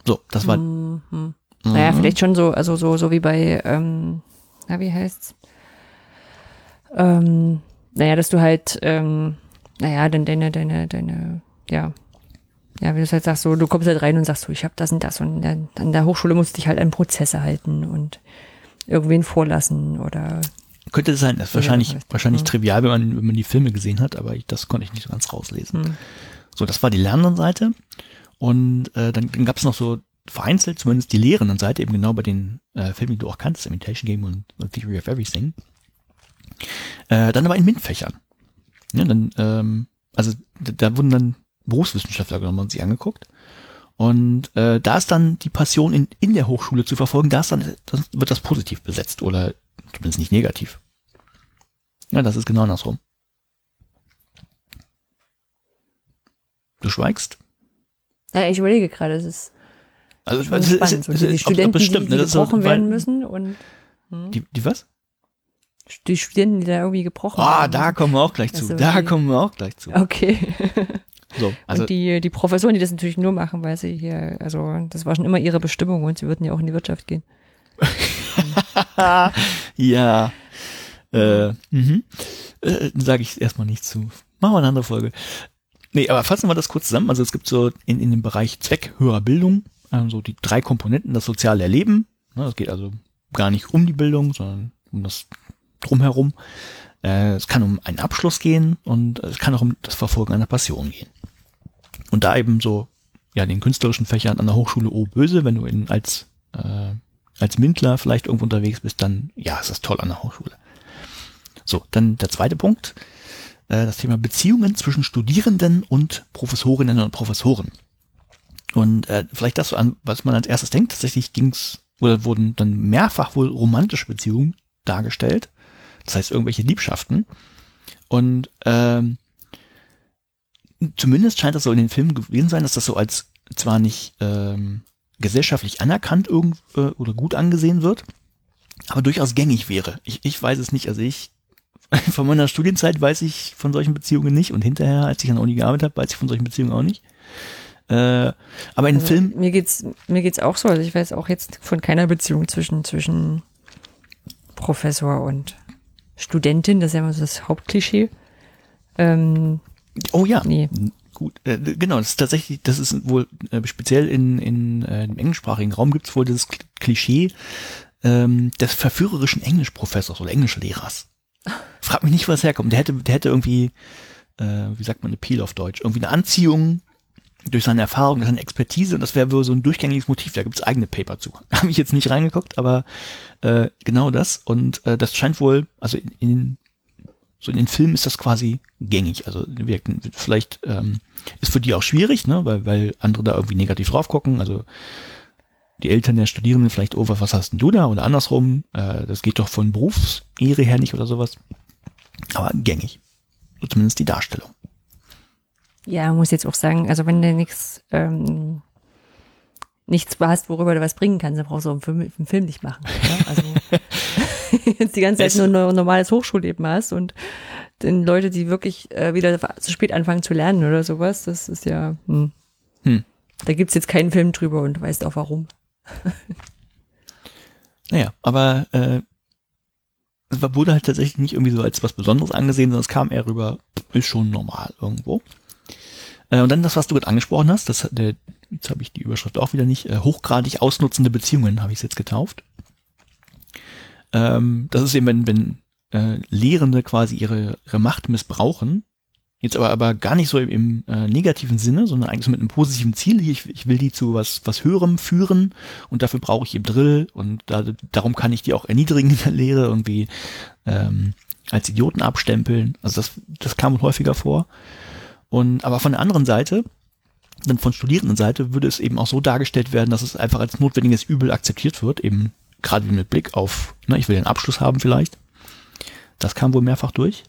Speaker 1: So, das war.
Speaker 2: Mhm. Naja, vielleicht schon so, also so, so wie bei, ähm, na, wie heißt's? Ähm, naja, dass du halt, ähm, naja, dann deine, deine, deine, ja, ja, wie du es halt sagst, so, du kommst halt rein und sagst so, ich habe das und das und dann an der Hochschule musst du dich halt an Prozesse halten und irgendwen vorlassen oder
Speaker 1: Könnte sein, das ist wahrscheinlich,
Speaker 2: vielleicht.
Speaker 1: wahrscheinlich
Speaker 2: Mhm.
Speaker 1: trivial, wenn man, wenn man die Filme gesehen hat, aber ich, das konnte ich nicht so ganz rauslesen.
Speaker 2: Hm.
Speaker 1: So, das war die lernenden Seite. Und äh, dann, dann gab es noch so vereinzelt zumindest die lehrenden Seite, eben genau bei den äh, Filmen, die du auch kannst, Imitation Game und, und Theory of Everything. Äh, dann aber in MINT-Fächern. Ja, dann, ähm, also da, wurden dann Berufswissenschaftler genommen und sich angeguckt. Und äh, da ist dann die Passion in, in der Hochschule zu verfolgen, da ist dann, das wird das positiv besetzt oder zumindest nicht negativ. Ja, das ist genau andersrum. Du schweigst?
Speaker 2: Ja, ich überlege gerade, es ist
Speaker 1: Also ist-
Speaker 2: spannend.
Speaker 1: es
Speaker 2: So,
Speaker 1: ist-
Speaker 2: die Studenten,
Speaker 1: es stimmt,
Speaker 2: die,
Speaker 1: ne,
Speaker 2: die
Speaker 1: ist so,
Speaker 2: gebrochen werden müssen und
Speaker 1: Die, die was?
Speaker 2: Die Studenten, die da irgendwie gebrochen
Speaker 1: Ah,
Speaker 2: werden
Speaker 1: da
Speaker 2: müssen.
Speaker 1: kommen wir auch gleich zu.
Speaker 2: Also
Speaker 1: da
Speaker 2: die-
Speaker 1: kommen wir auch gleich zu.
Speaker 2: Okay.
Speaker 1: So, also
Speaker 2: und die, die Professoren, die das natürlich nur machen, weil sie hier, also das war schon immer ihre Bestimmung und sie würden ja auch in die Wirtschaft gehen.
Speaker 1: ja, äh, mhm. äh, sage ich erstmal nicht zu. Machen wir eine andere Folge. Nee, aber fassen wir das kurz zusammen. Also es gibt so in, in dem Bereich Zweck höherer Bildung, also die drei Komponenten, das soziale Erleben. Ne, Es geht also gar nicht um die Bildung, sondern um das drumherum. Äh, es kann um einen Abschluss gehen und es kann auch um das Verfolgen einer Passion gehen. Und da eben so, ja, den künstlerischen Fächern an der Hochschule, oh böse, wenn du in, als, äh, als Mintler vielleicht irgendwo unterwegs bist, dann, ja, ist das toll an der Hochschule. So, dann der zweite Punkt, äh, das Thema Beziehungen zwischen Studierenden und Professorinnen und Professoren. Und äh, vielleicht das, was man als erstes denkt, tatsächlich ging's oder wurden dann mehrfach wohl romantische Beziehungen dargestellt. Das heißt, irgendwelche Liebschaften. Und ähm, zumindest scheint das so in den Filmen gewesen sein, dass das so als zwar nicht ähm, gesellschaftlich anerkannt irgend, äh, oder gut angesehen wird, aber durchaus gängig wäre. Ich, ich weiß es nicht. Also ich von meiner Studienzeit weiß ich von solchen Beziehungen nicht und hinterher, als ich an der Uni gearbeitet habe, weiß ich von solchen Beziehungen auch nicht. Äh, aber in
Speaker 2: Also,
Speaker 1: Filmen,
Speaker 2: Mir geht's, mir geht's auch so. Also ich weiß auch jetzt von keiner Beziehung zwischen, zwischen Professor und Studentin, das ist ja immer so das Hauptklischee. Ähm,
Speaker 1: Oh ja.
Speaker 2: Nee.
Speaker 1: Gut, äh, genau, das ist tatsächlich, das ist wohl äh, speziell in, in äh, im englischsprachigen Raum gibt es wohl dieses Klischee ähm, des verführerischen Englischprofessors oder Englischlehrers. Frag mich nicht, wo das herkommt. Der hätte, der hätte irgendwie, äh, wie sagt man, eine Peel auf Deutsch, irgendwie eine Anziehung durch seine Erfahrung, durch seine Expertise und das wäre so ein durchgängiges Motiv. Da gibt's eigene Paper zu. Habe ich jetzt nicht reingeguckt, aber äh, genau das. Und äh, das scheint wohl, also in, in so in den Filmen ist das quasi gängig. Also wir, vielleicht ähm, ist für die auch schwierig, ne, weil, weil andere da irgendwie negativ drauf gucken. Also die Eltern der Studierenden vielleicht, oh, was hast denn du da? Oder andersrum, äh, das geht doch von Berufsehre her nicht oder sowas. Aber gängig. So zumindest die Darstellung.
Speaker 2: Ja, muss jetzt auch sagen, also wenn du nichts, ähm, nichts hast, worüber du was bringen kannst, dann brauchst du einen Film, einen Film nicht machen. Ja? Also jetzt die ganze Zeit
Speaker 1: Es-
Speaker 2: nur ein normales Hochschulleben hast und den Leute, die wirklich äh, wieder zu spät anfangen zu lernen oder sowas, das ist ja, hm.
Speaker 1: Hm.
Speaker 2: da gibt's jetzt keinen Film drüber und du weißt auch warum.
Speaker 1: Naja, aber äh, es wurde halt tatsächlich nicht irgendwie so als was Besonderes angesehen, sondern es kam eher rüber, ist schon normal irgendwo. Äh, und dann das, was du gerade angesprochen hast, das der, jetzt habe ich die Überschrift auch wieder nicht, äh, hochgradig ausnutzende Beziehungen habe ich es jetzt getauft. Ähm, das ist eben, wenn, wenn äh, Lehrende quasi ihre, ihre Macht missbrauchen, jetzt aber, aber gar nicht so im, im äh, negativen Sinne, sondern eigentlich so mit einem positiven Ziel. Ich, ich will die zu was, was Höherem führen und dafür brauche ich eben Drill und da, darum kann ich die auch erniedrigen in der Lehre, irgendwie ähm, als Idioten abstempeln. Also das, das kam häufiger vor. Und aber von der anderen Seite, dann von Studierendenseite, würde es eben auch so dargestellt werden, dass es einfach als notwendiges Übel akzeptiert wird, eben gerade mit Blick auf, ne, ich will den Abschluss haben vielleicht. Das kam wohl mehrfach durch.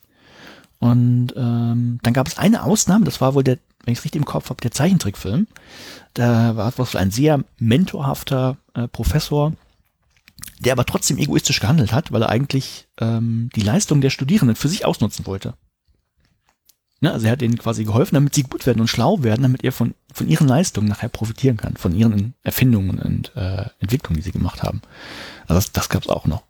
Speaker 1: Und ähm, dann gab es eine Ausnahme, das war wohl der, wenn ich es richtig im Kopf habe, der Zeichentrickfilm. Da war wohl ein sehr mentorhafter äh, Professor, der aber trotzdem egoistisch gehandelt hat, weil er eigentlich ähm, die Leistung der Studierenden für sich ausnutzen wollte. Ne, also er hat ihnen quasi geholfen, damit sie gut werden und schlau werden, damit er von, von ihren Leistungen nachher profitieren kann, von ihren Erfindungen und äh, Entwicklungen, die sie gemacht haben. Also das, das gab es auch noch.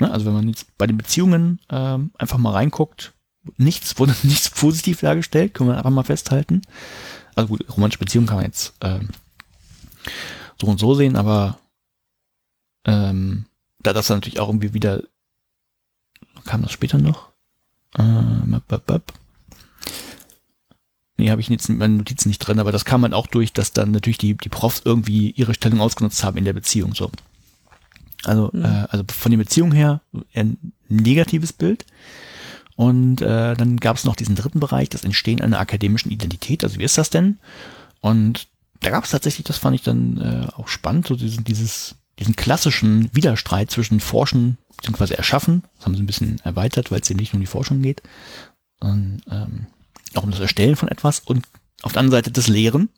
Speaker 1: Ne, also wenn man jetzt bei den Beziehungen ähm, einfach mal reinguckt, nichts wurde nichts positiv dargestellt, können wir einfach mal festhalten. Also gut, romantische Beziehungen kann man jetzt ähm, so und so sehen, aber ähm, da das dann natürlich auch irgendwie wieder kam das später noch. Ähm, ab, ab, ab. Nee, habe ich jetzt in meinen Notizen nicht drin, aber das kam halt auch durch, dass dann natürlich die, die Profs irgendwie ihre Stellung ausgenutzt haben in der Beziehung. So. Also,
Speaker 2: Mhm.
Speaker 1: äh, also von der Beziehung her ein negatives Bild. Und äh, dann gab es noch diesen dritten Bereich, das Entstehen einer akademischen Identität. Also wie ist das denn? Und da gab es tatsächlich, das fand ich dann äh, auch spannend, so diesen, dieses, diesen klassischen Widerstreit zwischen Forschen bzw. Erschaffen. Das haben sie ein bisschen erweitert, weil es eben nicht um die Forschung geht, sondern ähm, auch um das Erstellen von etwas und auf der anderen Seite das Lehren.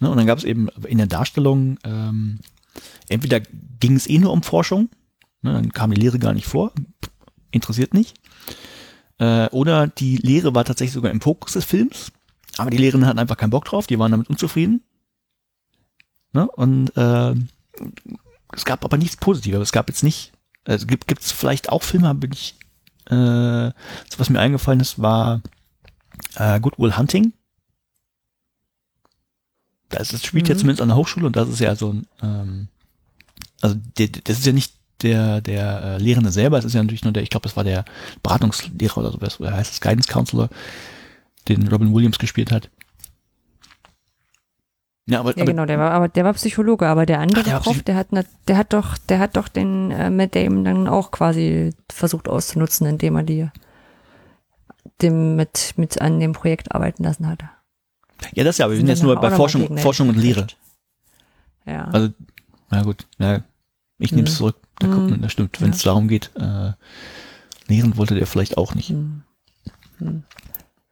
Speaker 1: Ne, und dann gab es eben in der Darstellung, ähm, entweder ging es eh nur um Forschung, ne, dann kam die Lehre gar nicht vor, interessiert nicht. Äh, oder die Lehre war tatsächlich sogar im Fokus des Films, aber die Lehrenden hatten einfach keinen Bock drauf, die waren damit unzufrieden. Ne? Und äh, es gab aber nichts Positives. Es gab jetzt nicht, also gibt es vielleicht auch Filme, bin ich, äh, das, was mir eingefallen ist, war äh, Good Will Hunting. Das ist, spielt ja
Speaker 2: Mhm.
Speaker 1: zumindest an der Hochschule und das ist ja so ein, ähm, also der, das ist ja nicht der, der äh, Lehrende selber, es ist ja natürlich nur der, ich glaube, das war der Beratungslehrer oder sowas, oder heißt es Guidance Counselor, den Robin Williams gespielt hat. Ja, aber,
Speaker 2: Ja,
Speaker 1: aber
Speaker 2: genau, der war, aber der war Psychologe, aber der andere
Speaker 1: der
Speaker 2: Prof, der hat, der hat doch, der hat doch den äh, Matt Damon dann auch quasi versucht auszunutzen, indem er die dem mit, mit an dem Projekt arbeiten lassen hat.
Speaker 1: ja, das ja, aber wir sind jetzt nur bei Forschung, Forschung und Lehre.
Speaker 2: Ja.
Speaker 1: Also, na gut, na, ich nehme es
Speaker 2: Mhm.
Speaker 1: zurück. Da kommt
Speaker 2: Mhm.
Speaker 1: man, das stimmt. Wenn
Speaker 2: Ja.
Speaker 1: es darum geht, äh, lehren wollte der vielleicht auch nicht.
Speaker 2: Hm.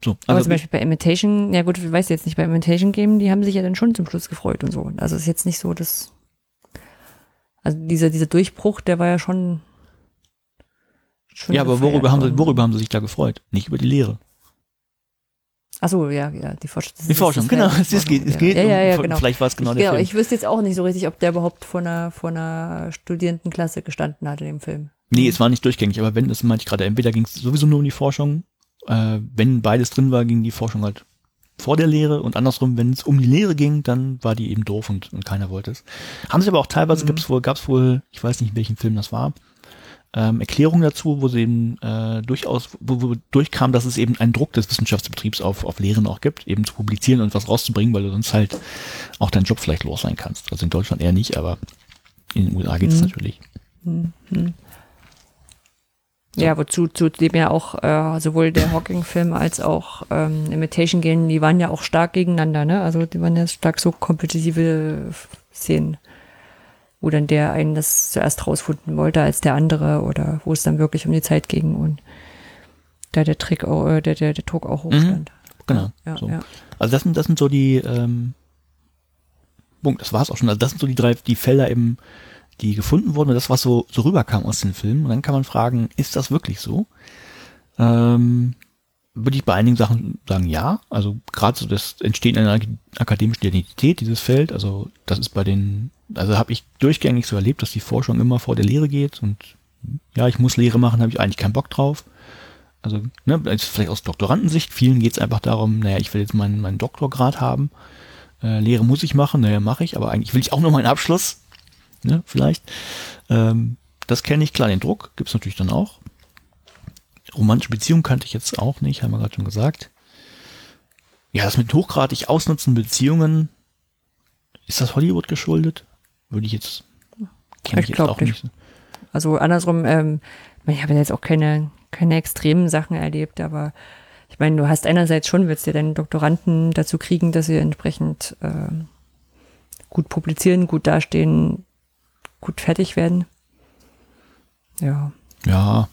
Speaker 1: So,
Speaker 2: Aber
Speaker 1: also
Speaker 2: zum Beispiel bei Imitation, ja gut, ich weiß jetzt nicht, bei Imitation Game, die haben sich ja dann schon zum Schluss gefreut und so. Also es ist jetzt nicht so, dass, also dieser, dieser Durchbruch, der war ja schon, schon
Speaker 1: ja, aber worüber haben sie,
Speaker 2: worden.
Speaker 1: worüber haben sie sich da gefreut? Nicht über die Lehre.
Speaker 2: Achso, ja, ja, die Forschung.
Speaker 1: Die Forschung, genau. Es, geht, es geht
Speaker 2: ja, ja, ja,
Speaker 1: um,
Speaker 2: genau.
Speaker 1: Vielleicht war es genau
Speaker 2: ich,
Speaker 1: der
Speaker 2: genau,
Speaker 1: Film.
Speaker 2: ich wüsste jetzt auch nicht so richtig, ob der überhaupt vor einer, vor einer Studierendenklasse gestanden hat in dem Film.
Speaker 1: Nee, es war nicht durchgängig, aber wenn, das meinte ich gerade, entweder ging es sowieso nur um die Forschung, äh, wenn beides drin war, ging die Forschung halt vor der Lehre und andersrum, wenn es um die Lehre ging, dann war die eben doof und, und keiner wollte es. Haben sie aber auch teilweise,
Speaker 2: Mhm.
Speaker 1: gibt's wohl, gab's wohl, ich weiß nicht, in welchem Film das war, ähm, Erklärungen dazu, wo sie eben äh, durchaus, wo, wo durchkam, dass es eben einen Druck des Wissenschaftsbetriebs auf, auf Lehren auch gibt, eben zu publizieren und was rauszubringen, weil du sonst halt auch deinen Job vielleicht los sein kannst. Also in Deutschland eher nicht, aber in den USA geht es
Speaker 2: Mhm.
Speaker 1: natürlich.
Speaker 2: Ja, wozu zu dem ja auch äh, sowohl der Hawking-Film als auch ähm, Imitation Game, die waren ja auch stark gegeneinander, ne? Also die waren ja stark so kompetitive Szenen, wo dann der einen das zuerst rausfinden wollte als der andere oder wo es dann wirklich um die Zeit ging und da der Trick auch, äh, der, der, der Druck auch hochstand.
Speaker 1: Genau.
Speaker 2: Ja,
Speaker 1: so.
Speaker 2: ja.
Speaker 1: Also das sind, das sind so die, ähm, Punkt, das war's auch schon. Also das sind so die drei, die Felder eben, die gefunden wurden und das, was so, so rüberkam aus den Filmen. Und dann kann man fragen, ist das wirklich so? Ähm, würde ich bei einigen Sachen sagen, ja. Also gerade so das Entstehen einer akademischen Identität, dieses Feld, also das ist bei den, also habe ich durchgängig so erlebt, dass die Forschung immer vor der Lehre geht und ja, ich muss Lehre machen, habe ich eigentlich keinen Bock drauf. Also, ne, vielleicht aus Doktorandensicht, vielen geht es einfach darum, naja, ich will jetzt meinen, meinen Doktorgrad haben. Äh, Lehre muss ich machen, naja, mache ich, aber eigentlich will ich auch noch meinen Abschluss. Ne, vielleicht. Ähm, das kenne ich, klar, den Druck gibt's natürlich dann auch. Romantische Beziehungen kannte ich jetzt auch nicht, haben wir gerade schon gesagt. Ja, das mit hochgradig ausnutzen Beziehungen, ist das Hollywood geschuldet? Würde ich jetzt, kenne
Speaker 2: Ich
Speaker 1: ich jetzt auch
Speaker 2: nicht.
Speaker 1: nicht.
Speaker 2: Also andersrum, ähm, ich habe jetzt auch keine, keine extremen Sachen erlebt, aber ich meine, du hast einerseits schon, willst du deine Doktoranden dazu kriegen, dass sie entsprechend ähm, gut publizieren, gut dastehen, gut fertig werden. Ja,
Speaker 1: Ja,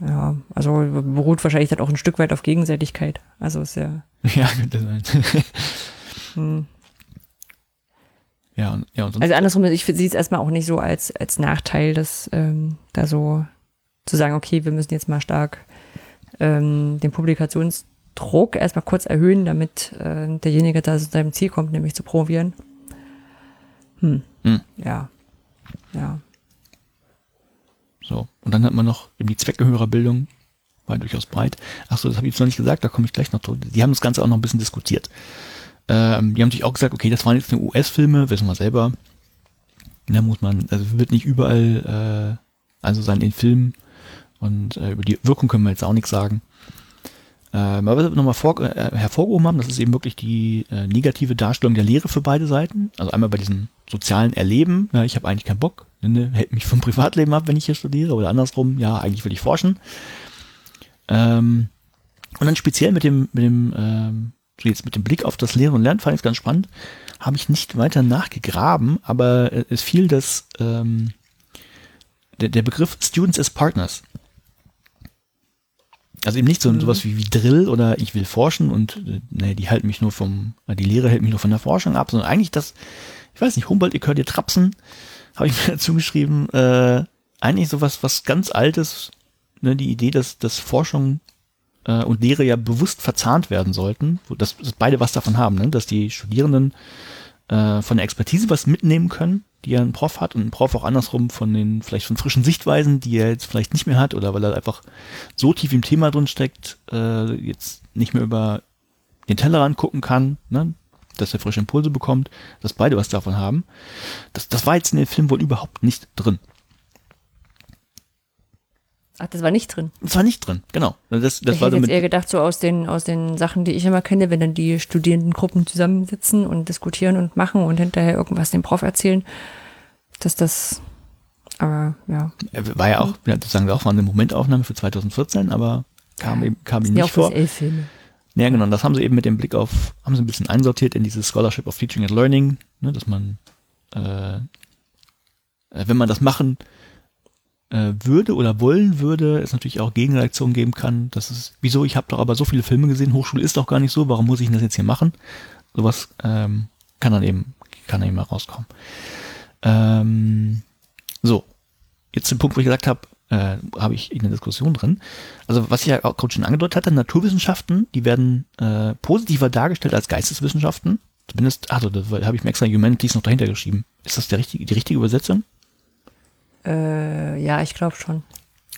Speaker 2: ja, also beruht wahrscheinlich dann auch ein Stück weit auf Gegenseitigkeit. Also ist ja,
Speaker 1: ja, könnte sein.
Speaker 2: hm.
Speaker 1: ja, und, ja, und sonst,
Speaker 2: also andersrum, ich sehe es erstmal auch nicht so als, als Nachteil, dass ähm, da so zu sagen, okay, wir müssen jetzt mal stark ähm, den Publikationsdruck erstmal kurz erhöhen, damit äh, derjenige da zu seinem Ziel kommt, nämlich zu promovieren. Hm.
Speaker 1: Hm.
Speaker 2: Ja. Ja.
Speaker 1: So. Und dann hat man noch eben die Zwecke höherer Bildung, war durchaus breit. Ach so, das habe ich jetzt noch nicht gesagt, da komme ich gleich noch drauf. Die haben das Ganze auch noch ein bisschen diskutiert. Ähm, die haben sich auch gesagt, okay, das waren jetzt nur US-Filme, wissen wir selber. Da muss man, also wird nicht überall, äh, also sein in Filmen und äh, über die Wirkung können wir jetzt auch nichts sagen. Ähm, aber was wir nochmal vor, äh, hervorgehoben haben, das ist eben wirklich die äh, negative Darstellung der Lehre für beide Seiten. Also einmal bei diesem sozialen Erleben, ja, ich habe eigentlich keinen Bock, ne, hält mich vom Privatleben ab, wenn ich hier studiere, oder andersrum, ja, eigentlich will ich forschen. Ähm, und dann speziell mit dem, mit dem, ähm, so jetzt mit dem Blick auf das Lehren und Lernen fand ich ganz spannend, habe ich nicht weiter nachgegraben, aber äh, es fiel das, ähm, der, der Begriff Students as Partners. Also eben nicht so sowas wie, wie Drill oder ich will forschen und äh, nee, die halten mich nur vom, äh, die Lehre hält mich nur von der Forschung ab, sondern eigentlich das, ich weiß nicht, Humboldt, ich höre dir Trapsen, habe ich mir dazu geschrieben, äh, eigentlich sowas, was ganz Altes, ne, die Idee, dass, dass Forschung äh, und Lehre ja bewusst verzahnt werden sollten, wo- dass, dass beide was davon haben, ne? dass die Studierenden äh, von der Expertise was mitnehmen können, die ein Prof hat und ein Prof auch andersrum von den vielleicht von frischen Sichtweisen, die er jetzt vielleicht nicht mehr hat oder weil er einfach so tief im Thema drin steckt, äh, jetzt nicht mehr über den Tellerrand gucken kann, ne? dass er frische Impulse bekommt, dass beide was davon haben. Das, das war jetzt in dem Film wohl überhaupt nicht drin.
Speaker 2: Ach, das war nicht drin.
Speaker 1: Das war nicht drin, genau. Das, das
Speaker 2: ich
Speaker 1: war
Speaker 2: hätte
Speaker 1: so
Speaker 2: jetzt eher gedacht, so aus den, aus den Sachen, die ich immer kenne, wenn dann die Studierendengruppen zusammensitzen und diskutieren und machen und hinterher irgendwas dem Prof erzählen, dass das, aber ja,
Speaker 1: war ja auch, ja, das sagen wir auch, war eine Momentaufnahme für 2014, aber kam
Speaker 2: Ja,
Speaker 1: eben, kam ihm nicht vor.
Speaker 2: bloß elf Filme.
Speaker 1: Ja, genau. Das haben sie eben mit dem Blick auf, haben sie ein bisschen einsortiert in dieses Scholarship of Teaching and Learning, ne, dass man, äh, äh, wenn man das machen äh, würde oder wollen würde, es natürlich auch Gegenreaktionen geben kann. Das ist, wieso, ich habe doch aber so viele Filme gesehen, Hochschule ist doch gar nicht so, warum muss ich das jetzt hier machen? Sowas ähm, kann dann eben, kann dann eben mal rauskommen. Ähm, so, jetzt den Punkt, wo ich gesagt habe, äh, habe ich in der Diskussion drin. Also was ich ja auch schon angedeutet hatte, Naturwissenschaften, die werden äh, positiver dargestellt als Geisteswissenschaften. Zumindest, also da habe ich mir extra Humanities noch dahinter geschrieben. Ist das der richtige, die richtige Übersetzung?
Speaker 2: Äh, ja, ich glaube schon.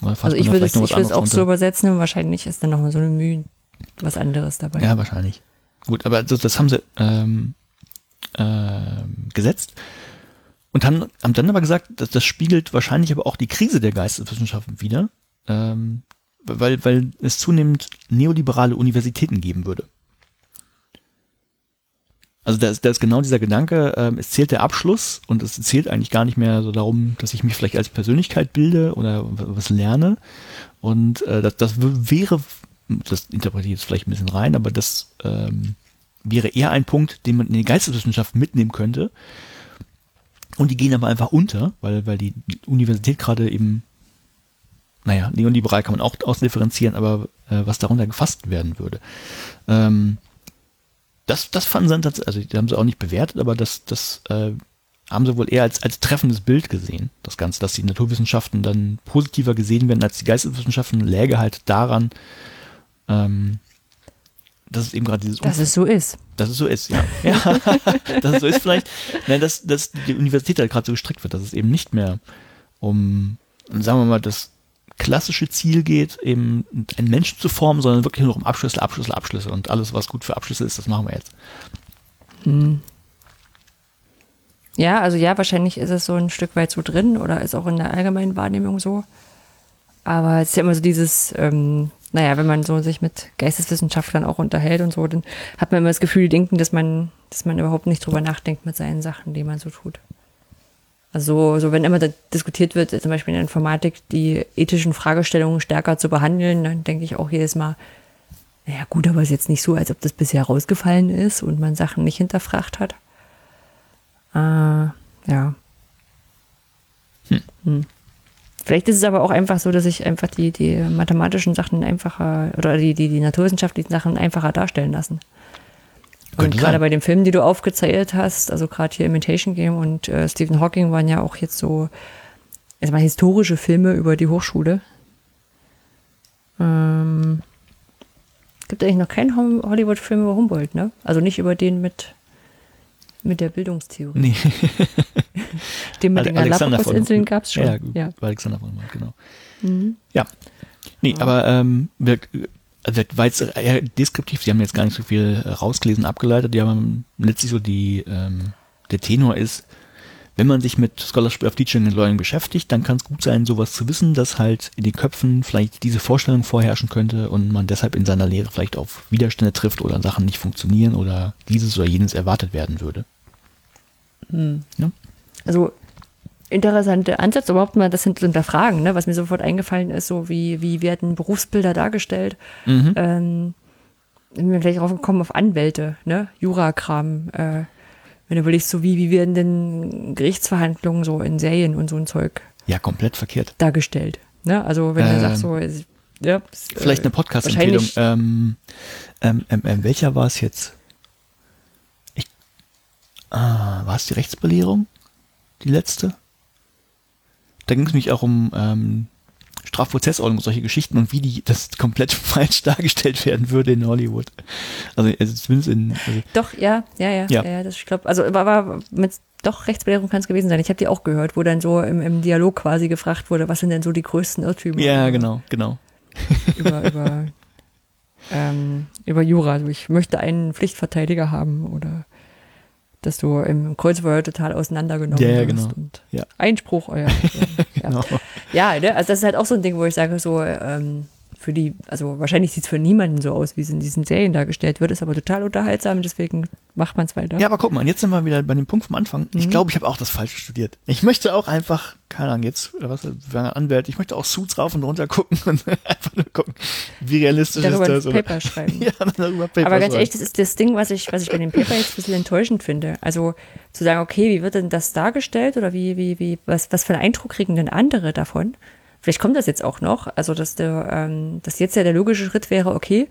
Speaker 2: Also ich würde es, ich es auch so übersetzen und wahrscheinlich ist dann nochmal so eine Mühe was anderes dabei.
Speaker 1: Ja, wahrscheinlich. Gut, aber das, das haben sie ähm, äh, gesetzt und haben, haben dann aber gesagt, dass das spiegelt wahrscheinlich aber auch die Krise der Geisteswissenschaften wider, ähm, weil, weil es zunehmend neoliberale Universitäten geben würde. Also da ist, da ist genau dieser Gedanke, ähm, es zählt der Abschluss und es zählt eigentlich gar nicht mehr so darum, dass ich mich vielleicht als Persönlichkeit bilde oder was lerne. Und äh, das, das wäre, das interpretiere ich jetzt vielleicht ein bisschen rein, aber das ähm, wäre eher ein Punkt, den man in die Geisteswissenschaften mitnehmen könnte. Und die gehen aber einfach unter, weil, weil die Universität gerade eben, naja, neoliberal kann man auch ausdifferenzieren, aber äh, was darunter gefasst werden würde. Ähm, das, das fanden sie tatsächlich, also die haben sie auch nicht bewertet, aber das, das äh, haben sie wohl eher als, als treffendes Bild gesehen, das Ganze, dass die Naturwissenschaften dann positiver gesehen werden als die Geisteswissenschaften, läge halt daran, ähm, dass es eben gerade dieses
Speaker 2: Dass es so ist.
Speaker 1: Dass es so ist, ja. ja dass es so ist vielleicht, nein, dass, dass die Universität halt gerade so gestrickt wird, dass es eben nicht mehr um, sagen wir mal, das klassische Ziel geht, eben einen Menschen zu formen, sondern wirklich nur um Abschlüsse, Abschlüsse, Abschlüsse und alles, was gut für Abschlüsse ist, das machen wir jetzt. Hm.
Speaker 2: Ja, also ja, wahrscheinlich ist es so ein Stück weit so drin oder ist auch in der allgemeinen Wahrnehmung so. Aber es ist ja immer so dieses, ähm, naja, wenn man so sich mit Geisteswissenschaftlern auch unterhält und so, dann hat man immer das Gefühl, denken, dass man, dass man überhaupt nicht drüber nachdenkt mit seinen Sachen, die man so tut. Also so wenn immer da diskutiert wird, zum Beispiel in der Informatik, die ethischen Fragestellungen stärker zu behandeln, dann denke ich auch jedes Mal, naja gut, aber es ist jetzt nicht so, als ob das bisher rausgefallen ist und man Sachen nicht hinterfragt hat. Äh, ja. Hm. Hm. Vielleicht ist es aber auch einfach so, dass ich einfach die, die mathematischen Sachen einfacher oder die, die, die naturwissenschaftlichen Sachen einfacher darstellen lassen. Und gerade bei den Filmen, die du aufgezählt hast, also gerade hier Imitation Game und äh, Stephen Hawking waren ja auch jetzt so erstmal historische Filme über die Hochschule. Ähm, gibt eigentlich noch keinen Hollywood-Film über Humboldt, ne? Also nicht über den mit, mit der Bildungstheorie. Nee. den mit den Galapagos-Inseln gab es schon. Ja,
Speaker 1: ja. Alexander von Humboldt, genau. Mhm. Ja. Nee, aber ähm, wir, also war jetzt eher deskriptiv, sie haben jetzt gar nicht so viel äh, rausgelesen, abgeleitet, die haben letztlich so die, ähm, der Tenor ist, wenn man sich mit Scholarship of Teaching and Learning beschäftigt, dann kann es gut sein, sowas zu wissen, dass halt in den Köpfen vielleicht diese Vorstellung vorherrschen könnte und man deshalb in seiner Lehre vielleicht auf Widerstände trifft oder Sachen nicht funktionieren oder dieses oder jenes erwartet werden würde.
Speaker 2: Hm. Ja? Also interessante Ansatz, überhaupt mal das zu hinterfragen, ne? was mir sofort eingefallen ist, so wie, wie werden Berufsbilder dargestellt. Mhm. Ähm, bin mir gleich draufgekommen auf Anwälte, ne? Jurakram. Äh, wenn du überlegst, so wie, wie werden denn Gerichtsverhandlungen so in Serien und so ein Zeug
Speaker 1: ja, komplett verkehrt.
Speaker 2: Dargestellt. Ne? Also wenn ähm, du sagst so, ja,
Speaker 1: vielleicht eine Podcast-Empfehlung. Ähm, ähm, ähm, ähm, welcher war es jetzt? Ich, ah, war es die Rechtsbelehrung? Die letzte? Da ging es mich auch um ähm, Strafprozessordnung und solche Geschichten und wie die das komplett falsch dargestellt werden würde in Hollywood. Also, also zumindest in. Also
Speaker 2: Doch, ja, ja, ja, ja. ja das, ich glaube, also war, war mit doch Rechtsbelehrung kann es gewesen sein. Ich habe die auch gehört, wo dann so im, im Dialog quasi gefragt wurde, was sind denn so die größten Irrtümer?
Speaker 1: Ja, genau, genau.
Speaker 2: Über, über, ähm, über Jura. Also ich möchte einen Pflichtverteidiger haben oder dass du im Kreuzfeuer total auseinandergenommen
Speaker 1: ja, ja, genau.
Speaker 2: Und
Speaker 1: ja.
Speaker 2: Einspruch, euer. ja, genau. ja ne? also das ist halt auch so ein Ding, wo ich sage, so, ähm, für die, also wahrscheinlich sieht es für niemanden so aus, wie es in diesen Serien dargestellt wird, ist aber total unterhaltsam, deswegen macht man es weiter.
Speaker 1: Ja, aber guck mal, jetzt sind wir wieder bei dem Punkt vom Anfang. Ich mhm. glaube, ich habe auch das Falsche studiert. Ich möchte auch einfach, keine Ahnung, jetzt, was, wir Anwälte, ich möchte auch Suits rauf und runter gucken und einfach nur gucken, wie realistisch
Speaker 2: darüber
Speaker 1: ist das.
Speaker 2: Darüber Paper schreiben. ja, darüber Paper Aber ganz ehrlich, das ist das Ding, was ich, was ich bei dem Paper jetzt ein bisschen enttäuschend finde. Also zu sagen, okay, wie wird denn das dargestellt oder wie, wie, wie, was, was für einen Eindruck kriegen denn andere davon? Vielleicht kommt das jetzt auch noch, also dass, der, ähm, dass jetzt ja der logische Schritt wäre, okay,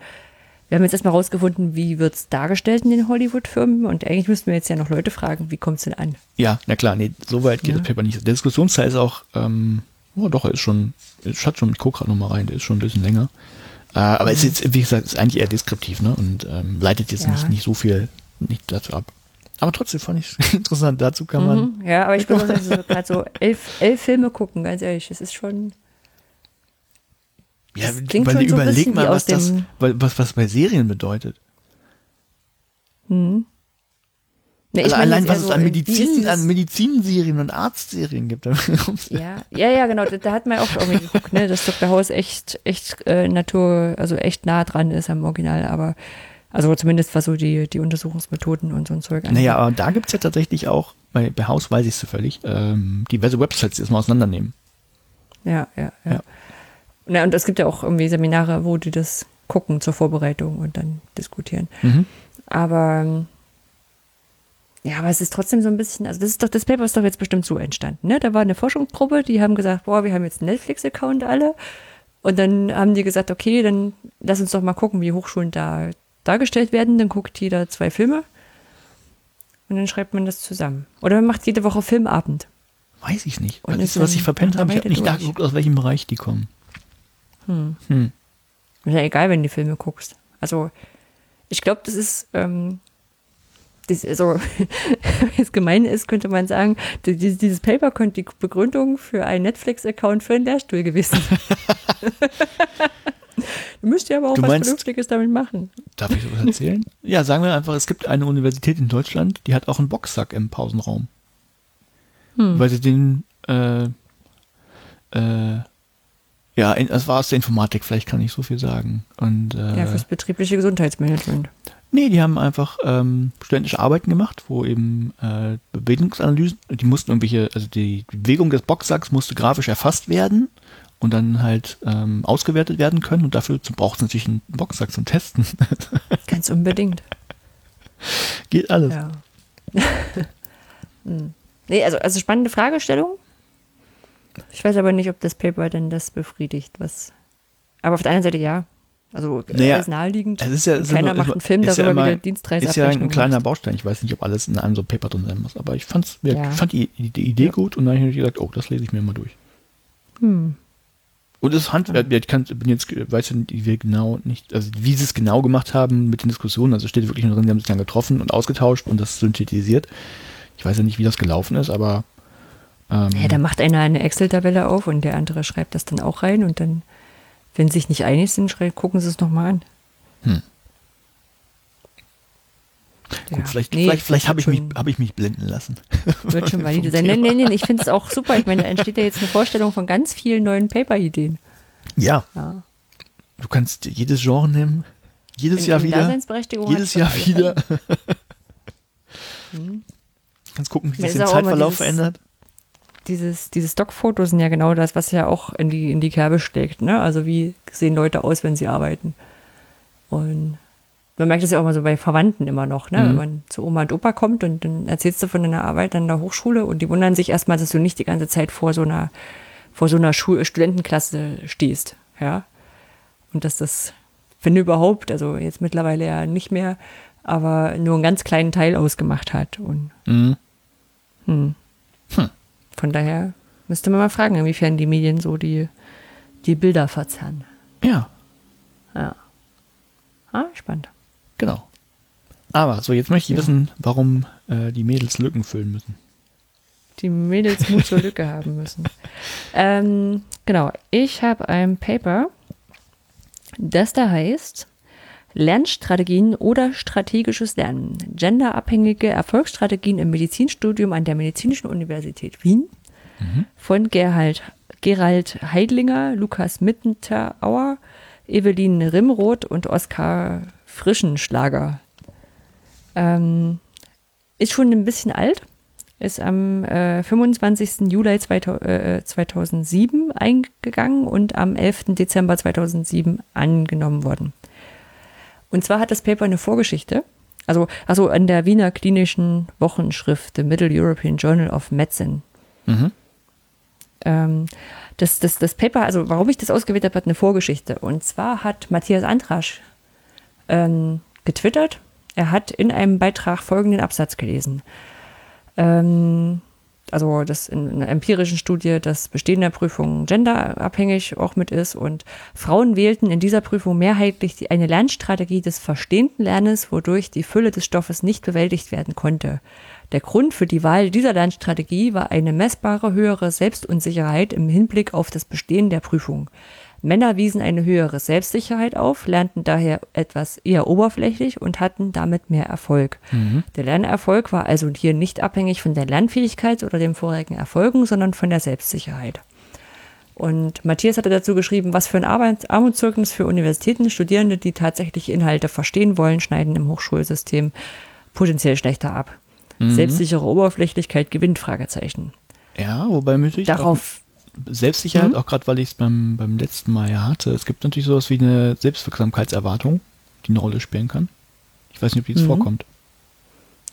Speaker 2: wir haben jetzt erstmal rausgefunden, wie wird es dargestellt in den Hollywood-Firmen und eigentlich müssten wir jetzt ja noch Leute fragen, wie kommt es denn an?
Speaker 1: Ja, na klar, nee, so weit geht ja. das Paper nicht. Der Diskussionsteil ist auch, ähm, Oh, doch, er ist schon, ich hatte schon, ich gucke gerade nochmal rein, der ist schon ein bisschen länger. Äh, aber es ist jetzt, wie gesagt, ist eigentlich eher deskriptiv, ne? Und ähm, leitet jetzt
Speaker 2: Ja.
Speaker 1: nicht, nicht so viel nicht dazu ab. Aber trotzdem fand ich es interessant. Dazu kann man.
Speaker 2: Mhm. Ja, aber ich so, gerade so elf, elf Filme gucken, ganz ehrlich. Das ist schon.
Speaker 1: Ja,
Speaker 2: Das klingt
Speaker 1: weil
Speaker 2: schon so
Speaker 1: überleg
Speaker 2: bisschen
Speaker 1: mal, was das, was, was bei Serien bedeutet.
Speaker 2: Hm. Nee,
Speaker 1: Also allein was es
Speaker 2: so,
Speaker 1: an Medizin, an Medizinserien und Arztserien gibt.
Speaker 2: Ja, ja, ja, genau. Da, da hat man auch irgendwie geguckt, ne, dass Dr. House echt, echt äh, Natur, also echt nah dran ist am Original, aber also zumindest was so die, die Untersuchungsmethoden und so ein Zeug angeht.
Speaker 1: naja, aber da gibt es ja tatsächlich auch, bei, bei Haus weiß ich es völlig, ähm, diverse Websites, die das mal auseinandernehmen.
Speaker 2: Ja, ja, ja.
Speaker 1: Ja.
Speaker 2: Na, und es gibt ja auch irgendwie Seminare, wo die das gucken zur Vorbereitung und dann diskutieren.
Speaker 1: Mhm.
Speaker 2: Aber ja, aber es ist trotzdem so ein bisschen, also das ist doch, das Paper ist doch jetzt bestimmt so entstanden, ne? Da war eine Forschungsgruppe, die haben gesagt, boah, wir haben jetzt einen Netflix-Account alle. Und dann haben die gesagt, okay, dann lass uns doch mal gucken, wie Hochschulen da dargestellt werden. Dann guckt jeder zwei Filme und dann schreibt man das zusammen. Oder man macht jede Woche Filmabend.
Speaker 1: Weiß ich nicht.
Speaker 2: Und
Speaker 1: Weißt
Speaker 2: ist
Speaker 1: du, was ich verpennt habe? Ich habe nicht nachgeguckt, aus welchem Bereich die kommen.
Speaker 2: Hm.
Speaker 1: Hm.
Speaker 2: Ist ja egal, wenn du die Filme guckst. Also, ich glaube, das ist, ähm, das, also, wenn es gemein ist, könnte man sagen, die- die- dieses Paper könnte die Begründung für einen Netflix-Account für einen Lehrstuhl gewesen sein. du müsst ja aber auch
Speaker 1: Du
Speaker 2: was
Speaker 1: meinst-
Speaker 2: Vernünftiges damit machen.
Speaker 1: Darf ich sowas erzählen? ja, sagen wir einfach, es gibt eine Universität in Deutschland, die hat auch einen Boxsack im Pausenraum.
Speaker 2: Hm.
Speaker 1: Weil sie den, äh, äh, ja, das war aus der Informatik, vielleicht kann ich so viel sagen. Und, äh,
Speaker 2: Ja, fürs betriebliche Gesundheitsmanagement.
Speaker 1: nee, die haben einfach ähm, studentische Arbeiten gemacht, wo eben äh, Bewegungsanalysen, die mussten irgendwelche, also die, die Bewegung des Boxsacks musste grafisch erfasst werden und dann halt ähm, ausgewertet werden können und dafür braucht es natürlich einen Boxsack zum Testen.
Speaker 2: Ganz unbedingt.
Speaker 1: Geht alles.
Speaker 2: Ja. hm. Nee, also, also spannende Fragestellung. Ich weiß aber nicht, ob das Paper denn das befriedigt, was. Aber auf der anderen Seite ja. Also
Speaker 1: Naja,
Speaker 2: ist naheliegend.
Speaker 1: Es ist ja, es ist
Speaker 2: keiner
Speaker 1: immer-
Speaker 2: macht einen Film
Speaker 1: ist
Speaker 2: darüber,
Speaker 1: ja immer,
Speaker 2: wie der Dienstreise
Speaker 1: Ist ja ein kleiner Baustein. Ich weiß nicht, ob alles in einem so Paper drin sein muss, aber ich fand's,
Speaker 2: Ja.
Speaker 1: ich fand die, die Idee
Speaker 2: Ja.
Speaker 1: gut und dann habe ich gesagt, oh, das lese ich mir mal durch.
Speaker 2: Hm.
Speaker 1: Und das Handwerk, ich kann, bin jetzt, weiß ja nicht, wie wir genau nicht, also wie sie es genau gemacht haben mit den Diskussionen, also steht wirklich nur drin, sie haben sich dann getroffen und ausgetauscht und das synthetisiert. Ich weiß ja nicht, wie das gelaufen ist, aber ähm,
Speaker 2: Ja, da macht einer eine Excel-Tabelle auf und der andere schreibt das dann auch rein und dann, wenn sie sich nicht einig sind, gucken sie es nochmal an.
Speaker 1: Hm.
Speaker 2: Ja.
Speaker 1: gut, vielleicht,
Speaker 2: Nee,
Speaker 1: vielleicht, vielleicht habe ich, mich, hab ich mich blenden lassen.
Speaker 2: Wird schon valide sein. Nein, nein, nein, ich finde es auch super. Ich meine, da entsteht ja jetzt eine Vorstellung von ganz vielen neuen Paper-Ideen.
Speaker 1: Ja,
Speaker 2: Ja.
Speaker 1: du kannst jedes Genre nehmen, jedes
Speaker 2: In-
Speaker 1: Jahr
Speaker 2: in
Speaker 1: wieder, jedes Jahr wieder.
Speaker 2: Mhm.
Speaker 1: Kannst gucken, wie sich der Zeitverlauf
Speaker 2: dieses-
Speaker 1: verändert.
Speaker 2: Dieses, diese Stockfotos sind ja genau das, was ja auch in die, in die Kerbe steckt. Ne? Also wie sehen Leute aus, wenn sie arbeiten. Und man merkt das ja auch mal so bei Verwandten immer noch, ne?
Speaker 1: Mhm.
Speaker 2: wenn man zu Oma und Opa kommt und dann erzählst du von deiner Arbeit an der Hochschule und die wundern sich erstmal, dass du nicht die ganze Zeit vor so einer, vor so einer Schul Studentenklasse stehst. Ja? Und dass das, wenn überhaupt, also jetzt mittlerweile ja nicht mehr, aber nur einen ganz kleinen Teil ausgemacht hat. Und
Speaker 1: Mhm.
Speaker 2: hm.
Speaker 1: Hm.
Speaker 2: Von daher müsste man mal fragen, inwiefern die Medien so die, die Bilder verzerren.
Speaker 1: Ja,
Speaker 2: Ja. Ah, spannend.
Speaker 1: genau. Aber so, jetzt möchte ich
Speaker 2: Ja.
Speaker 1: wissen, warum äh, die Mädels Lücken füllen müssen.
Speaker 2: Die Mädels Mut zur Lücke haben müssen. Ähm, genau, ich habe ein Paper, das da heißt Lernstrategien oder strategisches Lernen. Genderabhängige Erfolgsstrategien im Medizinstudium an der Medizinischen Universität Wien von Gerhard, Gerald Heidlinger, Lukas Mittenauer, Evelyn Rimroth und Oskar Frischenschlager. Ähm, ist schon ein bisschen alt, ist am äh, 25. Juli 2000, äh, 2007 eingegangen und am 11. Dezember 2007 angenommen worden. Und zwar hat das Paper eine Vorgeschichte, also, also an der Wiener Klinischen Wochenschrift, The Middle European Journal of Medicine.
Speaker 1: Mhm.
Speaker 2: Ähm, das, das, das Paper, also warum ich das ausgewählt habe, hat eine Vorgeschichte. Und zwar hat Matthias Antrasch ähm, getwittert, er hat in einem Beitrag folgenden Absatz gelesen. Ähm, also das in einer empirischen Studie, dass Bestehen der Prüfung genderabhängig auch mit ist und Frauen wählten in dieser Prüfung mehrheitlich die, eine Lernstrategie des verstehenden Lernens, wodurch die Fülle des Stoffes nicht bewältigt werden konnte. Der Grund für die Wahl dieser Lernstrategie war eine messbare höhere Selbstunsicherheit im Hinblick auf das Bestehen der Prüfung. Männer wiesen eine höhere Selbstsicherheit auf, lernten daher etwas eher oberflächlich und hatten damit mehr Erfolg. Mhm. Der Lernerfolg war also hier nicht abhängig von der Lernfähigkeit oder den vorigen Erfolgen, sondern von der Selbstsicherheit. Und Matthias hatte dazu geschrieben, was für ein Arbeits Armutszeugnis für Universitäten, Studierende, die tatsächlich Inhalte verstehen wollen, schneiden im Hochschulsystem potenziell schlechter ab. Mhm. Selbstsichere Oberflächlichkeit gewinnt, Fragezeichen.
Speaker 1: Ja, wobei natürlich
Speaker 2: Darauf
Speaker 1: Selbstsicherheit, mhm. auch gerade weil ich es beim, beim letzten Mal ja hatte. Es gibt natürlich sowas wie eine Selbstwirksamkeitserwartung, die eine Rolle spielen kann. Ich weiß nicht, ob die jetzt mhm. vorkommt.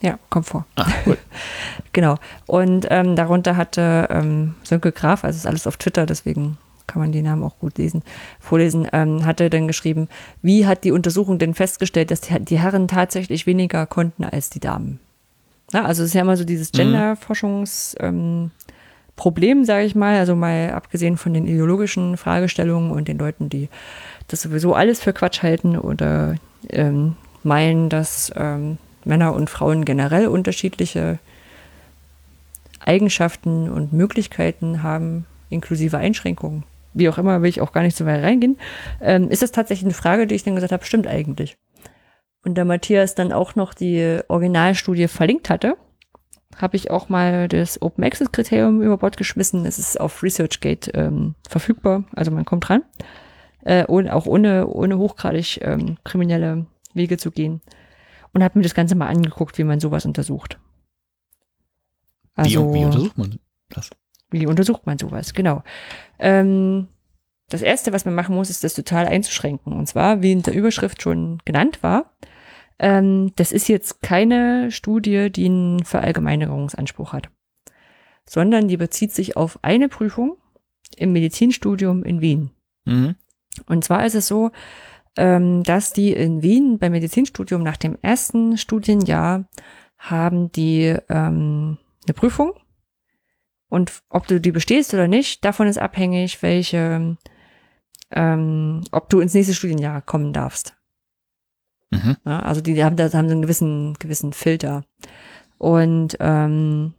Speaker 2: Ja, kommt vor.
Speaker 1: Ah, cool.
Speaker 2: genau. Und ähm, darunter hatte ähm, Sönke Graf, also ist alles auf Twitter, deswegen kann man die Namen auch gut lesen, vorlesen, ähm, hatte dann geschrieben, wie hat die Untersuchung denn festgestellt, dass die, die Herren tatsächlich weniger konnten als die Damen? Na, also es ist ja immer so dieses mhm. Genderforschungs, ähm, Problem, sage ich mal, also mal abgesehen von den ideologischen Fragestellungen und den Leuten, die das sowieso alles für Quatsch halten oder ähm, meinen, dass ähm, Männer und Frauen generell unterschiedliche Eigenschaften und Möglichkeiten haben, inklusive Einschränkungen. Wie auch immer, will ich auch gar nicht so weit reingehen. Ähm, ist das tatsächlich eine Frage, die ich dann gesagt habe, stimmt eigentlich. Und der Matthias dann auch noch die Originalstudie verlinkt hatte, habe ich auch mal das Open Access Kriterium über Bord geschmissen. Es ist auf ResearchGate ähm, verfügbar, also man kommt dran. Äh, ohne, auch ohne, ohne hochgradig ähm, kriminelle Wege zu gehen. Und habe mir das Ganze mal angeguckt, wie man sowas untersucht.
Speaker 1: Also, wie, wie untersucht man das?
Speaker 2: Wie untersucht man sowas, genau. Ähm, das erste, was man machen muss, ist das total einzuschränken. Und zwar, wie in der Überschrift schon genannt war, ähm, das ist jetzt keine Studie, die einen Verallgemeinerungsanspruch hat, sondern die bezieht sich auf eine Prüfung im Medizinstudium in Wien. Mhm. Und zwar ist es so, ähm, dass die in Wien beim Medizinstudium nach dem ersten Studienjahr haben die ähm, eine Prüfung und ob du die bestehst oder nicht, davon ist abhängig, welche, ähm, ob du ins nächste Studienjahr kommen darfst. Mhm. Ja, also die, haben da haben so einen gewissen, gewissen Filter. Und ähm,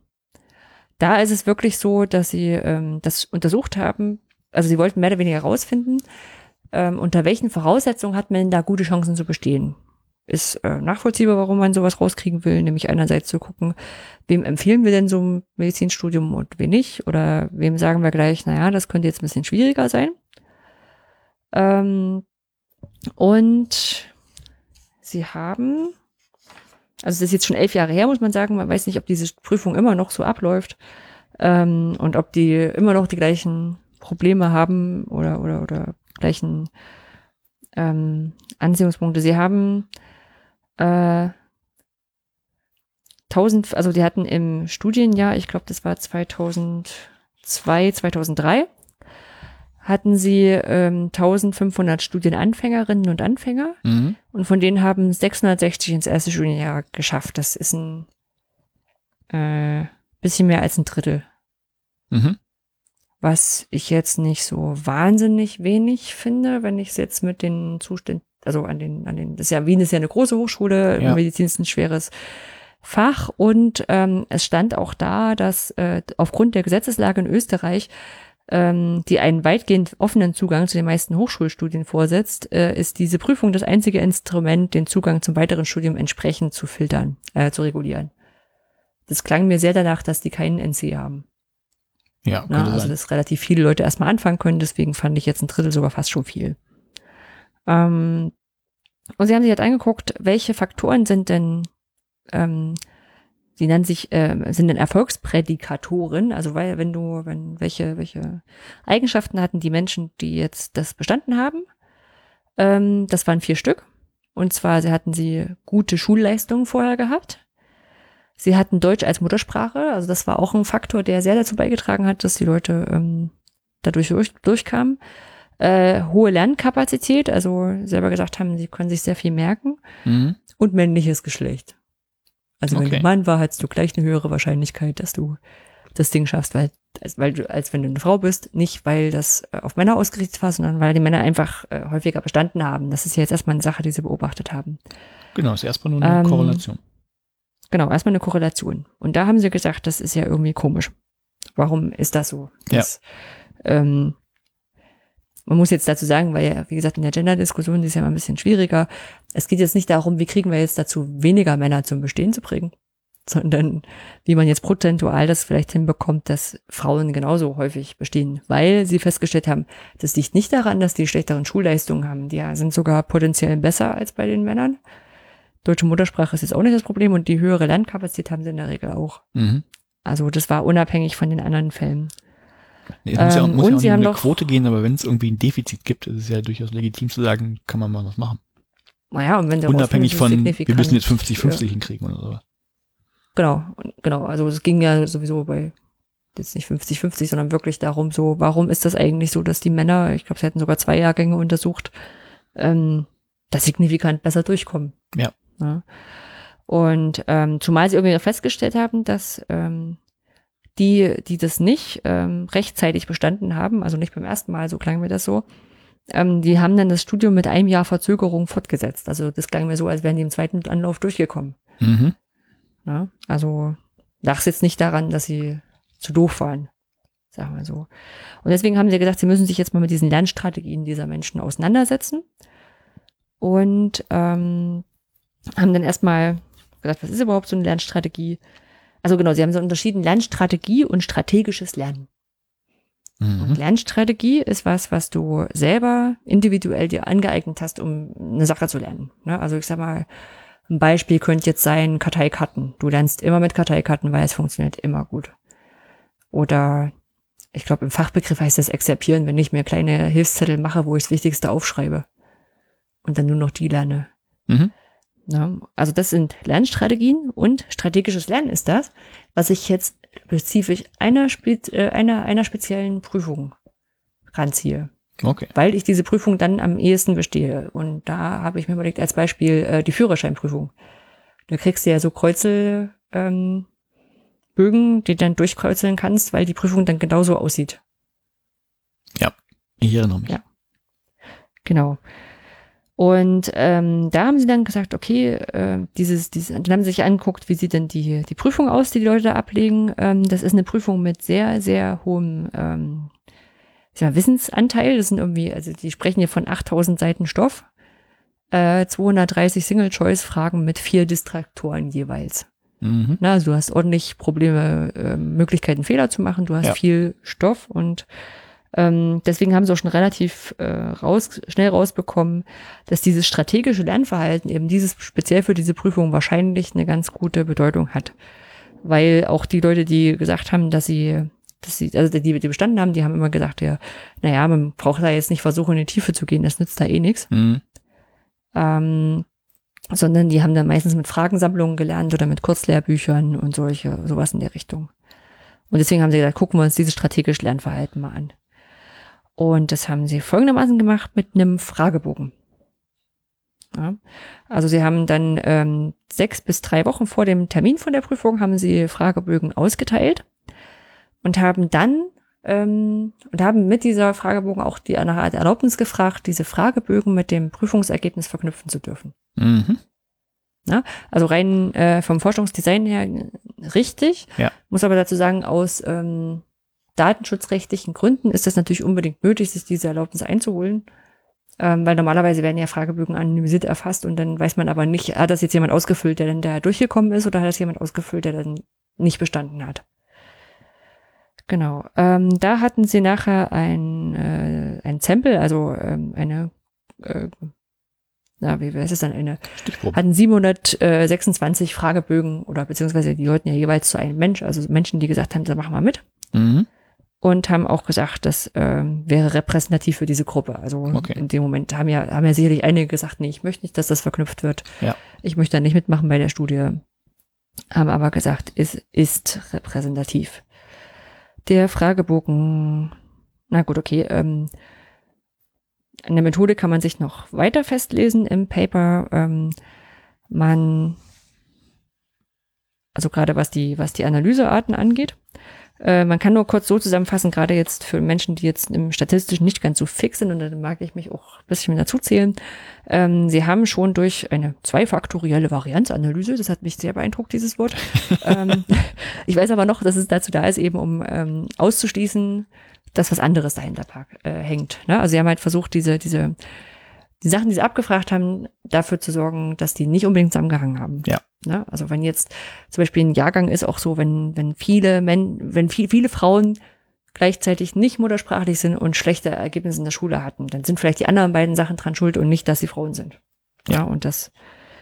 Speaker 2: da ist es wirklich so, dass sie ähm, das untersucht haben. Also sie wollten mehr oder weniger herausfinden, ähm, unter welchen Voraussetzungen hat man da gute Chancen zu bestehen. Ist äh, nachvollziehbar, warum man sowas rauskriegen will, nämlich einerseits zu gucken, wem empfehlen wir denn so ein Medizinstudium und wen nicht, oder wem sagen wir gleich, naja, das könnte jetzt ein bisschen schwieriger sein. Ähm, und Sie haben, also das ist jetzt schon elf Jahre her, muss man sagen, man weiß nicht, ob diese Prüfung immer noch so abläuft ähm, und ob die immer noch die gleichen Probleme haben oder, oder, oder gleichen ähm, Anziehungspunkte. Sie haben äh, 1000, also die hatten im Studienjahr, ich glaube, das war 2002, 2003, hatten sie ähm, 1500 Studienanfängerinnen und Anfänger mhm. und von denen haben 660 ins erste Studienjahr geschafft. Das ist ein äh, bisschen mehr als ein Drittel. Mhm. Was ich jetzt nicht so wahnsinnig wenig finde, wenn ich es jetzt mit den Zuständen, also an den, an den, das ist ja, Wien ist ja eine große Hochschule, ja. Medizin ist ein schweres Fach und ähm, es stand auch da, dass äh, aufgrund der Gesetzeslage in Österreich ähm, die einen weitgehend offenen Zugang zu den meisten Hochschulstudien vorsetzt, äh, ist diese Prüfung das einzige Instrument, den Zugang zum weiteren Studium entsprechend zu filtern, äh, zu regulieren. Das klang mir sehr danach, dass die keinen NC haben.
Speaker 1: Ja,
Speaker 2: Na, also sein. dass relativ viele Leute erstmal anfangen können, deswegen fand ich jetzt ein Drittel sogar fast schon viel. Ähm, und sie haben sich halt angeguckt, welche Faktoren sind denn ähm, die nennen sich, äh, sind dann Erfolgsprädikatoren, also weil, wenn du, wenn, welche, welche Eigenschaften hatten die Menschen, die jetzt das bestanden haben? Ähm, das waren vier Stück. Und zwar, sie hatten sie gute Schulleistungen vorher gehabt. Sie hatten Deutsch als Muttersprache, also das war auch ein Faktor, der sehr dazu beigetragen hat, dass die Leute ähm, dadurch durch, durchkamen. Äh, hohe Lernkapazität, also selber gesagt haben, sie können sich sehr viel merken. Mhm. Und männliches Geschlecht. Also wenn okay. du Mann war, hattest du gleich eine höhere Wahrscheinlichkeit, dass du das Ding schaffst, weil, als, weil du, als wenn du eine Frau bist, nicht weil das äh, auf Männer ausgerichtet war, sondern weil die Männer einfach äh, häufiger bestanden haben. Das ist ja jetzt erstmal eine Sache, die sie beobachtet haben.
Speaker 1: Genau, ist erstmal nur eine
Speaker 2: Ähm,
Speaker 1: Korrelation.
Speaker 2: Genau, erstmal eine Korrelation. Und da haben sie gesagt, das ist ja irgendwie komisch. Warum ist das so? Das, ähm, man muss jetzt dazu sagen, weil ja, wie gesagt, in der Gender-Diskussion ist ja mal ein bisschen schwieriger. Es geht jetzt nicht darum, wie kriegen wir jetzt dazu, weniger Männer zum Bestehen zu bringen, sondern wie man jetzt prozentual das vielleicht hinbekommt, dass Frauen genauso häufig bestehen, weil sie festgestellt haben, das liegt nicht daran, dass die schlechteren Schulleistungen haben. Die sind sogar potenziell besser als bei den Männern. Deutsche Muttersprache ist jetzt auch nicht das Problem und die höhere Lernkapazität haben sie in der Regel auch.
Speaker 1: Mhm.
Speaker 2: Also das war unabhängig von den anderen Fällen.
Speaker 1: Nee, muss ja,
Speaker 2: Ähm,
Speaker 1: muss
Speaker 2: und
Speaker 1: ja auch
Speaker 2: sie
Speaker 1: nicht um
Speaker 2: haben
Speaker 1: eine
Speaker 2: doch-
Speaker 1: Quote gehen, aber wenn es irgendwie ein Defizit gibt, ist es ja durchaus legitim zu sagen, kann man mal was machen.
Speaker 2: Naja, und wenn sie
Speaker 1: Unabhängig von, wir müssen jetzt
Speaker 2: signifikant
Speaker 1: 50-50 hinkriegen oder so.
Speaker 2: Genau, genau. Also es ging ja sowieso bei jetzt nicht 50-50, sondern wirklich darum, so, warum ist das eigentlich so, dass die Männer, ich glaube, sie hätten sogar zwei Jahrgänge untersucht, ähm, da signifikant besser durchkommen.
Speaker 1: Ja.
Speaker 2: ja. Und ähm, zumal sie irgendwie festgestellt haben, dass ähm, die, die das nicht ähm, rechtzeitig bestanden haben, also nicht beim ersten Mal, so klang mir das so, ähm, die haben dann das Studium mit einem Jahr Verzögerung fortgesetzt. Also das klang mir so, als wären die im zweiten Anlauf durchgekommen.
Speaker 1: Mhm.
Speaker 2: Ja, also lag es jetzt nicht daran, dass sie zu doof waren, sagen wir so. Und deswegen haben sie gesagt, sie müssen sich jetzt mal mit diesen Lernstrategien dieser Menschen auseinandersetzen. Und ähm, haben dann erstmal gesagt, was ist überhaupt so eine Lernstrategie? Also genau, sie haben so unterschieden Lernstrategie und strategisches Lernen. Und
Speaker 1: Mhm.
Speaker 2: Lernstrategie ist was, was du selber individuell dir angeeignet hast, um eine Sache zu lernen. Ne? Also ich sag mal, ein Beispiel könnte jetzt sein Karteikarten. Du lernst immer mit Karteikarten, weil es funktioniert immer gut. Oder ich glaube, im Fachbegriff heißt das Exerpieren, wenn ich mir kleine Hilfszettel mache, wo ich das Wichtigste aufschreibe und dann nur noch die lerne.
Speaker 1: Mhm.
Speaker 2: Ja, also das sind Lernstrategien und strategisches Lernen ist das, was ich jetzt spezifisch einer, äh, einer, einer speziellen Prüfung ranziehe,
Speaker 1: Okay.
Speaker 2: weil ich diese Prüfung dann am ehesten bestehe. Und da habe ich mir überlegt, als Beispiel äh, die Führerscheinprüfung. Da kriegst du ja so Kreuzel, ähm, Bögen, die du dann durchkreuzeln kannst, weil die Prüfung dann genauso aussieht.
Speaker 1: Ich erinnere mich.
Speaker 2: Ja. Genau. Und ähm, da haben sie dann gesagt, okay, äh, dieses, dieses, dann haben sie sich angeguckt, wie sieht denn die, die Prüfung aus, die die Leute da ablegen. Ähm, das ist eine Prüfung mit sehr, sehr hohem ähm, mal, Wissensanteil. Das sind irgendwie, also die sprechen hier von 8000 Seiten Stoff, äh, 230 Single-Choice-Fragen mit vier Distraktoren jeweils.
Speaker 1: Mhm.
Speaker 2: Na, also du hast ordentlich Probleme, äh, Möglichkeiten, Fehler zu machen. Du hast
Speaker 1: Ja.
Speaker 2: viel Stoff und ähm, deswegen haben sie auch schon relativ äh, raus, schnell rausbekommen, dass dieses strategische Lernverhalten eben dieses speziell für diese Prüfung wahrscheinlich eine ganz gute Bedeutung hat. Weil auch die Leute, die gesagt haben, dass sie, dass sie, also die, die bestanden haben, die haben immer gesagt, ja, naja, man braucht da jetzt nicht versuchen, in die Tiefe zu gehen, das nützt da eh nichts
Speaker 1: Mhm.
Speaker 2: ähm, sondern die haben dann meistens mit Fragensammlungen gelernt oder mit Kurzlehrbüchern und solche, sowas in der Richtung. Und deswegen haben sie gesagt, gucken wir uns dieses strategische Lernverhalten mal an. Und das haben sie folgendermaßen gemacht mit einem Fragebogen. Ja, also sie haben dann ähm, sechs bis drei Wochen vor dem Termin von der Prüfung haben sie Fragebögen ausgeteilt und haben dann ähm, und haben mit dieser Fragebogen auch die nach Art Erlaubnis gefragt, diese Fragebögen mit dem Prüfungsergebnis verknüpfen zu dürfen.
Speaker 1: Mhm.
Speaker 2: Also rein äh, vom Forschungsdesign her äh, richtig.
Speaker 1: Ja.
Speaker 2: Muss aber dazu sagen, aus ähm, datenschutzrechtlichen Gründen ist das natürlich unbedingt nötig, sich diese Erlaubnis einzuholen. Ähm, weil normalerweise werden ja Fragebögen anonymisiert erfasst und dann weiß man aber nicht, hat das jetzt jemand ausgefüllt, der dann da durchgekommen ist oder hat das jemand ausgefüllt, der dann nicht bestanden hat. Genau. Ähm, da hatten sie nachher ein, äh, ein Sample, also ähm, eine, äh, na, wie heißt es dann, eine
Speaker 1: Stichprobe.
Speaker 2: hatten 726 Fragebögen oder beziehungsweise die wollten ja jeweils zu einem Mensch, also Menschen, die gesagt haben, da machen wir mit
Speaker 1: Mhm.
Speaker 2: Und haben auch gesagt, das ähm, wäre repräsentativ für diese Gruppe. Also
Speaker 1: Okay.
Speaker 2: in dem Moment haben ja, haben ja sicherlich einige gesagt, nee, ich möchte nicht, dass das verknüpft wird.
Speaker 1: Ja.
Speaker 2: Ich möchte da nicht mitmachen bei der Studie. Haben aber gesagt, es ist repräsentativ. Der Fragebogen, na gut, okay, ähm, an der Methode kann man sich noch weiter festlesen im Paper. Ähm, man, also gerade was die, was die Analysearten angeht, Äh, man kann nur kurz so zusammenfassen, gerade jetzt für Menschen, die jetzt im Statistischen nicht ganz so fix sind, und da mag ich mich auch ein bisschen dazu zählen. Ähm, sie haben schon durch eine zweifaktorielle Varianzanalyse, das hat mich sehr beeindruckt, dieses Wort. ähm, ich weiß aber noch, dass es dazu da ist, eben um ähm, auszuschließen, dass was anderes dahinter äh, hängt. Ne? Also sie haben halt versucht, diese, diese, die Sachen, die sie abgefragt haben, dafür zu sorgen, dass die nicht unbedingt zusammengehangen haben.
Speaker 1: Ja.
Speaker 2: Ne? Also wenn jetzt zum Beispiel ein Jahrgang ist auch so, wenn, wenn viele Men wenn viel, viele Frauen gleichzeitig nicht muttersprachlich sind und schlechte Ergebnisse in der Schule hatten, dann sind vielleicht die anderen beiden Sachen dran schuld und nicht, dass sie Frauen sind. Ja, und das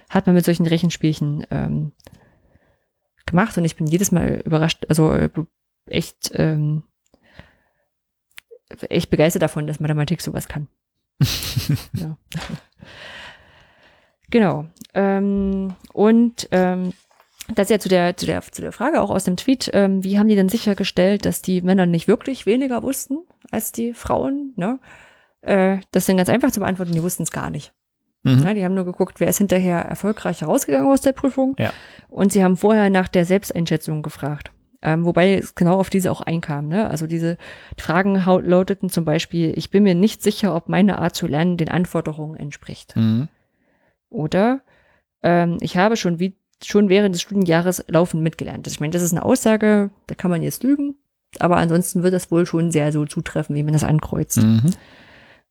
Speaker 2: hat man mit solchen Rechenspielchen ähm, gemacht und ich bin jedes Mal überrascht, also äh, echt, ähm, echt begeistert davon, dass Mathematik sowas kann. Ja. Genau. Ähm, und ähm, das ist ja zu der, zu der, zu der Frage auch aus dem Tweet, ähm, wie haben die denn sichergestellt, dass die Männer nicht wirklich weniger wussten als die Frauen? Ne? Äh, das ist ganz einfach zu beantworten, die wussten es gar nicht. Mhm. Ja, die haben nur geguckt, wer ist hinterher erfolgreich herausgegangen aus der Prüfung.
Speaker 1: Ja.
Speaker 2: Und sie haben vorher nach der Selbsteinschätzung gefragt. Ähm, wobei es genau auf diese auch einkam. Ne? Also diese Fragen lauteten zum Beispiel, ich bin mir nicht sicher, ob meine Art zu lernen den Anforderungen entspricht. Mhm. Oder ähm, ich habe schon, wie, schon während des Studienjahres laufend mitgelernt. Ich meine, das ist eine Aussage, da kann man jetzt lügen, aber ansonsten wird das wohl schon sehr so zutreffen, wie man das ankreuzt. Mhm.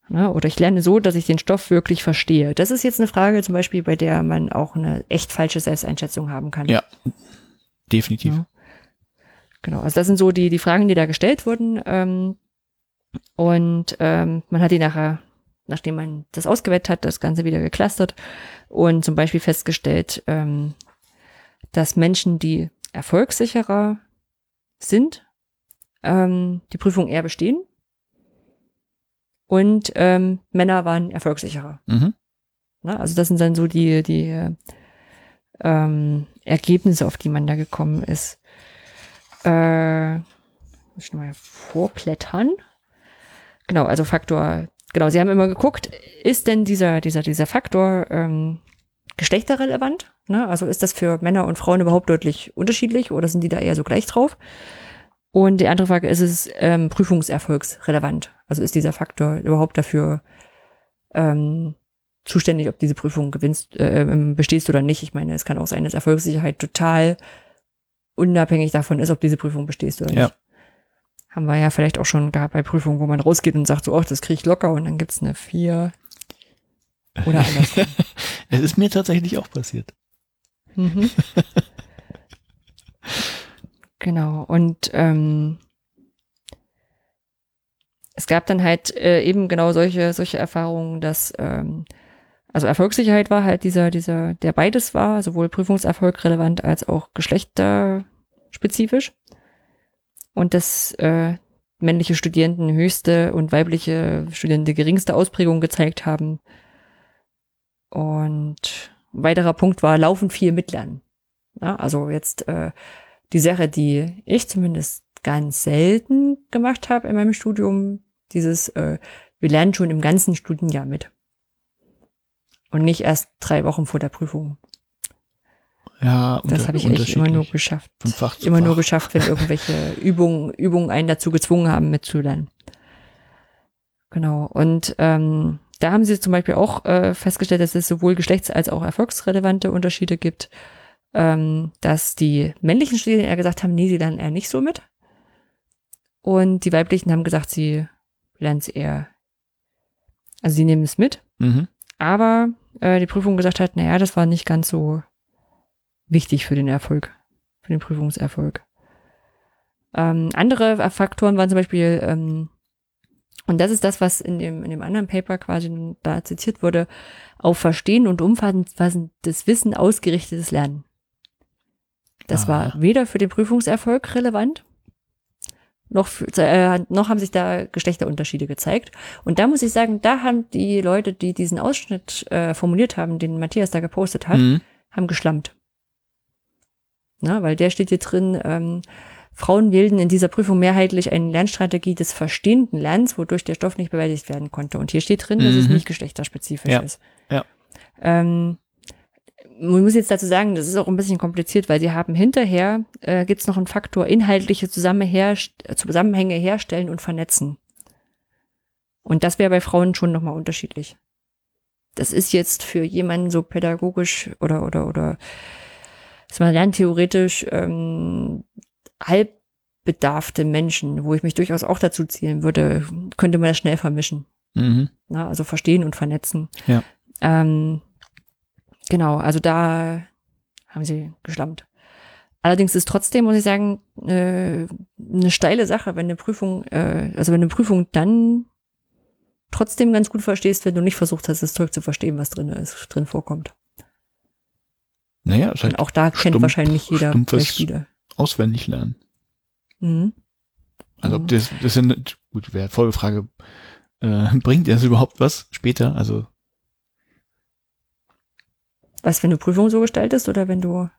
Speaker 2: Na, oder ich lerne so, dass ich den Stoff wirklich verstehe. Das ist jetzt eine Frage zum Beispiel, bei der man auch eine echt falsche Selbsteinschätzung haben kann.
Speaker 1: Ja, definitiv. Ja.
Speaker 2: Genau, also das sind so die, die Fragen, die da gestellt wurden. Ähm, und ähm, man hat die nachher nachdem man das ausgewählt hat, das Ganze wieder geclustert und zum Beispiel festgestellt, ähm, dass Menschen, die erfolgssicherer sind, ähm, die Prüfung eher bestehen und ähm, Männer waren erfolgssicherer. Mhm. Na, also das sind dann so die, die ähm, Ergebnisse, auf die man da gekommen ist. Äh, muss ich nochmal vorplättern. Genau, also Faktor genau, sie haben immer geguckt, ist denn dieser, dieser, dieser Faktor ähm, geschlechterrelevant? Ne? Also ist das für Männer und Frauen überhaupt deutlich unterschiedlich oder sind die da eher so gleich drauf? Und die andere Frage, ist es ähm, prüfungserfolgsrelevant? Also ist dieser Faktor überhaupt dafür ähm, zuständig, ob diese Prüfung gewinnst, äh, ähm, bestehst oder nicht? Ich meine, es kann auch sein, dass Erfolgssicherheit total unabhängig davon ist, ob diese Prüfung bestehst oder nicht. Ja. Haben wir ja vielleicht auch schon gehabt bei Prüfungen, wo man rausgeht und sagt so, ach, das kriege ich locker und dann gibt's eine vier oder andersrum.
Speaker 1: es ist mir tatsächlich auch passiert. Mhm.
Speaker 2: genau. Und ähm, es gab dann halt äh, eben genau solche, solche Erfahrungen, dass ähm, also Erfolgssicherheit war halt dieser, dieser, der beides war, sowohl Prüfungserfolg relevant als auch geschlechterspezifisch und dass äh, männliche Studierenden höchste und weibliche Studierende geringste Ausprägung gezeigt haben. Und ein weiterer Punkt war, laufen viel mitlernen. Ja, also jetzt äh, die Sache, die ich zumindest ganz selten gemacht habe in meinem Studium, dieses, äh, wir lernen schon im ganzen Studienjahr mit. Und nicht erst drei Wochen vor der Prüfung.
Speaker 1: Ja,
Speaker 2: das habe ich echt immer nur geschafft.
Speaker 1: Von Fach zu
Speaker 2: immer
Speaker 1: Fach.
Speaker 2: nur geschafft, wenn irgendwelche Übungen, Übungen einen dazu gezwungen haben, mitzulernen. Genau. Und ähm, da haben sie zum Beispiel auch äh, festgestellt, dass es sowohl geschlechts- als auch erfolgsrelevante Unterschiede gibt, ähm, dass die männlichen Studierenden eher gesagt haben, nee, sie lernen eher nicht so mit. Und die weiblichen haben gesagt, sie lernen es eher, also sie nehmen es mit. Mhm. Aber äh, die Prüfung gesagt hat, naja, das war nicht ganz so wichtig für den Erfolg, für den Prüfungserfolg. Ähm, andere Faktoren waren zum Beispiel, ähm, und das ist das, was in dem, in dem anderen Paper quasi da zitiert wurde, auf Verstehen und umfassendes Wissen ausgerichtetes Lernen. Das ah. war weder für den Prüfungserfolg relevant, noch, äh, noch haben sich da Geschlechterunterschiede gezeigt. Und da muss ich sagen, da haben die Leute, die diesen Ausschnitt äh, formuliert haben, den Matthias da gepostet hat, mhm. haben geschlammt. Na, weil der steht hier drin, ähm, Frauen wählten in dieser Prüfung mehrheitlich eine Lernstrategie des verstehenden Lernens, wodurch der Stoff nicht bewältigt werden konnte. Und hier steht drin, mhm. dass es mhm. nicht geschlechterspezifisch
Speaker 1: ja.
Speaker 2: ist.
Speaker 1: Ja.
Speaker 2: Ähm, man muss jetzt dazu sagen, das ist auch ein bisschen kompliziert, weil sie haben hinterher, äh, gibt es noch einen Faktor, inhaltliche Zusammenhänge herstellen und vernetzen. Und das wäre bei Frauen schon nochmal unterschiedlich. Das ist jetzt für jemanden so pädagogisch oder, oder, oder, dass man lernt theoretisch ähm, halbbedarfte Menschen, wo ich mich durchaus auch dazu zielen würde, könnte man das schnell vermischen. Mhm. Na, also verstehen und vernetzen.
Speaker 1: Ja.
Speaker 2: Ähm, genau, also da haben sie geschlampt. Allerdings ist trotzdem, muss ich sagen, äh, eine steile Sache, wenn eine Prüfung, äh, also wenn eine Prüfung dann trotzdem ganz gut verstehst, wenn du nicht versucht hast, das Zeug zu verstehen, was drin ist, drin vorkommt.
Speaker 1: Naja, ist
Speaker 2: halt auch da kennt stumpf, wahrscheinlich jeder
Speaker 1: Beispiele. Auswendig lernen. Mhm. Also ob mhm. das, das sind, gut, wäre Folgefrage, äh, bringt das überhaupt was später? Also
Speaker 2: was, wenn du Prüfungen so gestaltest oder wenn du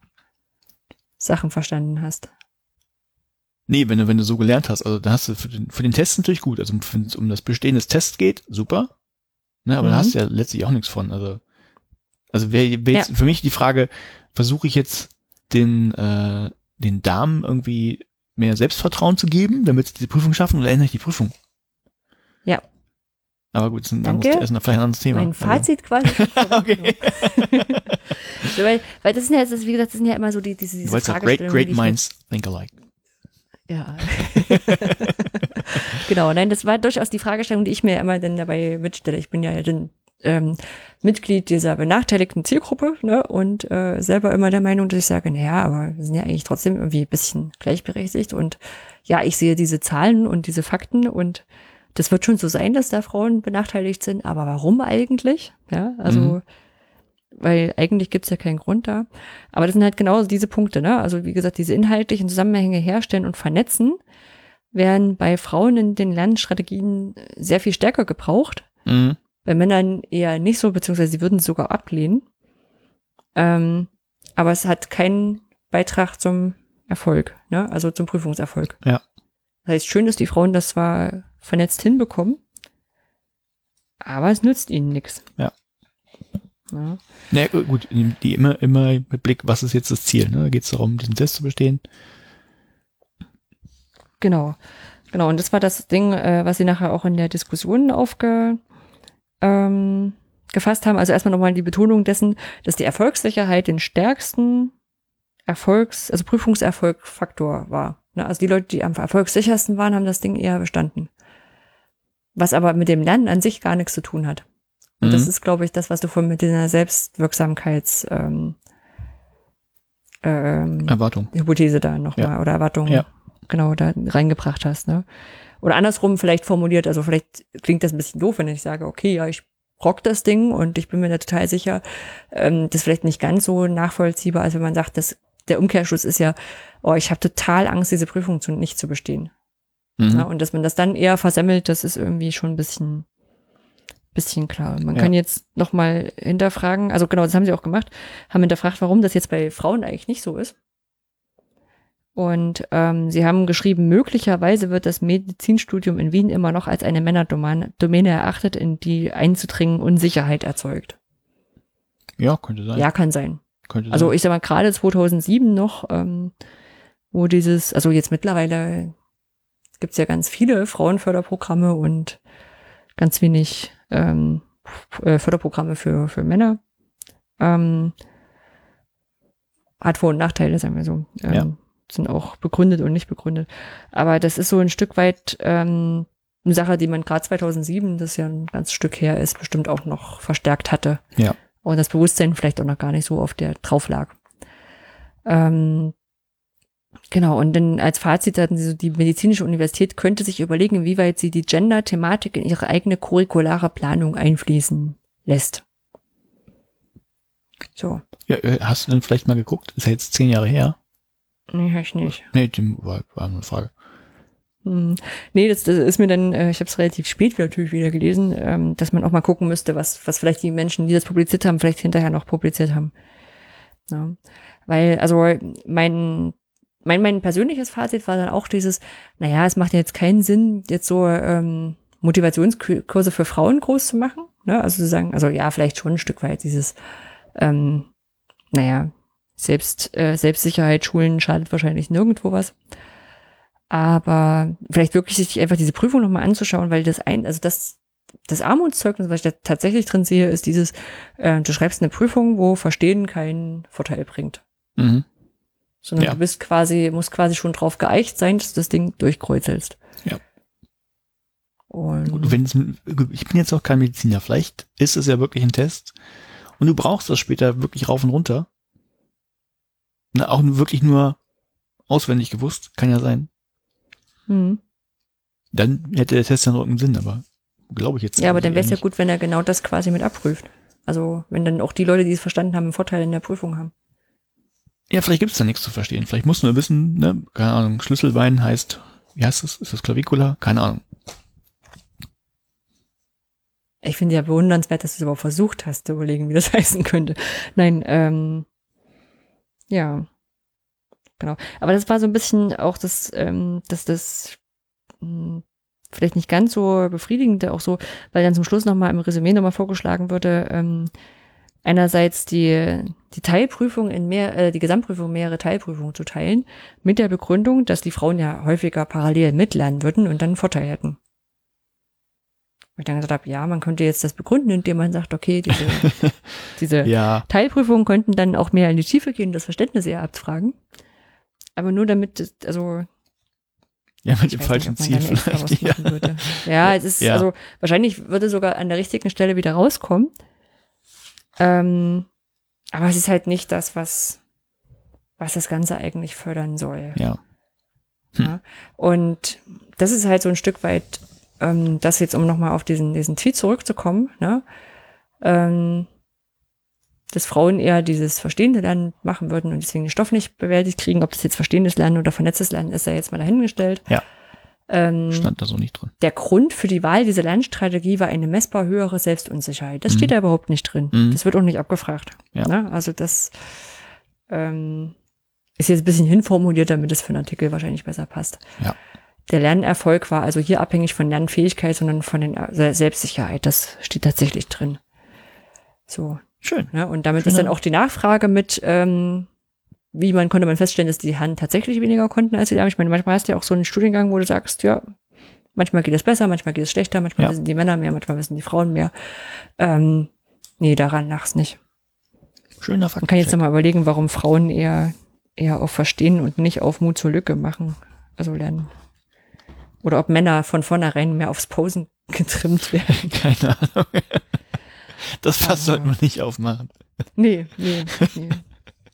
Speaker 2: Sachen verstanden hast?
Speaker 1: Nee, wenn du, wenn du so gelernt hast, also da hast du für den, für den Test natürlich gut. Also wenn es um das Bestehen des Tests geht, super. Ne, aber mhm. da hast du ja letztlich auch nichts von. Also, also wäre wär jetzt ja. für mich die Frage, versuche ich jetzt den, äh, den Damen irgendwie mehr Selbstvertrauen zu geben, damit sie die Prüfung schaffen oder ändere ich die Prüfung? Aber gut, das ist ein, anderes, ist vielleicht ein anderes Thema.
Speaker 2: Mein also Fazit quasi. okay. so, weil, weil das sind ja, das, wie gesagt, das sind ja immer so die, diese, diese
Speaker 1: du great, great minds think alike.
Speaker 2: Ja. genau, nein, das war durchaus die Fragestellung, die ich mir immer dann dabei mitstelle. Ich bin ja dann ähm, Mitglied dieser benachteiligten Zielgruppe ne, und äh, selber immer der Meinung, dass ich sage, naja, aber wir sind ja eigentlich trotzdem irgendwie ein bisschen gleichberechtigt und ja, ich sehe diese Zahlen und diese Fakten und das wird schon so sein, dass da Frauen benachteiligt sind, aber warum eigentlich? Ja, also, mhm. weil eigentlich gibt's ja keinen Grund da. Aber das sind halt genau diese Punkte, ne? Also, wie gesagt, diese inhaltlichen Zusammenhänge herstellen und vernetzen werden bei Frauen in den Lernstrategien sehr viel stärker gebraucht. Mhm. Bei Männern eher nicht so, beziehungsweise sie würden es sogar ablehnen. Ähm, aber es hat keinen Beitrag zum Erfolg, ne? Also zum Prüfungserfolg.
Speaker 1: Ja.
Speaker 2: Das heißt, schön, dass die Frauen das zwar vernetzt hinbekommen, aber es nützt ihnen nichts.
Speaker 1: Ja. Ja. ja, gut, die immer, immer mit Blick, was ist jetzt das Ziel? Ne? Da geht es darum, diesen Test zu bestehen.
Speaker 2: Genau, genau. Und das war das Ding, äh, was sie nachher auch in der Diskussion aufge, ähm, gefasst haben. Also erstmal nochmal die Betonung dessen, dass die Erfolgssicherheit den stärksten Erfolgs-, also Prüfungserfolgfaktor war. Ne? Also die Leute, die am erfolgssichersten waren, haben das Ding eher bestanden. Was aber mit dem Lernen an sich gar nichts zu tun hat. Und mhm. das ist, glaube ich, das, was du von mit der Selbstwirksamkeits ähm,
Speaker 1: ähm, Erwartung.
Speaker 2: Hypothese da nochmal ja. oder Erwartung ja. genau da reingebracht hast. Ne? Oder andersrum vielleicht formuliert, also vielleicht klingt das ein bisschen doof, wenn ich sage, okay, ja, ich rock das Ding und ich bin mir da total sicher, ähm, das ist vielleicht nicht ganz so nachvollziehbar, als wenn man sagt, dass der Umkehrschluss ist ja, oh, ich habe total Angst, diese Prüfung zu, nicht zu bestehen. Mhm. Ja, und dass man das dann eher versemmelt, das ist irgendwie schon ein bisschen, bisschen klar. Man ja. kann jetzt nochmal hinterfragen, also genau, das haben sie auch gemacht, haben hinterfragt, warum das jetzt bei Frauen eigentlich nicht so ist. Und ähm, sie haben geschrieben, möglicherweise wird das Medizinstudium in Wien immer noch als eine Männerdomäne erachtet, in die einzudringen Unsicherheit erzeugt.
Speaker 1: Ja, könnte sein.
Speaker 2: Ja, kann sein. Könnte also sein. ich sag mal, gerade 2007 noch, ähm, wo dieses, also jetzt mittlerweile gibt es ja ganz viele Frauenförderprogramme und ganz wenig ähm, äh, Förderprogramme für, für Männer. Ähm, hat Vor- und Nachteile, sagen wir so. Ähm, ja. Sind auch begründet und nicht begründet. Aber das ist so ein Stück weit ähm, eine Sache, die man gerade 2007, das ja ein ganz Stück her ist, bestimmt auch noch verstärkt hatte.
Speaker 1: Ja.
Speaker 2: Und das Bewusstsein vielleicht auch noch gar nicht so auf der drauf lag. Ähm, Genau, und dann als Fazit hatten sie so, die medizinische Universität könnte sich überlegen, inwieweit sie die Gender-Thematik in ihre eigene curriculare Planung einfließen lässt. So.
Speaker 1: Ja, äh, hast du denn vielleicht mal geguckt? Ist ja jetzt zehn Jahre her.
Speaker 2: Nee, hab ich nicht.
Speaker 1: Nee, dem war, war eine Frage.
Speaker 2: Hm. Nee, das, das ist mir dann, äh, ich habe es relativ spät natürlich wieder gelesen, ähm, dass man auch mal gucken müsste, was, was vielleicht die Menschen, die das publiziert haben, vielleicht hinterher noch publiziert haben. Ja. Weil, also mein mein, mein persönliches Fazit war dann auch dieses, naja, es macht ja jetzt keinen Sinn, jetzt so ähm, Motivationskurse für Frauen groß zu machen. Ne? Also zu sagen, also ja, vielleicht schon ein Stück weit dieses ähm, naja, selbst, äh, Selbstsicherheit schulen schadet wahrscheinlich nirgendwo was. Aber vielleicht wirklich sich einfach diese Prüfung nochmal anzuschauen, weil das ein, also das, das Armutszeugnis, was ich da tatsächlich drin sehe, ist dieses, äh, du schreibst eine Prüfung, wo Verstehen keinen Vorteil bringt.
Speaker 1: Mhm.
Speaker 2: Sondern
Speaker 1: Ja.
Speaker 2: du bist quasi, musst quasi schon drauf geeicht sein, dass du das Ding durchkreuzelst.
Speaker 1: Ja.
Speaker 2: Und
Speaker 1: Gut, wenn es, ich bin jetzt auch kein Mediziner, vielleicht ist es ja wirklich ein Test und du brauchst das später wirklich rauf und runter. Na, auch wirklich nur auswendig gewusst, kann ja sein.
Speaker 2: hm.
Speaker 1: Dann hätte der Test ja noch irgendeinen Sinn, aber glaube ich jetzt.
Speaker 2: Ja, aber dann wäre es ja gut, wenn er genau das quasi mit abprüft. Also wenn dann auch die Leute, die es verstanden haben, einen Vorteil in der Prüfung haben.
Speaker 1: Ja, vielleicht gibt es da nichts zu verstehen. Vielleicht musst du nur wissen, ne, keine Ahnung, Schlüsselbein heißt, wie heißt das? Ist das Clavicula? Keine Ahnung.
Speaker 2: Ich finde ja bewundernswert, dass du es überhaupt versucht hast, zu überlegen, wie das heißen könnte. Nein, ähm, ja. Genau. Aber das war so ein bisschen auch das, ähm, dass das mh, vielleicht nicht ganz so befriedigende, auch so, weil dann zum Schluss nochmal im Resümee nochmal vorgeschlagen wurde, ähm, einerseits die, die Teilprüfung in mehr, äh, die Gesamtprüfung mehrere Teilprüfungen zu teilen, mit der Begründung, dass die Frauen ja häufiger parallel mitlernen würden und dann einen Vorteil hätten. Wo ich dann gesagt habe, ja, man könnte jetzt das begründen, indem man sagt, okay, diese, diese
Speaker 1: Ja,
Speaker 2: Teilprüfungen könnten dann auch mehr in die Tiefe gehen, das Verständnis eher abfragen. Aber nur damit, es- also
Speaker 1: ja, mit dem falschen
Speaker 2: nicht,
Speaker 1: Ziel vielleicht. Ja.
Speaker 2: Ja, es ist,
Speaker 1: Ja.
Speaker 2: also wahrscheinlich würde sogar an der richtigen Stelle wieder rauskommen. Ähm, aber es ist halt nicht das, was, was das Ganze eigentlich fördern soll.
Speaker 1: ja.
Speaker 2: Ja. Und das ist halt so ein Stück weit, ähm, das jetzt, um nochmal auf diesen, diesen Tweet zurückzukommen, ne? ähm, dass Frauen eher dieses verstehende Lernen machen würden und deswegen den Stoff nicht bewältigt kriegen. Ob das jetzt verstehendes Lernen oder vernetztes Lernen ist, ja jetzt mal dahingestellt.
Speaker 1: Ja.
Speaker 2: Ähm,
Speaker 1: Stand da so nicht drin.
Speaker 2: der Grund für die Wahl dieser Lernstrategie war eine messbar höhere Selbstunsicherheit. Das steht da überhaupt nicht drin.
Speaker 1: Mhm.
Speaker 2: Das wird auch nicht abgefragt.
Speaker 1: Ja.
Speaker 2: Ne? Also das ähm, ist jetzt ein bisschen hinformuliert, damit es für einen Artikel wahrscheinlich besser passt.
Speaker 1: Ja.
Speaker 2: Der Lernerfolg war also hier abhängig von Lernfähigkeit, sondern von den äh, Selbstsicherheit. Das steht tatsächlich drin. So.
Speaker 1: Schön.
Speaker 2: Ne? Und damit
Speaker 1: Schöner-
Speaker 2: ist dann auch die Nachfrage mit, ähm, wie man konnte man feststellen, dass die Herren tatsächlich weniger konnten als die Damen. Ich meine, manchmal hast du ja auch so einen Studiengang, wo du sagst, ja, manchmal geht es besser, manchmal geht es schlechter, manchmal
Speaker 1: Ja.
Speaker 2: wissen die Männer mehr, manchmal wissen die Frauen mehr. Ähm, nee, daran lach's nicht.
Speaker 1: Schöner Fakt.
Speaker 2: Man kann jetzt nochmal überlegen, warum Frauen eher, eher auf Verstehen und nicht auf Mut zur Lücke machen, also lernen. Oder ob Männer von vornherein mehr aufs Posen getrimmt werden.
Speaker 1: Keine Ahnung. Das Fass
Speaker 2: Aber-
Speaker 1: sollten wir nicht aufmachen.
Speaker 2: Nee, nee, nee.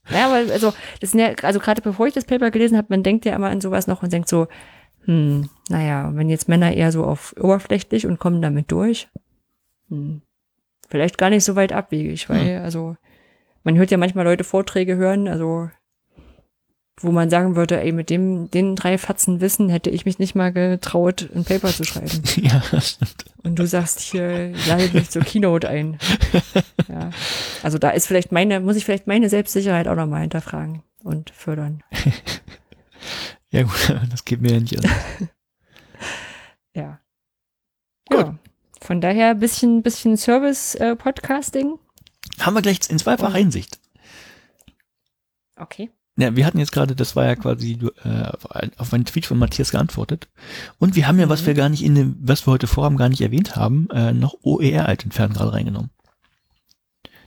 Speaker 2: Ja, aber also, das sind ja, also gerade bevor ich das Paper gelesen habe, man denkt ja immer an sowas noch und denkt so, hm, naja, wenn jetzt Männer eher so auf oberflächlich und kommen damit durch, hm, vielleicht gar nicht so weit abwegig, weil, also, man hört ja manchmal Leute Vorträge hören, also, wo man sagen würde, ey, mit dem, den drei Fatzen Wissen hätte ich mich nicht mal getraut, ein Paper zu schreiben.
Speaker 1: Ja, das stimmt.
Speaker 2: Und du sagst hier, lade mich zur Keynote ein. Ja. Also da ist vielleicht meine, muss ich vielleicht meine Selbstsicherheit auch nochmal hinterfragen und fördern.
Speaker 1: Ja gut, das geht mir ja nicht an.
Speaker 2: Ja.
Speaker 1: Gut.
Speaker 2: Ja. Von daher bisschen, bisschen Service-Podcasting.
Speaker 1: Haben wir gleich in zweifacher Hinsicht.
Speaker 2: Okay.
Speaker 1: Ja, wir hatten jetzt gerade, das war ja quasi äh, auf ein- auf einen Tweet von Matthias geantwortet. Und wir haben ja, was
Speaker 2: Mhm.
Speaker 1: wir gar nicht in dem, was wir heute vorhaben, gar nicht erwähnt haben, äh, noch OER alt entfernen gerade reingenommen.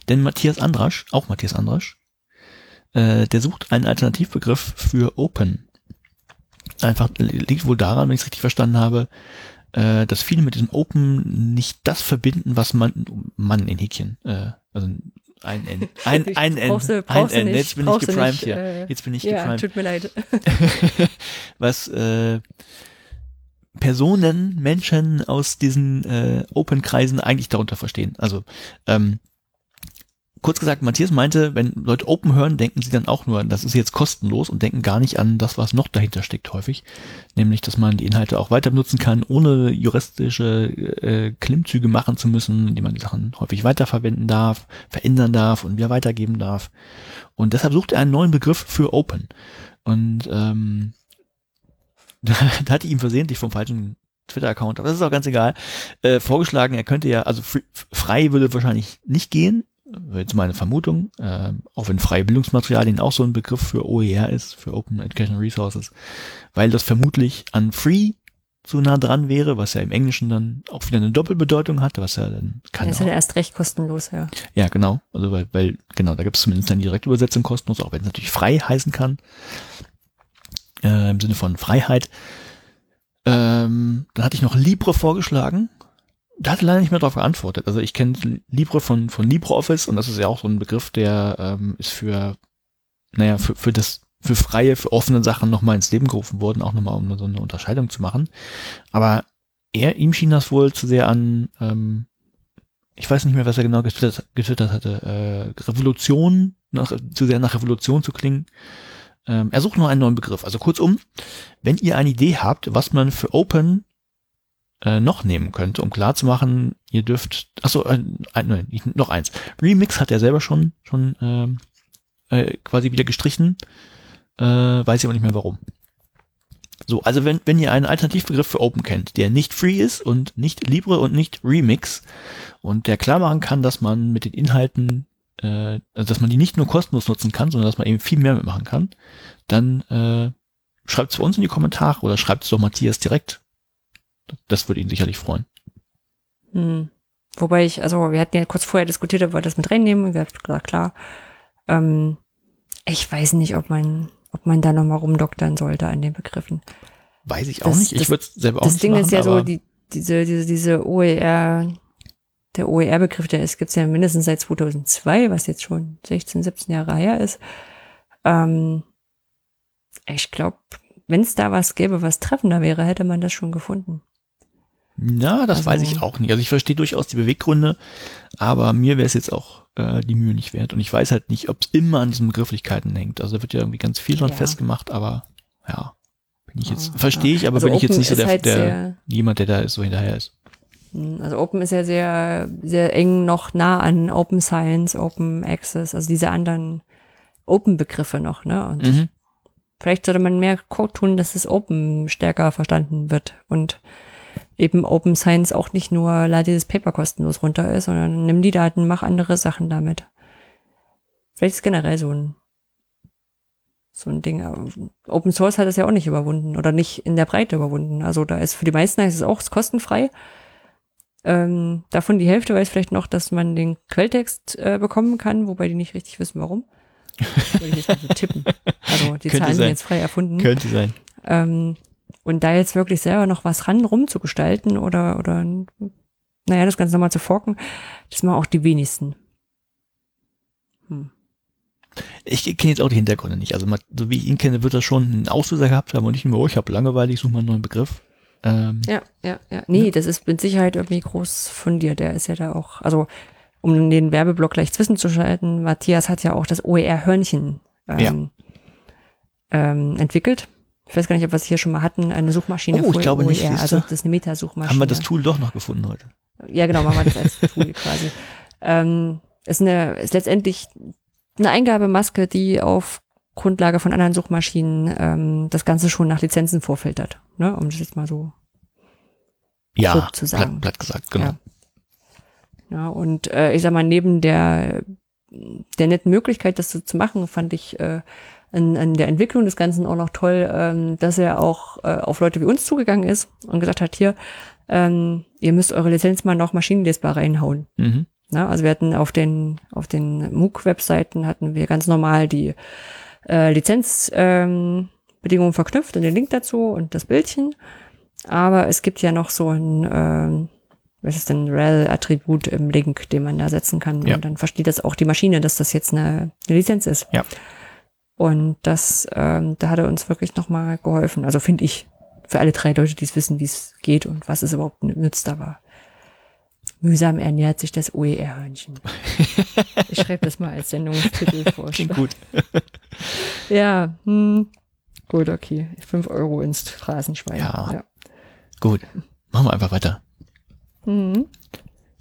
Speaker 1: Denn Matthias Andrasch, auch Matthias Andrasch, äh, der sucht einen Alternativbegriff für Open. Einfach liegt wohl daran, wenn ich es richtig verstanden habe, äh, dass viele mit diesem Open nicht das verbinden, was man, Mann in Häkchen, äh, also ein N, ein, ein N,
Speaker 2: Brauchst du-
Speaker 1: ein N, jetzt bin ich geprimed
Speaker 2: nicht,
Speaker 1: hier.
Speaker 2: äh,
Speaker 1: Jetzt bin ich
Speaker 2: Ja,
Speaker 1: geprimed.
Speaker 2: tut mir leid.
Speaker 1: was äh, Personen, Menschen aus diesen äh, Open-Kreisen eigentlich darunter verstehen. Also ähm, kurz gesagt, Matthias meinte, wenn Leute Open hören, denken sie dann auch nur, das ist jetzt kostenlos und denken gar nicht an das, was noch dahinter steckt häufig. Nämlich, dass man die Inhalte auch weiter benutzen kann, ohne juristische äh, Klimmzüge machen zu müssen, indem man die Sachen häufig weiterverwenden darf, verändern darf und wieder weitergeben darf. Und deshalb sucht er einen neuen Begriff für Open. Und ähm, da, hatte ich ihm versehentlich vom falschen Twitter-Account, aber das ist auch ganz egal, äh, vorgeschlagen, er könnte ja, also fr- frei würde wahrscheinlich nicht gehen, jetzt meine Vermutung, äh, auch wenn freie Bildungsmaterialien auch so ein Begriff für OER ist, für Open Educational Resources, weil das vermutlich an Free zu nah dran wäre, was ja im Englischen dann auch wieder eine Doppelbedeutung hat, was ja dann
Speaker 2: kann. Das ist ja erst recht kostenlos, ja.
Speaker 1: Ja, genau. Also weil, weil genau, da gibt es zumindest dann die Direktübersetzung kostenlos, auch wenn es natürlich frei heißen kann. Äh, Im Sinne von Freiheit. Ähm, dann hatte ich noch Libre vorgeschlagen. Da hat er leider nicht mehr darauf geantwortet. Also ich kenne Libre von, von LibreOffice und das ist ja auch so ein Begriff, der ähm, ist für, naja, für, für das für freie, für offene Sachen nochmal ins Leben gerufen wurden, auch nochmal um so eine Unterscheidung zu machen. Aber er, ihm schien das wohl zu sehr an, ähm, ich weiß nicht mehr, was er genau getwittert, getwittert hatte, äh, Revolution, nach, zu sehr nach Revolution zu klingen. Ähm, er sucht nur einen neuen Begriff. Also kurzum, wenn ihr eine Idee habt, was man für Open äh, noch nehmen könnte, um klarzumachen, ihr dürft, achso, äh, nein, noch eins. Remix hat er selber schon, schon ähm, äh, quasi wieder gestrichen. Äh, weiß ich aber nicht mehr warum. So, also wenn, wenn ihr einen Alternativbegriff für Open kennt, der nicht free ist und nicht Libre und nicht Remix und der klar machen kann, dass man mit den Inhalten, äh, also dass man die nicht nur kostenlos nutzen kann, sondern dass man eben viel mehr mitmachen kann, dann äh, schreibt es für uns in die Kommentare oder schreibt es doch Matthias direkt. Das würde ihn sicherlich freuen.
Speaker 2: Hm. Wobei ich, also wir hatten ja kurz vorher diskutiert, ob wir das mit reinnehmen und wir haben gesagt, klar. Ähm, ich weiß nicht, ob man ob man da nochmal rumdoktern sollte an den Begriffen.
Speaker 1: Weiß ich auch das, nicht. Ich würde es selber auch
Speaker 2: das
Speaker 1: nicht
Speaker 2: Ding
Speaker 1: machen,
Speaker 2: ist ja so, die, diese, diese, diese OER, der OER-Begriff, der ist, gibt's ja mindestens seit 2002, was jetzt schon 16, 17 Jahre her ist. Ähm, ich glaube, wenn es da was gäbe, was treffender wäre, hätte man das schon gefunden.
Speaker 1: Na, das also, weiß ich auch nicht. Also ich verstehe durchaus die Beweggründe, aber mir wäre es jetzt auch äh, die Mühe nicht wert. Und ich weiß halt nicht, ob es immer an diesen Begrifflichkeiten hängt. Also da wird ja irgendwie ganz viel dran ja. festgemacht, aber ja, bin ich jetzt, ja, verstehe ich, aber also bin ich jetzt nicht so der, halt der jemand, der da so hinterher ist.
Speaker 2: Hm, also Open ist ja sehr, sehr eng noch nah an Open Science, Open Access, also diese anderen Open-Begriffe noch, ne? Und mhm. vielleicht sollte man mehr Code tun, dass das Open stärker verstanden wird und eben Open Science auch nicht nur lade dieses Paper kostenlos runter ist, sondern nimm die Daten, mach andere Sachen damit. Vielleicht ist generell so ein so ein Ding. Open Source hat es ja auch nicht überwunden oder nicht in der Breite überwunden. Also da ist für die meisten ist es auch kostenfrei. Ähm, davon die Hälfte weiß vielleicht noch, dass man den Quelltext äh, bekommen kann, wobei die nicht richtig wissen, warum. Würde ich jetzt mal so tippen. Also die Zahlen sind jetzt frei erfunden.
Speaker 1: Könnte sein.
Speaker 2: Ähm, und da jetzt wirklich selber noch was ran rumzugestalten oder, oder, naja, das Ganze nochmal zu forken, das machen auch die wenigsten.
Speaker 1: Hm. Ich kenne jetzt auch die Hintergründe nicht. Also so wie ich ihn kenne, wird er schon einen Auslöser gehabt haben und nicht nur, oh, ich habe Langeweile, ich suche mal einen neuen Begriff.
Speaker 2: Ähm, ja, ja, ja. Nee, ja. das ist mit Sicherheit irgendwie groß von dir. Der ist ja da auch, also um den Werbeblock gleich zwischenzuschalten, Matthias hat ja auch das OER-Hörnchen ähm, ja. ähm, entwickelt. Ich weiß gar nicht, ob wir es hier schon mal hatten, eine Suchmaschine.
Speaker 1: Oh, ich glaube OER, nicht.
Speaker 2: Also das ist eine Meta-Suchmaschine.
Speaker 1: Haben wir das Tool doch noch gefunden heute?
Speaker 2: Ja, genau, machen wir das als Tool quasi. Ähm, ist eine, ist letztendlich eine Eingabemaske, die auf Grundlage von anderen Suchmaschinen ähm, das Ganze schon nach Lizenzen vorfiltert, ne? Um das jetzt mal so
Speaker 1: ja, zu sagen. Platt, platt gesagt, genau.
Speaker 2: Ja. ja und äh, ich sag mal, neben der der netten Möglichkeit, das so zu machen, fand ich äh, an, an der Entwicklung des Ganzen auch noch toll, ähm, dass er auch äh, auf Leute wie uns zugegangen ist und gesagt hat, hier, ähm, ihr müsst eure Lizenz mal noch maschinenlesbar reinhauen. Mhm. Na, also wir hatten auf den, auf den MOOC-Webseiten hatten wir ganz normal die äh, Lizenzbedingungen ähm, verknüpft und den Link dazu und das Bildchen. Aber es gibt ja noch so ein, ähm, was ist denn, rel-Attribut im Link, den man da setzen kann. Ja. Und dann versteht das auch die Maschine, dass das jetzt eine, eine Lizenz ist.
Speaker 1: Ja.
Speaker 2: Und das, ähm, da hat er uns wirklich nochmal geholfen. Also finde ich, für alle drei Leute, die es wissen, wie es geht und was es überhaupt nützt, aber mühsam ernährt sich das OER-Hörnchen. ich schreibe das mal als Sendungstitel vor.
Speaker 1: Klingt gut.
Speaker 2: ja, hm, gut, okay. Fünf Euro ins Phrasenschwein.
Speaker 1: Ja. ja. Gut. Machen wir einfach weiter. Mhm.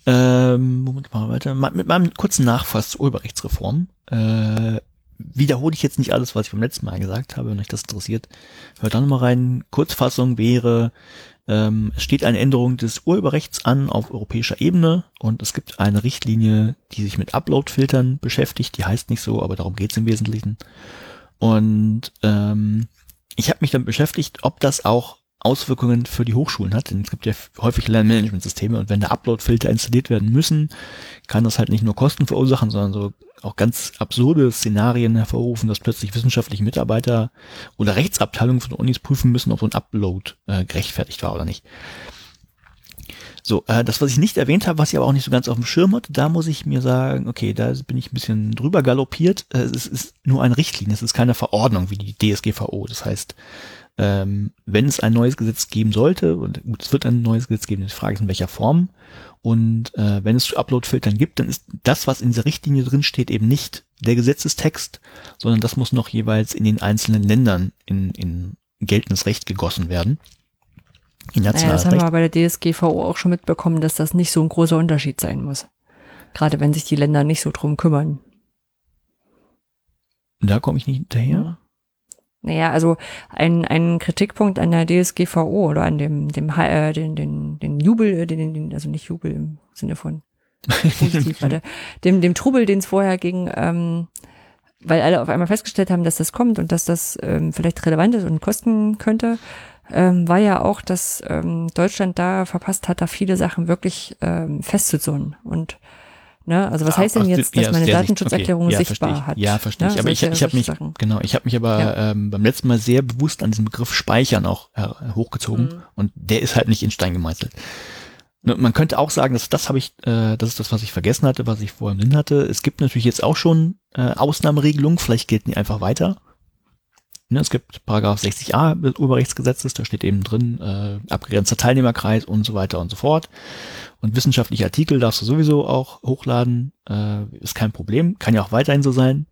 Speaker 1: Ähm, Moment, machen wir weiter. Mit meinem kurzen Nachfass zur Urheberrechtsreform. Äh, wiederhole ich jetzt nicht alles, was ich beim letzten Mal gesagt habe, wenn euch das interessiert. Hört da nochmal rein. Kurzfassung wäre, Ähm, es steht eine Änderung des Urheberrechts an auf europäischer Ebene und es gibt eine Richtlinie, die sich mit Upload-Filtern beschäftigt. Die heißt nicht so, aber darum geht es im Wesentlichen. Und ähm, ich habe mich damit beschäftigt, ob das auch Auswirkungen für die Hochschulen hat. Denn es gibt ja häufig Lernmanagementsysteme und wenn da Upload-Filter installiert werden müssen, kann das halt nicht nur Kosten verursachen, sondern so auch ganz absurde Szenarien hervorrufen, dass plötzlich wissenschaftliche Mitarbeiter oder Rechtsabteilungen von Unis prüfen müssen, ob so ein Upload äh, gerechtfertigt war oder nicht. So, äh, das, was ich nicht erwähnt habe, was ich aber auch nicht so ganz auf dem Schirm hatte, da muss ich mir sagen, okay, da bin ich ein bisschen drüber galoppiert. Äh, es ist nur eine Richtlinie, es ist keine Verordnung wie die DSGVO. Das heißt, ähm, wenn es ein neues Gesetz geben sollte, und gut, es wird ein neues Gesetz geben, die Frage ist in welcher Form, und äh, wenn es Upload-Filtern gibt, dann ist das, was in dieser Richtlinie drin steht, eben nicht der Gesetzestext, sondern das muss noch jeweils in den einzelnen Ländern in, in geltendes Recht gegossen werden.
Speaker 2: In naja, das haben Recht. wir bei der DSGVO auch schon mitbekommen, dass das nicht so ein großer Unterschied sein muss. Gerade wenn sich die Länder nicht so drum kümmern.
Speaker 1: Da komme ich nicht hinterher.
Speaker 2: Naja, also ein, ein Kritikpunkt an der DSGVO oder an dem, dem äh, den, den, den Jubel, den, den, also nicht Jubel im Sinne von positiv, warte, dem, dem Trubel, den es vorher ging, ähm, weil alle auf einmal festgestellt haben, dass das kommt und dass das ähm, vielleicht relevant ist und kosten könnte, ähm, war ja auch, dass ähm, Deutschland da verpasst hat, da viele Sachen wirklich ähm, festzuzurren und Ne? Also was ja, heißt denn jetzt, dass ja, meine Datenschutzerklärung okay. ja, sichtbar hat?
Speaker 1: Ja, verstehe ich. Ne? Aber ich, ich habe mich, Sachen. genau, ich habe mich aber ähm, beim letzten Mal sehr bewusst an diesen Begriff Speichern auch äh, hochgezogen mhm. und der ist halt nicht in Stein gemeißelt. Ne, man könnte auch sagen, dass das habe ich, äh, das ist das, was ich vergessen hatte, was ich vorher im Sinn hatte. Es gibt natürlich jetzt auch schon äh, Ausnahmeregelungen, vielleicht gelten die einfach weiter. Ne, es gibt Paragraph 60a des Urheberrechtsgesetzes, da steht eben drin, äh, abgegrenzter Teilnehmerkreis und so weiter und so fort. Und wissenschaftliche Artikel darfst du sowieso auch hochladen, äh, ist kein Problem, kann ja auch weiterhin so sein.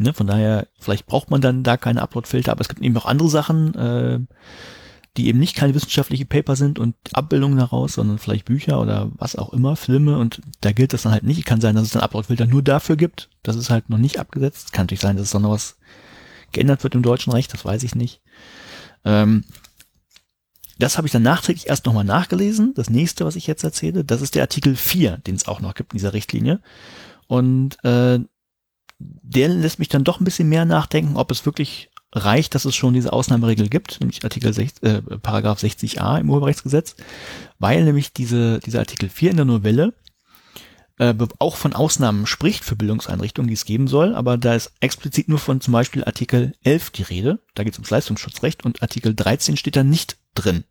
Speaker 1: Ne, von daher, vielleicht braucht man dann da keine Upload-Filter, aber es gibt eben auch andere Sachen, äh, die eben nicht keine wissenschaftliche Paper sind und Abbildungen daraus, sondern vielleicht Bücher oder was auch immer, Filme und da gilt das dann halt nicht. Kann sein, dass es dann Upload-Filter nur dafür gibt. Das ist halt noch nicht abgesetzt. Kann natürlich sein, dass es dann noch was geändert wird im deutschen Recht, das weiß ich nicht. Ähm, das habe ich dann nachträglich erst nochmal nachgelesen. Das nächste, was ich jetzt erzähle, das ist der Artikel 4, den es auch noch gibt in dieser Richtlinie. Und äh, der lässt mich dann doch ein bisschen mehr nachdenken, ob es wirklich reicht, dass es schon diese Ausnahmeregel gibt, nämlich Artikel 6, äh, Paragraph 60a im Urheberrechtsgesetz, weil nämlich diese, dieser Artikel 4 in der Novelle äh, auch von Ausnahmen spricht für Bildungseinrichtungen, die es geben soll, aber da ist explizit nur von zum Beispiel Artikel 11 die Rede, da geht es ums Leistungsschutzrecht und Artikel 13 steht da nicht drin.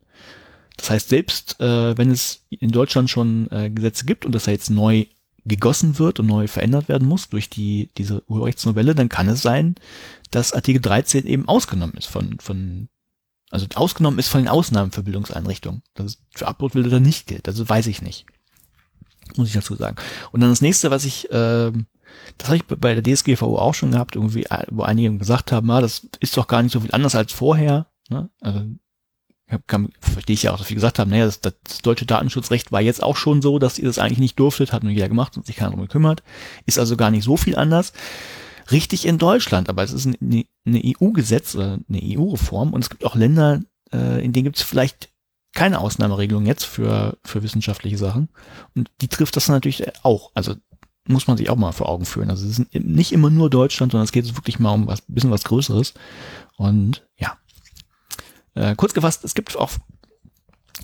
Speaker 1: Das heißt, selbst äh, wenn es in Deutschland schon äh, Gesetze gibt und das da jetzt neu gegossen wird und neu verändert werden muss durch die diese Urheberrechtsnovelle, dann kann es sein, dass Artikel 13 eben ausgenommen ist von von also ausgenommen ist von den Ausnahmen für Bildungseinrichtungen. Das ist für Uploadbilder nicht gilt. Also weiß ich nicht muss ich dazu sagen. Und dann das nächste, was ich, äh, das habe ich bei der DSGVO auch schon gehabt, irgendwie, äh, wo einige gesagt haben, ah, das ist doch gar nicht so viel anders als vorher. Ne? Also kann, verstehe ich ja auch, dass wir gesagt haben, naja, das, das deutsche Datenschutzrecht war jetzt auch schon so, dass ihr das eigentlich nicht durftet, hat nur jeder gemacht und sich keiner darum gekümmert. Ist also gar nicht so viel anders. Richtig in Deutschland, aber es ist eine, eine EU-Gesetz oder eine EU-Reform und es gibt auch Länder, äh, in denen gibt es vielleicht keine Ausnahmeregelung jetzt für, für wissenschaftliche Sachen. Und die trifft das natürlich auch. Also muss man sich auch mal vor Augen führen. Also es ist nicht immer nur Deutschland, sondern es geht wirklich mal um was, bisschen was Größeres. Und ja. Äh, kurz gefasst, es gibt auch,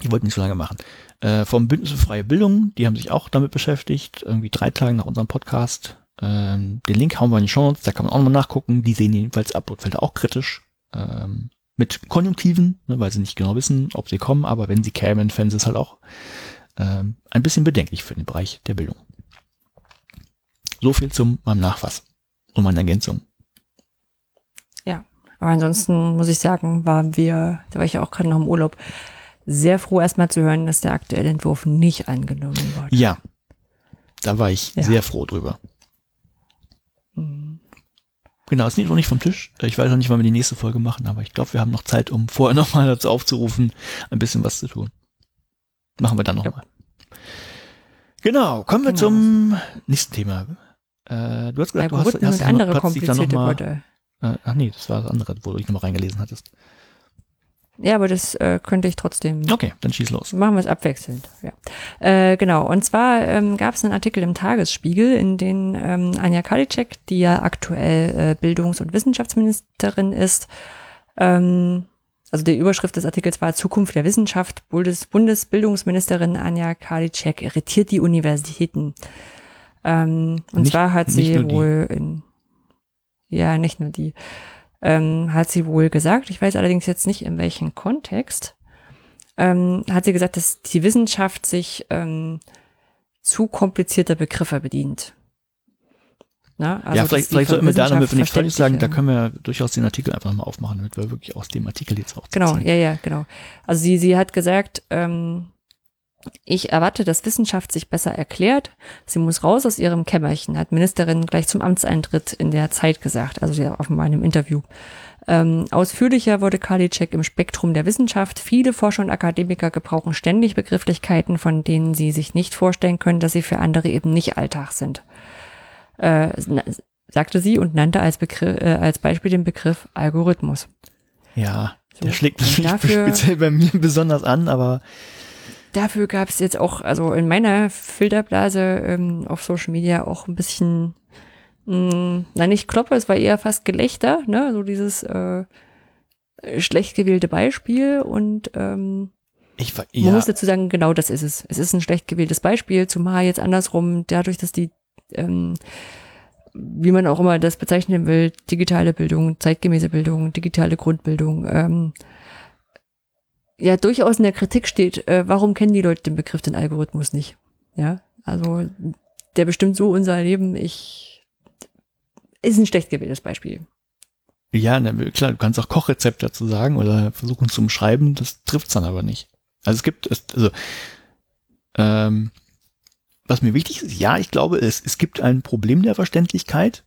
Speaker 1: ich wollte nicht so lange machen, äh, vom Bündnis für freie Bildung, die haben sich auch damit beschäftigt, irgendwie drei Tage nach unserem Podcast. Ähm, den Link hauen wir in die Show Notes, da kann man auch nochmal nachgucken. Die sehen jedenfalls Uploadfelder auch kritisch. Ähm, mit Konjunktiven, ne, weil sie nicht genau wissen, ob sie kommen, aber wenn sie kämen, fänden sie es halt auch ähm, ein bisschen bedenklich für den Bereich der Bildung. So viel zum meinem Nachfass und meiner Ergänzung.
Speaker 2: Ja, aber ansonsten muss ich sagen, waren wir, da war ich ja auch gerade noch im Urlaub, sehr froh erstmal zu hören, dass der aktuelle Entwurf nicht angenommen wurde.
Speaker 1: Ja, da war ich ja. sehr froh drüber. Genau, ist nicht noch nicht vom Tisch. Ich weiß noch nicht, wann wir die nächste Folge machen, aber ich glaube, wir haben noch Zeit, um vorher nochmal dazu aufzurufen, ein bisschen was zu tun. Machen wir dann nochmal. Ja. Genau, kommen wir genau. zum nächsten Thema. Äh, du hast gesagt, ja, du hast, hast
Speaker 2: andere komplizierte
Speaker 1: Worte. Äh, ach nee, das war das andere, wo du dich nochmal reingelesen hattest.
Speaker 2: Ja, aber das äh, könnte ich trotzdem.
Speaker 1: Okay, dann schieß los.
Speaker 2: Machen wir es abwechselnd. Ja. Äh, genau. Und zwar ähm, gab es einen Artikel im Tagesspiegel, in dem ähm, Anja Karliczek, die ja aktuell äh, Bildungs- und Wissenschaftsministerin ist, ähm, also die Überschrift des Artikels war Zukunft der Wissenschaft. Bundes Bundesbildungsministerin Anja Karliczek irritiert die Universitäten. Ähm, und
Speaker 1: Nicht-
Speaker 2: zwar hat sie wohl in, ja, nicht nur die, ähm, hat sie wohl gesagt, ich weiß allerdings jetzt nicht in welchem Kontext, ähm, hat sie gesagt, dass die Wissenschaft sich ähm, zu komplizierter Begriffe bedient. Na, also
Speaker 1: ja, vielleicht, vielleicht sollten wir da, wir nicht falsch sagen, da können wir durchaus den Artikel einfach mal aufmachen, damit wir wirklich aus dem Artikel jetzt auch
Speaker 2: Genau, ja, ja, genau. Also sie, sie hat gesagt, ähm, ich erwarte, dass Wissenschaft sich besser erklärt. Sie muss raus aus ihrem Kämmerchen, hat Ministerin gleich zum Amtseintritt in der Zeit gesagt, also ja offenbar in einem Interview. Ähm, ausführlicher wurde Karliczek im Spektrum der Wissenschaft. Viele Forscher und Akademiker gebrauchen ständig Begrifflichkeiten, von denen sie sich nicht vorstellen können, dass sie für andere eben nicht Alltag sind. Äh, sagte sie und nannte als, Begriff, äh, als Beispiel den Begriff Algorithmus.
Speaker 1: Ja, der
Speaker 2: So,
Speaker 1: schlägt
Speaker 2: und
Speaker 1: natürlich
Speaker 2: dafür-
Speaker 1: speziell bei mir besonders an, aber
Speaker 2: dafür gab es jetzt auch, also in meiner Filterblase ähm, auf Social Media auch ein bisschen, mh, na nicht Kloppe, es war eher fast Gelächter, ne, so dieses äh, schlecht gewählte Beispiel und ähm,
Speaker 1: ich war,
Speaker 2: man
Speaker 1: ja,
Speaker 2: muss dazu sagen, genau das ist es. Es ist ein schlecht gewähltes Beispiel, zumal jetzt andersrum, dadurch, dass die, ähm, wie man auch immer das bezeichnen will, digitale Bildung, zeitgemäße Bildung, digitale Grundbildung, ähm, ja durchaus in der Kritik steht, äh, warum kennen die Leute den Begriff den Algorithmus nicht? Ja, also der bestimmt so unser Leben, ich ist ein schlecht gewähltes Beispiel.
Speaker 1: ja, na, klar, du kannst auch Kochrezept dazu sagen oder versuchen zu umschreiben, das trifft's dann aber nicht. Also es gibt, also, ähm, was mir wichtig ist, ja, ich glaube, es, es gibt ein Problem der Verständlichkeit.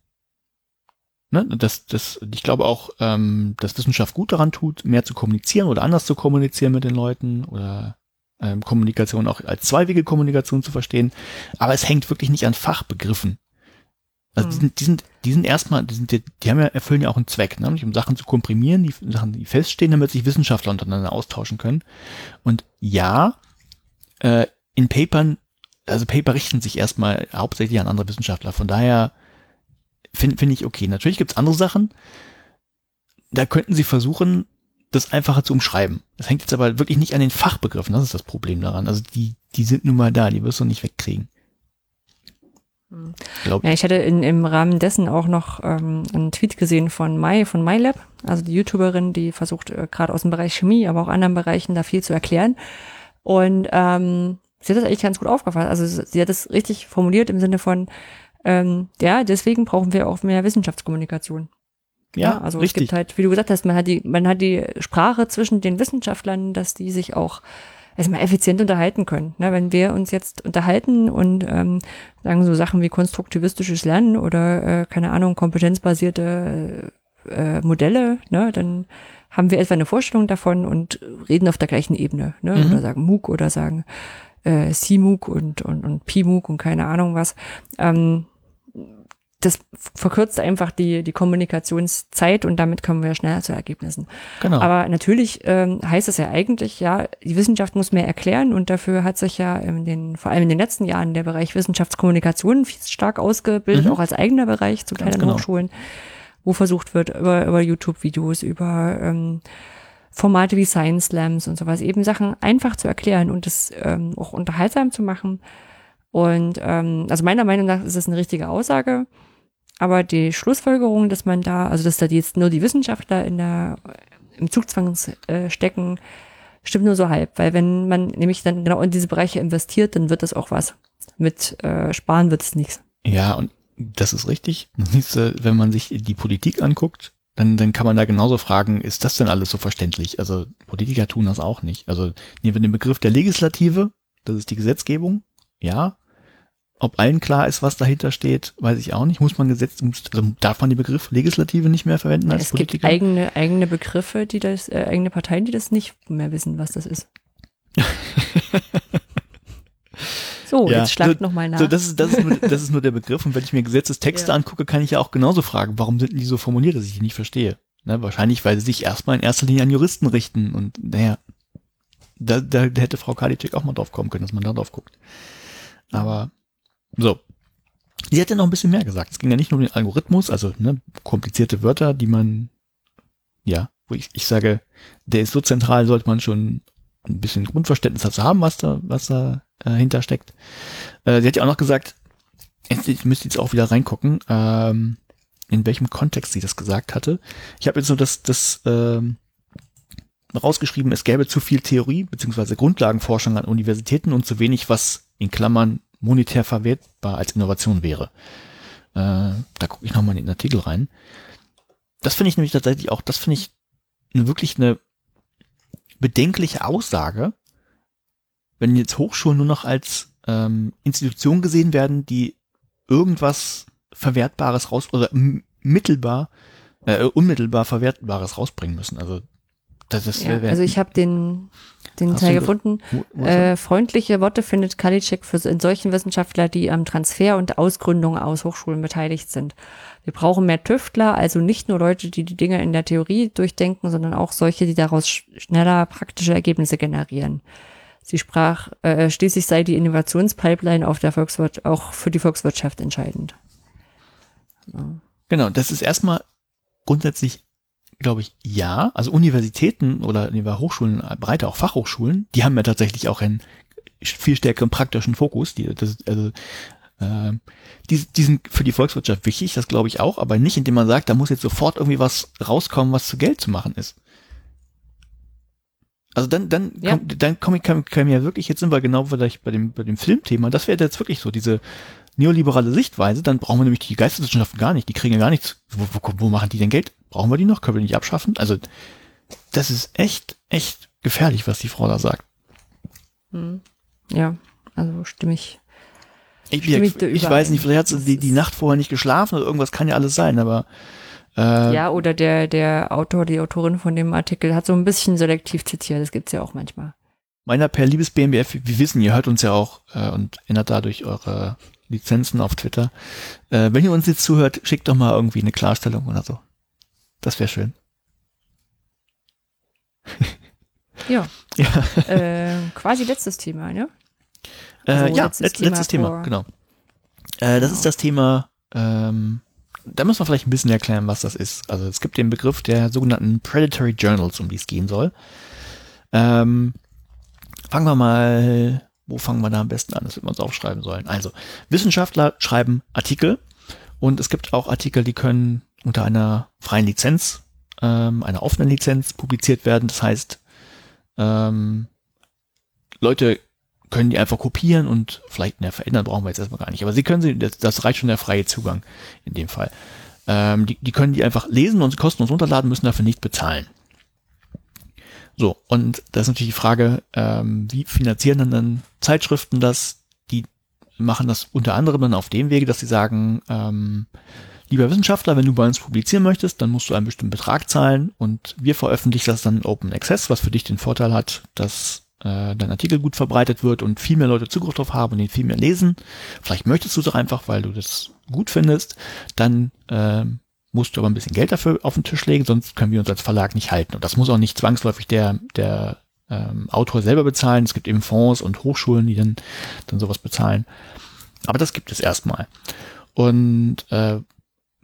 Speaker 1: Ne, das, das, ich glaube auch, ähm, dass Wissenschaft gut daran tut, mehr zu kommunizieren oder anders zu kommunizieren mit den Leuten oder ähm, Kommunikation auch als zweiwege Kommunikation zu verstehen. Aber es hängt wirklich nicht an Fachbegriffen. Also die
Speaker 2: Mhm.
Speaker 1: sind, die sind, die sind erstmal, die sind, die haben ja, erfüllen ja auch einen Zweck, ne? nämlich um Sachen zu komprimieren, die Sachen, die feststehen, damit sich Wissenschaftler untereinander austauschen können. Und ja, äh, in Papern, also Paper richten sich erstmal hauptsächlich an andere Wissenschaftler. Von daher finde finde ich okay. Natürlich gibt's andere Sachen, da könnten sie versuchen, das einfacher zu umschreiben. Das hängt jetzt aber wirklich nicht an den Fachbegriffen, das ist das Problem daran. Also die, die sind nun mal da, die wirst du nicht wegkriegen.
Speaker 2: Hm.
Speaker 1: Glaub,
Speaker 2: Ja, ich hatte in, im Rahmen dessen auch noch ähm, einen Tweet gesehen von Mai, von MyLab, also die YouTuberin, die versucht äh, gerade aus dem Bereich Chemie, aber auch anderen Bereichen da viel zu erklären. Und ähm, sie hat das eigentlich ganz gut aufgefasst. Also sie sie hat es richtig formuliert im Sinne von, ähm, ja, deswegen brauchen wir auch mehr Wissenschaftskommunikation.
Speaker 1: ja,
Speaker 2: also
Speaker 1: richtig.
Speaker 2: es gibt halt, wie du gesagt hast, man hat die, man hat die Sprache zwischen den Wissenschaftlern, dass die sich auch erstmal effizient unterhalten können. Ne, wenn wir uns jetzt unterhalten und ähm, sagen so Sachen wie konstruktivistisches Lernen oder äh, keine Ahnung, kompetenzbasierte äh, Modelle, ne, dann haben wir etwa eine Vorstellung davon und reden auf der gleichen Ebene, ne,
Speaker 1: Mhm.
Speaker 2: oder sagen MOOC oder sagen äh, CMOOC und, und, und PMOOC und keine Ahnung was. Ähm, das verkürzt einfach die, die Kommunikationszeit und damit kommen wir schneller zu Ergebnissen.
Speaker 1: Genau.
Speaker 2: Aber natürlich ähm, heißt es ja eigentlich, ja, die Wissenschaft muss mehr erklären und dafür hat sich ja in den, vor allem in den letzten Jahren der Bereich Wissenschaftskommunikation viel stark ausgebildet,
Speaker 1: Mhm.
Speaker 2: auch als eigener Bereich zu kleinen
Speaker 1: genau.
Speaker 2: Hochschulen, wo versucht wird, über, über YouTube-Videos, über ähm, Formate wie Science Slams und sowas, eben Sachen einfach zu erklären und es ähm, auch unterhaltsam zu machen. Und ähm, also meiner Meinung nach ist es eine richtige Aussage. Aber die Schlussfolgerung, dass man da, also dass da jetzt nur die Wissenschaftler in der, im Zugzwang äh, stecken, stimmt nur so halb. Weil wenn man nämlich dann genau in diese Bereiche investiert, dann wird das auch was. Mit äh, Sparen wird es nichts.
Speaker 1: Ja, und das ist richtig. Wenn man sich die Politik anguckt, dann, dann kann man da genauso fragen, ist das denn alles so verständlich? Also Politiker tun das auch nicht. Also nehmen wir den Begriff der Legislative, das ist die Gesetzgebung, ja. Ob allen klar ist, was dahinter steht, weiß ich auch nicht. Muss man Gesetz, also darf man den Begriff Legislative nicht mehr verwenden als
Speaker 2: es gibt
Speaker 1: Politiker?
Speaker 2: eigene, eigene Begriffe, die das, äh, eigene Parteien, die das nicht mehr wissen, was das ist. So,
Speaker 1: Ja,
Speaker 2: jetzt schlagt
Speaker 1: so-
Speaker 2: noch mal nach.
Speaker 1: So, das ist, das ist nur, das ist nur der Begriff. Und wenn ich mir Gesetzestexte
Speaker 2: Ja.
Speaker 1: angucke, kann ich ja auch genauso fragen, warum sind die so formuliert, dass ich die nicht verstehe. Ne, wahrscheinlich, weil sie sich erstmal in erster Linie an Juristen richten und naja, da, da, hätte Frau Kadicek auch mal drauf kommen können, dass man da drauf guckt. Aber so. Sie hätte noch ein bisschen mehr gesagt. Es ging ja nicht nur um den Algorithmus, also ne, komplizierte Wörter, die man, ja, wo ich, ich sage, der ist so zentral, sollte man schon ein bisschen Grundverständnis dazu haben, was da, was da äh, hintersteckt. Äh, sie hat ja auch noch gesagt, ich müsste jetzt auch wieder reingucken, ähm, in welchem Kontext sie das gesagt hatte. Ich habe jetzt so das, das ähm, rausgeschrieben, es gäbe zu viel Theorie bzw. Grundlagenforschung an Universitäten und zu wenig, was in Klammern monetär verwertbar als Innovation wäre. Äh, da gucke ich nochmal in den Artikel rein. Das finde ich nämlich tatsächlich auch, das finde ich wirklich eine bedenkliche Aussage, wenn jetzt Hochschulen nur noch als ähm, Institution gesehen werden, die irgendwas Verwertbares raus oder mittelbar, äh, unmittelbar Verwertbares rausbringen müssen. Also das ist
Speaker 2: ja, also ich habe den den Teil gefunden. Äh, freundliche Worte findet Kalitschek für in solchen Wissenschaftler, die am Transfer und Ausgründung aus Hochschulen beteiligt sind. Wir brauchen mehr Tüftler, also nicht nur Leute, die die Dinge in der Theorie durchdenken, sondern auch solche, die daraus schneller praktische Ergebnisse generieren. Sie sprach, äh, schließlich sei die Innovationspipeline auf der Volkswirtschaft auch für die Volkswirtschaft entscheidend.
Speaker 1: Ja. Genau, das ist erstmal grundsätzlich, glaube ich, ja. Also Universitäten oder Hochschulen, breiter auch Fachhochschulen, die haben ja tatsächlich auch einen viel stärkeren praktischen Fokus. Die, das, also, äh, die, die sind für die Volkswirtschaft wichtig, das glaube ich auch, aber nicht, indem man sagt, da muss jetzt sofort irgendwie was rauskommen, was zu Geld zu machen ist. Also dann, dann, ja. komm, dann komme ich, kann, kann ja wirklich, jetzt sind wir genau vielleicht bei dem, bei dem Filmthema, das wäre jetzt wirklich so diese neoliberale Sichtweise, dann brauchen wir nämlich die Geisteswissenschaften gar nicht, die kriegen ja gar nichts. Wo, wo, wo machen die denn Geld? Brauchen wir die noch? Können wir die nicht abschaffen? Also, das ist echt, echt gefährlich, was die Frau da sagt.
Speaker 2: Hm. Ja, also stimme ich.
Speaker 1: Ich, stimme ich, ich weiß nicht, vielleicht hat sie die, die Nacht vorher nicht geschlafen oder irgendwas kann ja alles sein, aber
Speaker 2: äh, ja, oder der, der Autor, die Autorin von dem Artikel hat so ein bisschen selektiv zitiert, das gibt's ja auch manchmal.
Speaker 1: Meiner per liebes BMBF, wir wissen, ihr hört uns ja auch äh, und ändert dadurch eure Lizenzen auf Twitter. Äh, wenn ihr uns jetzt zuhört, schickt doch mal irgendwie eine Klarstellung oder so. Das wäre schön.
Speaker 2: ja. ja. Äh, quasi letztes Thema, ne?
Speaker 1: Äh, also ja, letztes, Thema, letztes Thema genau. Äh, das genau. ist das Thema ähm, da muss man vielleicht ein bisschen erklären, was das ist. Also es gibt den Begriff der sogenannten Predatory Journals, um die es gehen soll. Ähm, fangen wir mal, wo fangen wir da am besten an? Das wird man uns aufschreiben sollen. Also, Wissenschaftler schreiben Artikel und es gibt auch Artikel, die können unter einer freien Lizenz, ähm, einer offenen Lizenz publiziert werden. Das heißt, ähm, Leute können die einfach kopieren und vielleicht ne, verändern brauchen wir jetzt erstmal gar nicht. Aber sie können sie, das, das reicht schon der freie Zugang in dem Fall. Ähm, die, die können die einfach lesen und kostenlos runterladen, müssen dafür nicht bezahlen. So, und da ist natürlich die Frage, ähm, wie finanzieren dann, dann Zeitschriften das? Die machen das unter anderem dann auf dem Wege, dass sie sagen, ähm, lieber Wissenschaftler, wenn du bei uns publizieren möchtest, dann musst du einen bestimmten Betrag zahlen und wir veröffentlichen das dann in Open Access, was für dich den Vorteil hat, dass äh, dein Artikel gut verbreitet wird und viel mehr Leute Zugriff drauf haben und den viel mehr lesen, vielleicht möchtest du es auch einfach, weil du das gut findest, dann äh, musst du aber ein bisschen Geld dafür auf den Tisch legen, sonst können wir uns als Verlag nicht halten. Und das muss auch nicht zwangsläufig der, der ähm, Autor selber bezahlen. Es gibt eben Fonds und Hochschulen, die dann, dann sowas bezahlen. Aber das gibt es erstmal. Und äh,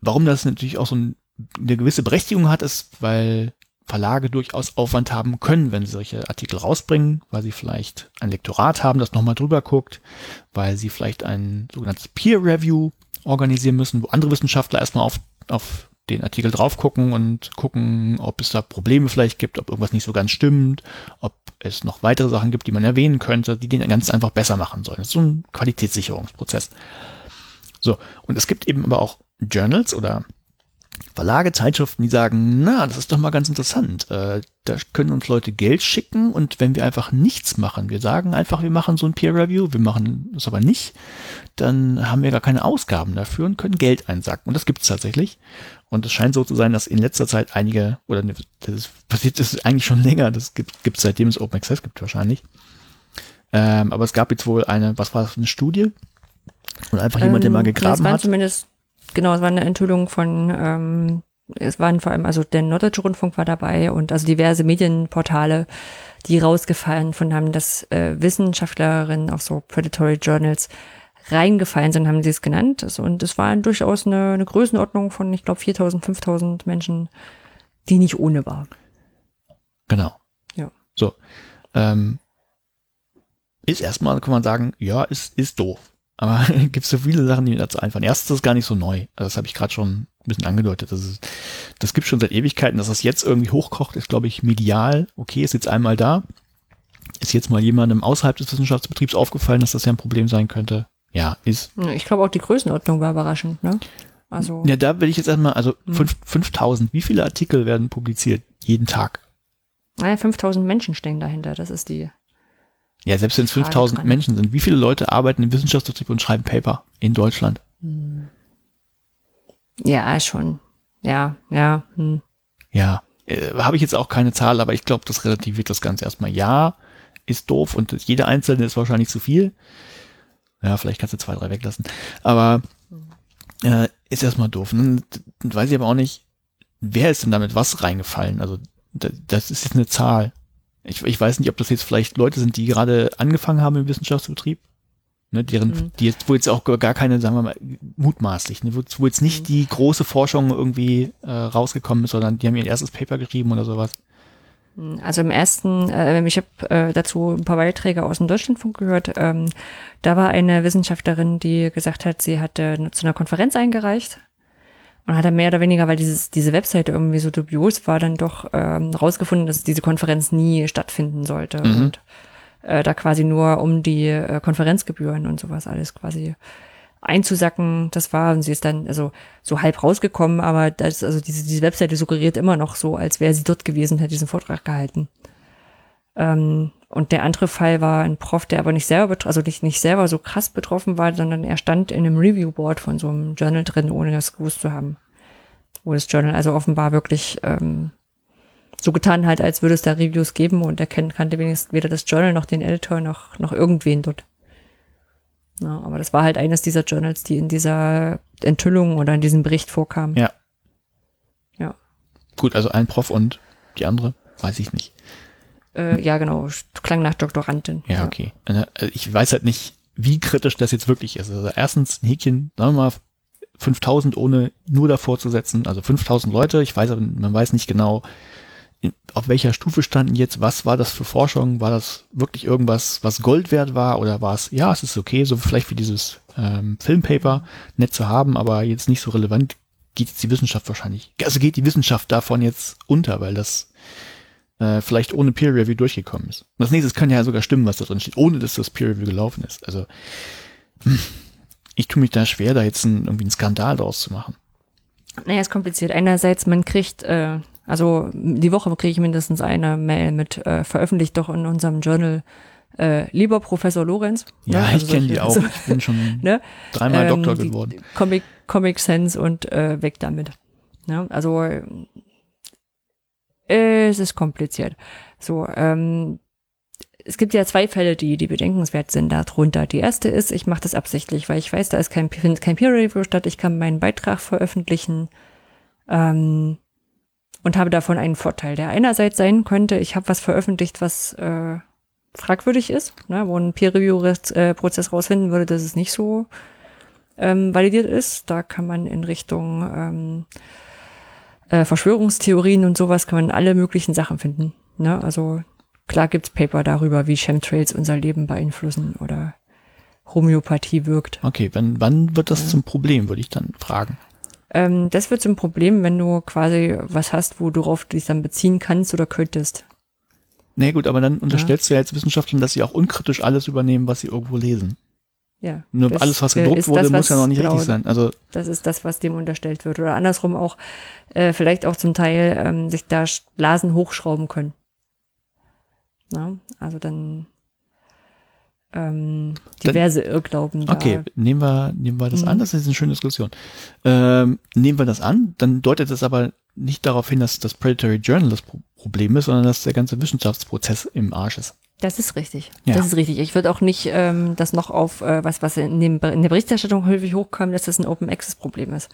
Speaker 1: warum das natürlich auch so ein, eine gewisse Berechtigung hat, ist, weil Verlage durchaus Aufwand haben können, wenn sie solche Artikel rausbringen, weil sie vielleicht ein Lektorat haben, das nochmal drüber guckt, weil sie vielleicht ein sogenanntes Peer Review organisieren müssen, wo andere Wissenschaftler erstmal auf, auf den Artikel drauf gucken und gucken, ob es da Probleme vielleicht gibt, ob irgendwas nicht so ganz stimmt, ob es noch weitere Sachen gibt, die man erwähnen könnte, die den ganz einfach besser machen sollen. Das ist so ein Qualitätssicherungsprozess. So, und es gibt eben aber auch Journals oder Verlage, Zeitschriften, die sagen, na, das ist doch mal ganz interessant. Äh, da können uns Leute Geld schicken und wenn wir einfach nichts machen, wir sagen einfach, wir machen so ein Peer Review, wir machen das aber nicht, dann haben wir gar keine Ausgaben dafür und können Geld einsacken. Und das gibt es tatsächlich. Und es scheint so zu sein, dass in letzter Zeit einige, oder ne, das ist, passiert ist eigentlich schon länger, das gibt es seitdem es Open Access gibt wahrscheinlich. Ähm, aber es gab jetzt wohl eine, was war das, eine Studie? Und einfach jemand, der mal ähm, gegraben ja,
Speaker 2: hat. Zumindest genau, es war eine Enthüllung von ähm, es waren vor allem, also der Norddeutsche Rundfunk war dabei und also diverse Medienportale, die rausgefallen von haben, dass äh, Wissenschaftlerinnen auf so Predatory Journals reingefallen sind, haben sie es genannt. Also, und es war durchaus eine, eine Größenordnung von, ich glaube, 4000, 5000 Menschen, die nicht ohne war.
Speaker 1: Genau.
Speaker 2: Ja.
Speaker 1: So. Ähm, ist erstmal, kann man sagen, ja, ist, ist doof. Aber gibt es so viele Sachen, die mir dazu einfallen. Erstens ist es gar nicht so neu. Also das habe ich gerade schon ein bisschen angedeutet. Das, ist, das gibt schon seit Ewigkeiten, dass das jetzt irgendwie hochkocht, ist, glaube ich, medial. Okay, ist jetzt einmal da. Ist jetzt mal jemandem außerhalb des Wissenschaftsbetriebs aufgefallen, dass das ja ein Problem sein könnte. Ja, ist.
Speaker 2: Ich glaube auch die Größenordnung war überraschend, ne? Also.
Speaker 1: Ja, da will ich jetzt erstmal, also hm. 5000, wie viele Artikel werden publiziert jeden Tag?
Speaker 2: Naja, 5000 Menschen stehen dahinter, das ist die.
Speaker 1: Ja, selbst wenn es 5000 Menschen sind, wie viele Leute arbeiten im Wissenschaftsbetrieb und schreiben Paper in Deutschland? Hm.
Speaker 2: Ja, schon. Ja, ja. Hm.
Speaker 1: Ja, äh, habe ich jetzt auch keine Zahl, aber ich glaube, das relativiert das Ganze erstmal. Ja, ist doof und jeder Einzelne ist wahrscheinlich zu viel. Ja, vielleicht kannst du zwei, drei weglassen. Aber äh, ist erstmal doof. Dann, dann weiß ich aber auch nicht, wer ist denn damit was reingefallen? Also das ist jetzt eine Zahl. Ich, ich weiß nicht, ob das jetzt vielleicht Leute sind, die gerade angefangen haben im Wissenschaftsbetrieb, ne, deren, mhm. die jetzt, wo jetzt auch gar keine, sagen wir mal, mutmaßlich, ne, wo, jetzt nicht mhm. die große Forschung irgendwie äh, rausgekommen ist, sondern die haben ihr erstes Paper geschrieben oder sowas.
Speaker 2: Also im ersten, äh, ich habe äh, dazu ein paar Beiträge aus dem Deutschlandfunk gehört. Ähm, da war eine Wissenschaftlerin, die gesagt hat, sie hatte zu einer Konferenz eingereicht und hat dann mehr oder weniger, weil dieses, diese Webseite irgendwie so dubios war, dann doch ähm, rausgefunden, dass diese Konferenz nie stattfinden sollte. Mhm. Und äh, da quasi nur um die äh, Konferenzgebühren und sowas alles quasi einzusacken. Das war, und sie ist dann also so halb rausgekommen, aber das, also diese, diese Webseite suggeriert immer noch so, als wäre sie dort gewesen, hätte diesen Vortrag gehalten. Ähm, und der andere Fall war ein Prof, der aber nicht selber, also nicht, nicht selber so krass betroffen war, sondern er stand in einem Review-Board von so einem Journal drin, ohne das gewusst zu haben. Wo das Journal also offenbar wirklich ähm, so getan hat, als würde es da Reviews geben und er kennt, kannte wenigstens weder das Journal noch den Editor noch, noch irgendwen dort. Ja, aber das war halt eines dieser Journals, die in dieser Enthüllung oder in diesem Bericht vorkamen.
Speaker 1: Ja.
Speaker 2: Ja.
Speaker 1: Gut, also ein Prof und die andere, weiß ich nicht.
Speaker 2: Äh, ja, genau. Klang nach Doktorandin.
Speaker 1: Ja, okay. Also ich weiß halt nicht, wie kritisch das jetzt wirklich ist. Also erstens ein Häkchen, sagen wir mal, 5000 ohne nur davor zu setzen, also 5000 Leute. Ich weiß, man weiß nicht genau, auf welcher Stufe standen jetzt, was war das für Forschung, war das wirklich irgendwas, was Gold wert war oder war es, ja, es ist okay, so vielleicht wie dieses ähm, Filmpaper, nett zu haben, aber jetzt nicht so relevant, geht jetzt die Wissenschaft wahrscheinlich, also geht die Wissenschaft davon jetzt unter, weil das äh, vielleicht ohne Peer Review durchgekommen ist. Und das nächste kann ja sogar stimmen, was da drin steht, ohne dass das Peer Review gelaufen ist. Also hm, ich tue mich da schwer, da jetzt ein, irgendwie einen Skandal draus zu machen.
Speaker 2: Naja, ist kompliziert. Einerseits, man kriegt, äh, also die Woche kriege ich mindestens eine Mail mit äh, veröffentlicht doch in unserem Journal äh, lieber Professor Lorenz.
Speaker 1: Ja, ne? also ich kenne die auch. ich bin schon ne? dreimal ähm, Doktor geworden.
Speaker 2: Comic, Comic Sense und äh, weg damit. Ne? Also es ist kompliziert. So, ähm, es gibt ja zwei Fälle, die, die bedenkenswert sind darunter. Die erste ist, ich mache das absichtlich, weil ich weiß, da ist kein, kein Peer Review statt, ich kann meinen Beitrag veröffentlichen ähm, und habe davon einen Vorteil, der einerseits sein könnte, ich habe was veröffentlicht, was äh, fragwürdig ist, ne, wo ein Peer Review Prozess rausfinden würde, dass es nicht so ähm, validiert ist. Da kann man in Richtung ähm, äh, Verschwörungstheorien und sowas kann man alle möglichen Sachen finden. Ne? Also Klar gibt's Paper darüber, wie Chemtrails unser Leben beeinflussen oder Homöopathie wirkt.
Speaker 1: Okay, wann, wann wird das ja. zum Problem, würde ich dann fragen.
Speaker 2: Ähm, das wird zum Problem, wenn du quasi was hast, wo du darauf dich dann beziehen kannst oder könntest.
Speaker 1: Nee, gut, aber dann unterstellst ja. du ja als Wissenschaftler, dass sie auch unkritisch alles übernehmen, was sie irgendwo lesen.
Speaker 2: Ja.
Speaker 1: Nur das, alles, was gedruckt wurde, das, was, muss ja noch nicht genau, richtig sein. Also
Speaker 2: das ist das, was dem unterstellt wird. Oder andersrum auch, äh, vielleicht auch zum Teil ähm, sich da Blasen hochschrauben können. Ne? Also dann ähm, diverse dann, Irrglauben.
Speaker 1: Da. Okay, nehmen wir, nehmen wir das mhm. an, das ist eine schöne Diskussion. Ähm, nehmen wir das an, dann deutet es aber nicht darauf hin, dass das Predatory Journal das Problem ist, sondern dass der ganze Wissenschaftsprozess im Arsch ist.
Speaker 2: Das ist richtig. Ja. Das ist richtig. Ich würde auch nicht ähm, das noch auf äh, was, was in, dem, in der Berichterstattung häufig hochkam, dass das ein Open Access Problem ist.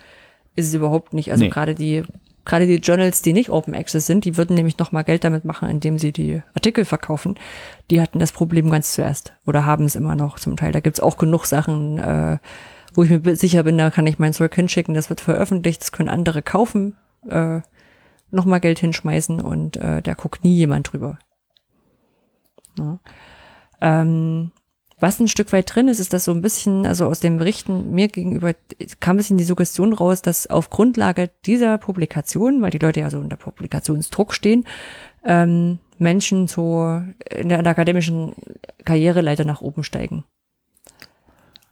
Speaker 2: Ist es überhaupt nicht. Also nee. gerade die gerade die Journals, die nicht Open Access sind, die würden nämlich nochmal Geld damit machen, indem sie die Artikel verkaufen. Die hatten das Problem ganz zuerst oder haben es immer noch zum Teil. Da gibt's auch genug Sachen, äh, wo ich mir sicher bin, da kann ich mein Zeug hinschicken, das wird veröffentlicht, das können andere kaufen, äh, nochmal Geld hinschmeißen und äh, da guckt nie jemand drüber. Ja. Ähm, was ein Stück weit drin ist, ist das so ein bisschen, also aus den Berichten mir gegenüber kam ein bisschen die Suggestion raus, dass auf Grundlage dieser Publikation, weil die Leute ja so unter Publikationsdruck stehen, ähm, Menschen so in der, in der akademischen Karriere leider nach oben steigen.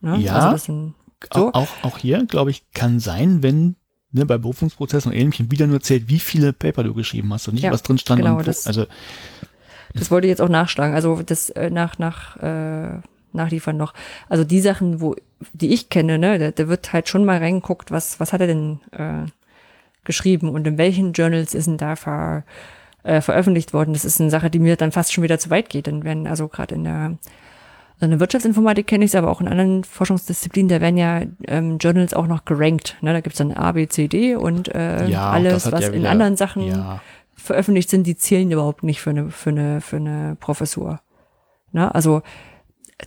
Speaker 1: Ne? Ja, also so. auch, auch hier, glaube ich, kann sein, wenn ne, bei Berufungsprozessen und ähnlichem wieder nur zählt, wie viele Paper du geschrieben hast und nicht, ja, was drin stand.
Speaker 2: Genau,
Speaker 1: und,
Speaker 2: das,
Speaker 1: also,
Speaker 2: das wollte ich jetzt auch nachschlagen. Also das äh, nach, nach äh, nachliefern noch. Also die Sachen, wo, die ich kenne, ne, da, da wird halt schon mal reingeguckt, was, was hat er denn äh, geschrieben und in welchen Journals ist denn da ver, äh, veröffentlicht worden. Das ist eine Sache, die mir dann fast schon wieder zu weit geht. Denn wenn, also gerade in der in der Wirtschaftsinformatik kenne ich es, aber auch in anderen Forschungsdisziplinen, da werden ja ähm, Journals auch noch gerankt. Ne? Da gibt es dann A, B, C, D und äh, ja, alles, was ja in anderen Sachen ja. Veröffentlicht sind, die zählen überhaupt nicht für eine, für eine, für eine Professur. Ne? Also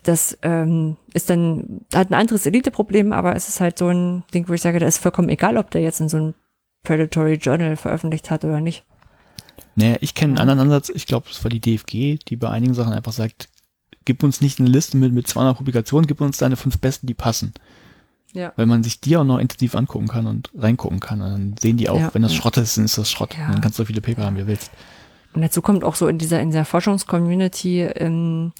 Speaker 2: das ähm, ist dann hat ein anderes Elite-Problem, aber es ist halt so ein Ding, wo ich sage, da ist vollkommen egal, ob der jetzt in so einem Predatory Journal veröffentlicht hat oder nicht.
Speaker 1: Naja, ich kenne einen anderen Ansatz. Ich glaube, es war die DFG, die bei einigen Sachen einfach sagt, gib uns nicht eine Liste mit, mit 200 Publikationen, gib uns deine fünf besten, die passen. Ja. Weil man sich die auch noch intensiv angucken kann und reingucken kann. Und dann sehen die auch, ja, wenn das. Schrott ist, dann ist das Schrott. Ja. Und dann kannst du so viele Paper haben, wie du willst.
Speaker 2: Und dazu kommt auch so in dieser, in dieser Forschungscommunity, ähm,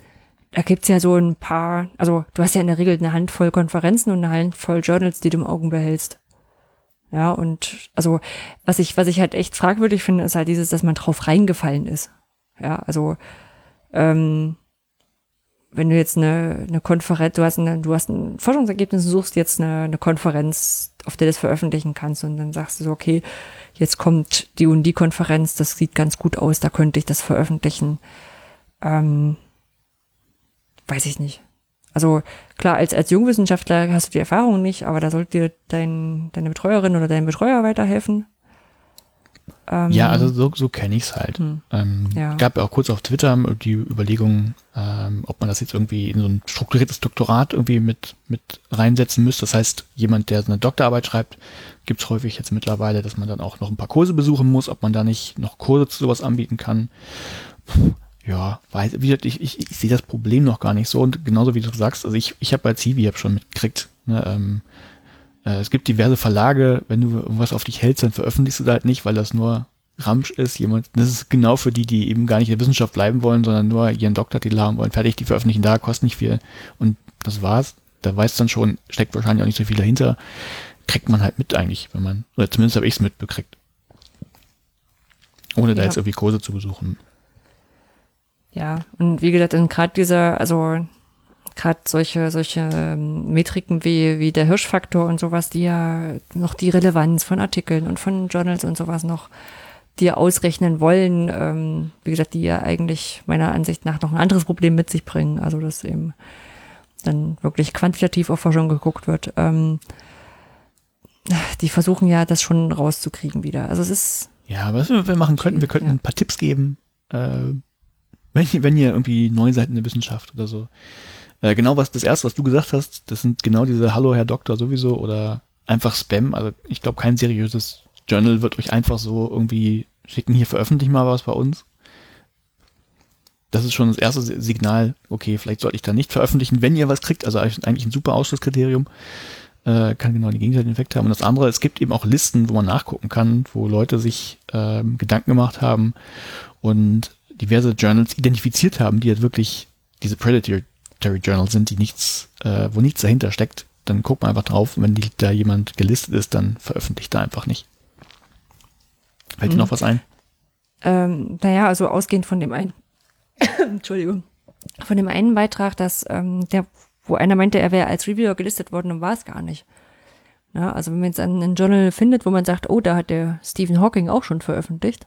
Speaker 2: da gibt's ja so ein paar, also du hast ja in der Regel eine Handvoll Konferenzen und eine Handvoll Journals, die du im Augen behältst. Ja, und also was ich, was ich halt echt fragwürdig finde, ist halt dieses, dass man drauf reingefallen ist. Ja, also ähm, wenn du jetzt eine, eine Konferenz, du hast, eine, du hast ein Forschungsergebnis suchst jetzt eine, eine Konferenz, auf der du das veröffentlichen kannst und dann sagst du so, okay, jetzt kommt die und die Konferenz, das sieht ganz gut aus, da könnte ich das veröffentlichen. Ähm, weiß ich nicht. Also klar, als, als Jungwissenschaftler hast du die Erfahrung nicht, aber da sollte dir dein, deine Betreuerin oder dein Betreuer weiterhelfen.
Speaker 1: Ähm, ja, also so, so kenne ich es halt. Hm, ähm, ja. gab ja auch kurz auf Twitter die Überlegung, ähm, ob man das jetzt irgendwie in so ein strukturiertes Doktorat irgendwie mit, mit reinsetzen müsste. Das heißt, jemand, der eine Doktorarbeit schreibt, gibt es häufig jetzt mittlerweile, dass man dann auch noch ein paar Kurse besuchen muss, ob man da nicht noch Kurse zu sowas anbieten kann. Puh, ja, weiß, wie gesagt, ich, ich, ich sehe das Problem noch gar nicht so und genauso wie du sagst, also ich, ich habe bei Zivi hab schon mitgekriegt, ne, ähm, äh, es gibt diverse Verlage, wenn du irgendwas auf dich hältst, dann veröffentlichst du da halt nicht, weil das nur Ramsch ist, jemand, das ist genau für die, die eben gar nicht in der Wissenschaft bleiben wollen, sondern nur ihren Doktortitel haben wollen, fertig, die veröffentlichen da, kostet nicht viel und das war's. Da weiß dann schon, steckt wahrscheinlich auch nicht so viel dahinter, kriegt man halt mit eigentlich, wenn man, oder zumindest habe ich es mitbekriegt. Ohne da jetzt irgendwie Kurse zu besuchen.
Speaker 2: Ja, und wie gesagt, gerade dieser, also gerade solche, solche ähm, Metriken wie, wie der Hirschfaktor und sowas, die ja noch die Relevanz von Artikeln und von Journals und sowas noch dir ausrechnen wollen, ähm, wie gesagt, die ja eigentlich meiner Ansicht nach noch ein anderes Problem mit sich bringen, also dass eben dann wirklich quantitativ auf Forschung geguckt wird. Ähm, die versuchen ja, das schon rauszukriegen wieder. Also es ist.
Speaker 1: Ja, was wir machen könnten, wir könnten ja. ein paar Tipps geben, äh, wenn, wenn ihr irgendwie neu seid in der Wissenschaft oder so. Äh, genau was das erste, was du gesagt hast, das sind genau diese Hallo Herr Doktor sowieso oder einfach Spam. Also ich glaube, kein seriöses Journal wird euch einfach so irgendwie schicken, hier veröffentlich mal was bei uns. Das ist schon das erste Signal, okay, vielleicht sollte ich da nicht veröffentlichen, wenn ihr was kriegt. Also eigentlich ein super Ausschlusskriterium. Äh, kann genau den gegenteiligen Effekt haben. Und das andere, es gibt eben auch Listen, wo man nachgucken kann, wo Leute sich ähm, Gedanken gemacht haben und diverse Journals identifiziert haben, die halt wirklich diese Predatory Journals sind, die nichts, äh, wo nichts dahinter steckt, dann guckt man einfach drauf und wenn die, da jemand gelistet ist, dann veröffentlicht er einfach nicht. Fällt mhm. dir noch was ein?
Speaker 2: Ähm, naja, also ausgehend von dem einen, Entschuldigung, von dem einen Beitrag, dass ähm, der, wo einer meinte, er wäre als Reviewer gelistet worden und war es gar nicht. Ja, also wenn man jetzt einen Journal findet, wo man sagt, oh, da hat der Stephen Hawking auch schon veröffentlicht,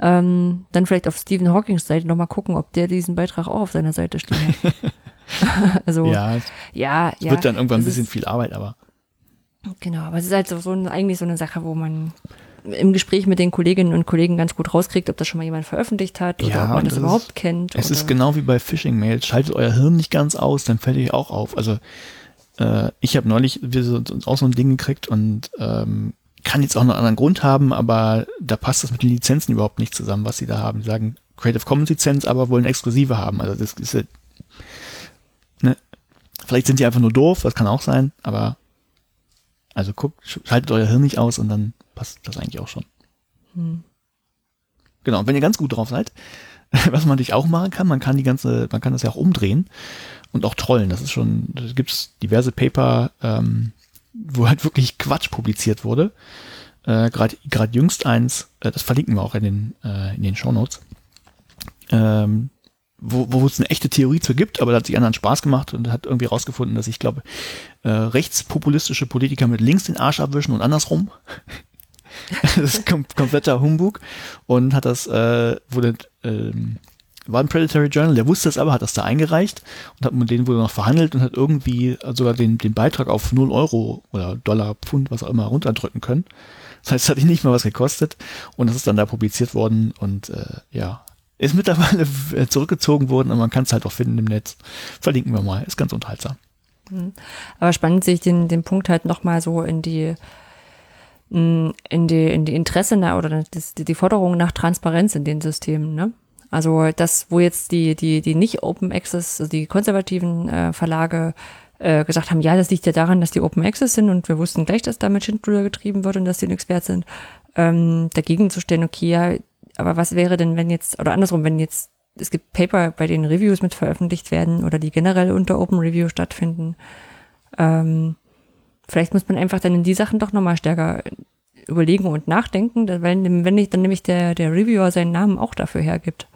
Speaker 2: ähm, dann vielleicht auf Stephen Hawkings Seite nochmal gucken, ob der diesen Beitrag auch auf seiner Seite stehen hat. also,
Speaker 1: ja, ja, ja. Wird dann irgendwann ein bisschen ist, viel Arbeit, aber.
Speaker 2: Genau, aber es ist halt so, ein, eigentlich so eine Sache, wo man im Gespräch mit den Kolleginnen und Kollegen ganz gut rauskriegt, ob das schon mal jemand veröffentlicht hat oder
Speaker 1: Ja,
Speaker 2: ob man das,
Speaker 1: das
Speaker 2: überhaupt
Speaker 1: ist-
Speaker 2: kennt.
Speaker 1: Es
Speaker 2: oder,
Speaker 1: ist genau wie bei Phishing-Mails. Schaltet euer Hirn nicht ganz aus, dann fällt euch auch auf. Also äh, ich habe neulich wir so- auch so ein Ding gekriegt und ähm, kann jetzt auch noch einen anderen Grund haben, aber da passt das mit den Lizenzen überhaupt nicht zusammen, was sie da haben. Die sagen Creative Commons Lizenz, aber wollen exklusive haben. Also das ist ja, ne? Vielleicht sind die einfach nur doof, das kann auch sein, aber also guckt, sch- schaltet euer Hirn nicht aus und dann passt das eigentlich auch schon.
Speaker 2: Hm.
Speaker 1: Genau, und wenn ihr ganz gut drauf seid, was man natürlich auch machen kann, man kann die ganze, man kann das ja auch umdrehen und auch trollen. Das ist schon, da gibt's diverse Paper, ähm, wo halt wirklich Quatsch publiziert wurde. Äh, Gerade jüngst eins, äh, das verlinken wir auch in den, äh, in den Shownotes, ähm, wo, wo es eine echte Theorie zu gibt, aber da hat sich anderen Spaß gemacht und hat irgendwie rausgefunden, dass ich glaube, äh, rechtspopulistische Politiker mit links den Arsch abwischen und andersrum. das ist kom kompletter Humbug und hat das, äh, wurde, ähm, war ein Predatory Journal, der wusste es aber, hat das da eingereicht und hat mit denen wohl noch verhandelt und hat irgendwie sogar den, den Beitrag auf 0 Euro oder Dollar, Pfund, was auch immer, runterdrücken können. Das heißt, es hat ihn nicht mal was gekostet und das ist dann da publiziert worden und äh, ja, ist mittlerweile äh, zurückgezogen worden und man kann es halt auch finden im Netz. Verlinken wir mal, ist ganz unterhaltsam.
Speaker 2: Aber spannend sich den, den Punkt halt nochmal so in die, mh, in die, in die Interesse oder die, die Forderung nach Transparenz in den Systemen, ne? Also das, wo jetzt die, die, die nicht Open Access, also die konservativen äh, Verlage äh, gesagt haben, ja, das liegt ja daran, dass die Open Access sind und wir wussten gleich, dass damit Schindluder getrieben wird und dass die nichts wert sind, ähm, dagegen zu stellen, okay, ja, aber was wäre denn, wenn jetzt, oder andersrum, wenn jetzt, es gibt Paper, bei denen Reviews mit veröffentlicht werden oder die generell unter Open Review stattfinden, ähm, vielleicht muss man einfach dann in die Sachen doch nochmal stärker überlegen und nachdenken, weil wenn nicht, dann nämlich der, der Reviewer seinen Namen auch dafür hergibt.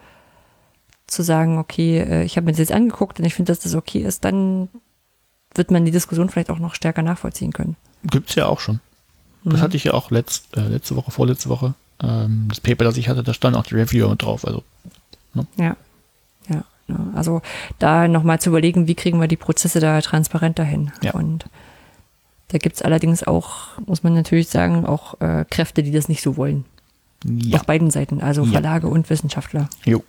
Speaker 2: Zu sagen, okay, äh, ich habe mir das jetzt angeguckt und ich finde, dass das okay ist, dann wird man die Diskussion vielleicht auch noch stärker nachvollziehen können.
Speaker 1: Gibt's ja auch schon. Das hatte ich ja auch letzt, äh, letzte Woche, vorletzte Woche. Ähm, das Paper, das ich hatte, da stand auch die Reviewer mit drauf. Also
Speaker 2: Ja. Ja. ja. Also da nochmal zu überlegen, wie kriegen wir die Prozesse da transparent dahin.
Speaker 1: Ja.
Speaker 2: Und da gibt's allerdings auch, muss man natürlich sagen, auch äh, Kräfte, die das nicht so wollen.
Speaker 1: ja.
Speaker 2: Auf beiden Seiten, also
Speaker 1: Ja.
Speaker 2: Verlage und Wissenschaftler.
Speaker 1: Jo.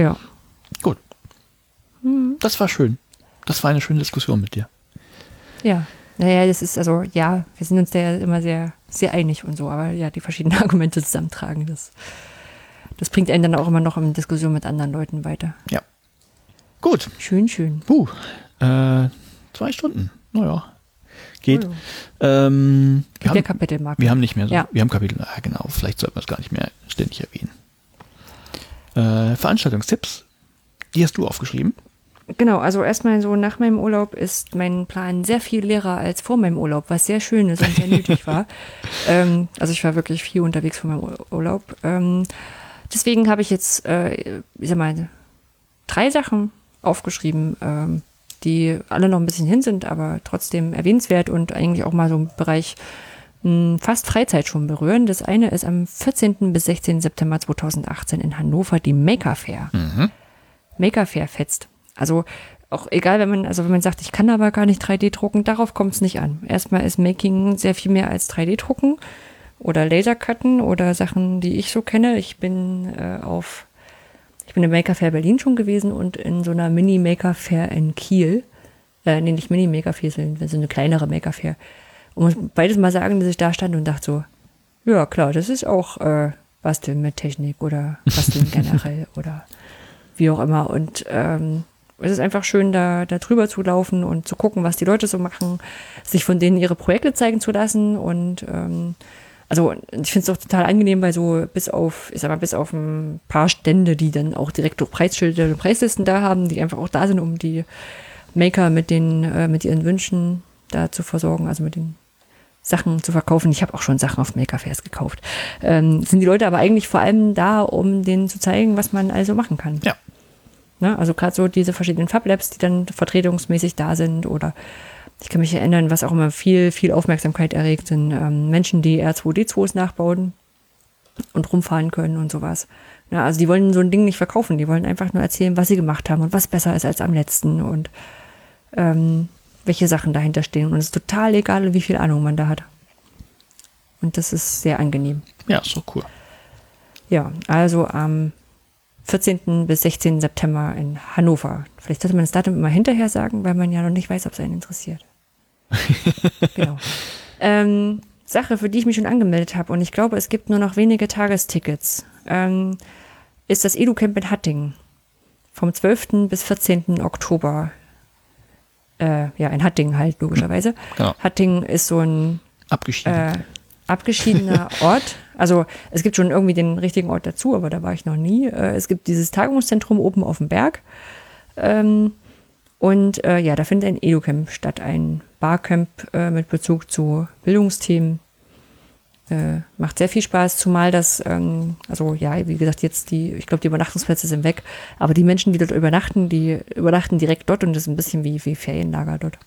Speaker 2: Ja.
Speaker 1: Gut. Das war schön. Das war eine schöne Diskussion mit dir.
Speaker 2: Ja. Naja, das ist also, ja, wir sind uns da ja immer sehr, sehr einig und so, aber ja, die verschiedenen Argumente zusammentragen, das, das bringt einen dann auch immer noch in Diskussion mit anderen Leuten weiter.
Speaker 1: Ja. Gut.
Speaker 2: Schön, schön.
Speaker 1: Puh. Äh, zwei Stunden. Naja. Geht.
Speaker 2: Oh
Speaker 1: Ähm, wir, haben, wir haben nicht mehr so.
Speaker 2: Ja.
Speaker 1: Wir haben Kapitel. Ah, genau. Vielleicht sollten wir es gar nicht mehr ständig erwähnen. Äh, Veranstaltungstipps. Die hast du aufgeschrieben.
Speaker 2: Genau, also erstmal so nach meinem Urlaub ist mein Plan sehr viel leerer als vor meinem Urlaub, was sehr schön ist und sehr nötig war. Ähm, also ich war wirklich viel unterwegs vor meinem Ur- Urlaub. Ähm, deswegen habe ich jetzt, äh, ich sag mal, drei Sachen aufgeschrieben, ähm, die alle noch ein bisschen hin sind, aber trotzdem erwähnenswert und eigentlich auch mal so im Bereich fast Freizeit schon berühren. Das eine ist am 14. bis 16. September 2018 in Hannover die Maker Fair. Maker Fair fetzt. Also auch egal, wenn man, also wenn man sagt, ich kann aber gar nicht 3D drucken, darauf kommt es nicht an. Erstmal ist Making sehr viel mehr als 3D drucken oder Lasercutten oder Sachen, die ich so kenne. Ich bin äh, auf, ich bin im Maker Fair Berlin schon gewesen und in so einer Mini Maker Fair in Kiel. Äh, nee, nicht Mini Maker Fair, sondern so eine kleinere Maker Fair. Und muss beides mal sagen, dass ich da stand und dachte so, ja klar, das ist auch äh, Basteln mit Technik oder Basteln generell oder wie auch immer. Und ähm, es ist einfach schön, da, da drüber zu laufen und zu gucken, was die Leute so machen, sich von denen ihre Projekte zeigen zu lassen. Und ähm, also ich finde es auch total angenehm, weil so bis auf, ich sag mal, bis auf ein paar Stände, die dann auch direkt durch Preisschilder und Preislisten da haben, die einfach auch da sind, um die Maker mit den, äh, mit ihren Wünschen da zu versorgen, also mit den Sachen zu verkaufen. Ich habe auch schon Sachen auf Maker Fairs gekauft. Ähm, sind die Leute aber eigentlich vor allem da, um denen zu zeigen, was man also machen kann.
Speaker 1: Ja.
Speaker 2: Ne? Also gerade so diese verschiedenen Fablabs, die dann vertretungsmäßig da sind oder ich kann mich erinnern, was auch immer viel, viel Aufmerksamkeit erregt, sind ähm, Menschen, die R2D2s nachbauen und rumfahren können und sowas. Ja, also die wollen so ein Ding nicht verkaufen, die wollen einfach nur erzählen, was sie gemacht haben und was besser ist als am letzten und ähm, welche Sachen dahinter stehen. Und es ist total egal, wie viel Ahnung man da hat. Und das ist sehr angenehm.
Speaker 1: Ja, ist doch cool.
Speaker 2: Ja, also am 14. bis 16. September in Hannover. Vielleicht sollte man das Datum immer hinterher sagen, weil man ja noch nicht weiß, ob es einen interessiert. genau. Ähm, Sache, für die ich mich schon angemeldet habe, und ich glaube, es gibt nur noch wenige Tagestickets, ähm, ist das EduCamp in Hattingen. Vom 12. bis 14. Oktober. Äh, ja, in Hattingen halt, logischerweise.
Speaker 1: Genau.
Speaker 2: Hattingen ist so ein
Speaker 1: Abgeschieden.
Speaker 2: äh, abgeschiedener Ort. Also es gibt schon irgendwie den richtigen Ort dazu, aber da war ich noch nie. Äh, es gibt dieses Tagungszentrum oben auf dem Berg. Ähm, und äh, ja, da findet ein EduCamp statt, ein Barcamp äh, mit Bezug zu Bildungsthemen. Äh, macht sehr viel Spaß, zumal das, ähm, also ja, wie gesagt, jetzt die, ich glaube, die Übernachtungsplätze sind weg, aber die Menschen, die dort übernachten, die übernachten direkt dort und das ist ein bisschen wie, wie Ferienlager dort.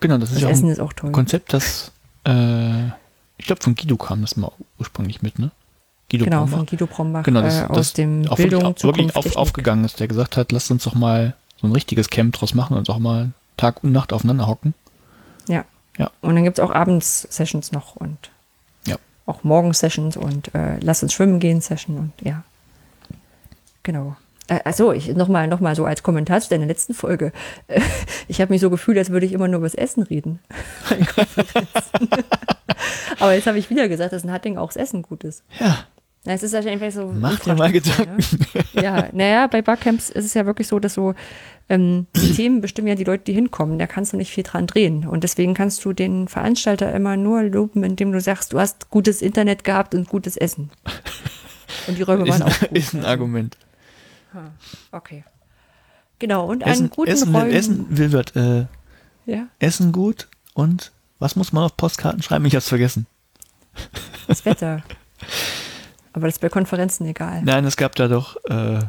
Speaker 1: genau, das ist
Speaker 2: Das
Speaker 1: ja auch
Speaker 2: Essen
Speaker 1: ein
Speaker 2: ist auch toll.
Speaker 1: Konzept, das, äh, ich glaube, von Guido kam das mal ursprünglich mit, ne? Guido
Speaker 2: Genau,
Speaker 1: Brombach.
Speaker 2: von Guido Brombach
Speaker 1: Genau, das,
Speaker 2: äh, aus
Speaker 1: das
Speaker 2: dem
Speaker 1: auch wirklich,
Speaker 2: Bildung,
Speaker 1: auch, wirklich
Speaker 2: Zukunft,
Speaker 1: auf, aufgegangen ist, der gesagt hat, lasst uns doch mal so ein richtiges Camp draus machen und auch mal Tag und Nacht aufeinander hocken.
Speaker 2: Ja.
Speaker 1: Ja.
Speaker 2: Und dann gibt es auch abends Sessions noch und
Speaker 1: Ja.
Speaker 2: Auch morgens Sessions und äh, Lass uns schwimmen gehen Session und ja. Genau. Äh, achso, ich nochmal noch mal so als Kommentar zu deiner letzten Folge. Äh, ich habe mich so gefühlt, als würde ich immer nur über das Essen reden. Aber jetzt habe ich wieder gesagt, dass in Hattingen auch das Essen gut ist.
Speaker 1: Ja,
Speaker 2: Na, es ist einfach so.
Speaker 1: Mach dir mal
Speaker 2: Infrastruktur, Ne? Ja, naja, bei Barcamps ist es ja wirklich so, dass so ähm, die Themen bestimmen ja die Leute, die hinkommen. Da kannst du nicht viel dran drehen. Und deswegen kannst du den Veranstalter immer nur loben, indem du sagst, du hast gutes Internet gehabt und gutes Essen. Und die Räume waren auch gut.
Speaker 1: ist ein Argument.
Speaker 2: Okay. Genau, und
Speaker 1: Essen,
Speaker 2: an guten
Speaker 1: Essen,
Speaker 2: Räumen.
Speaker 1: Essen, Wilbert, äh,
Speaker 2: Ja,
Speaker 1: Essen gut und was muss man auf Postkarten schreiben? Ich hab's vergessen.
Speaker 2: das Wetter. Aber das ist bei Konferenzen egal.
Speaker 1: Nein, es gab da doch, äh,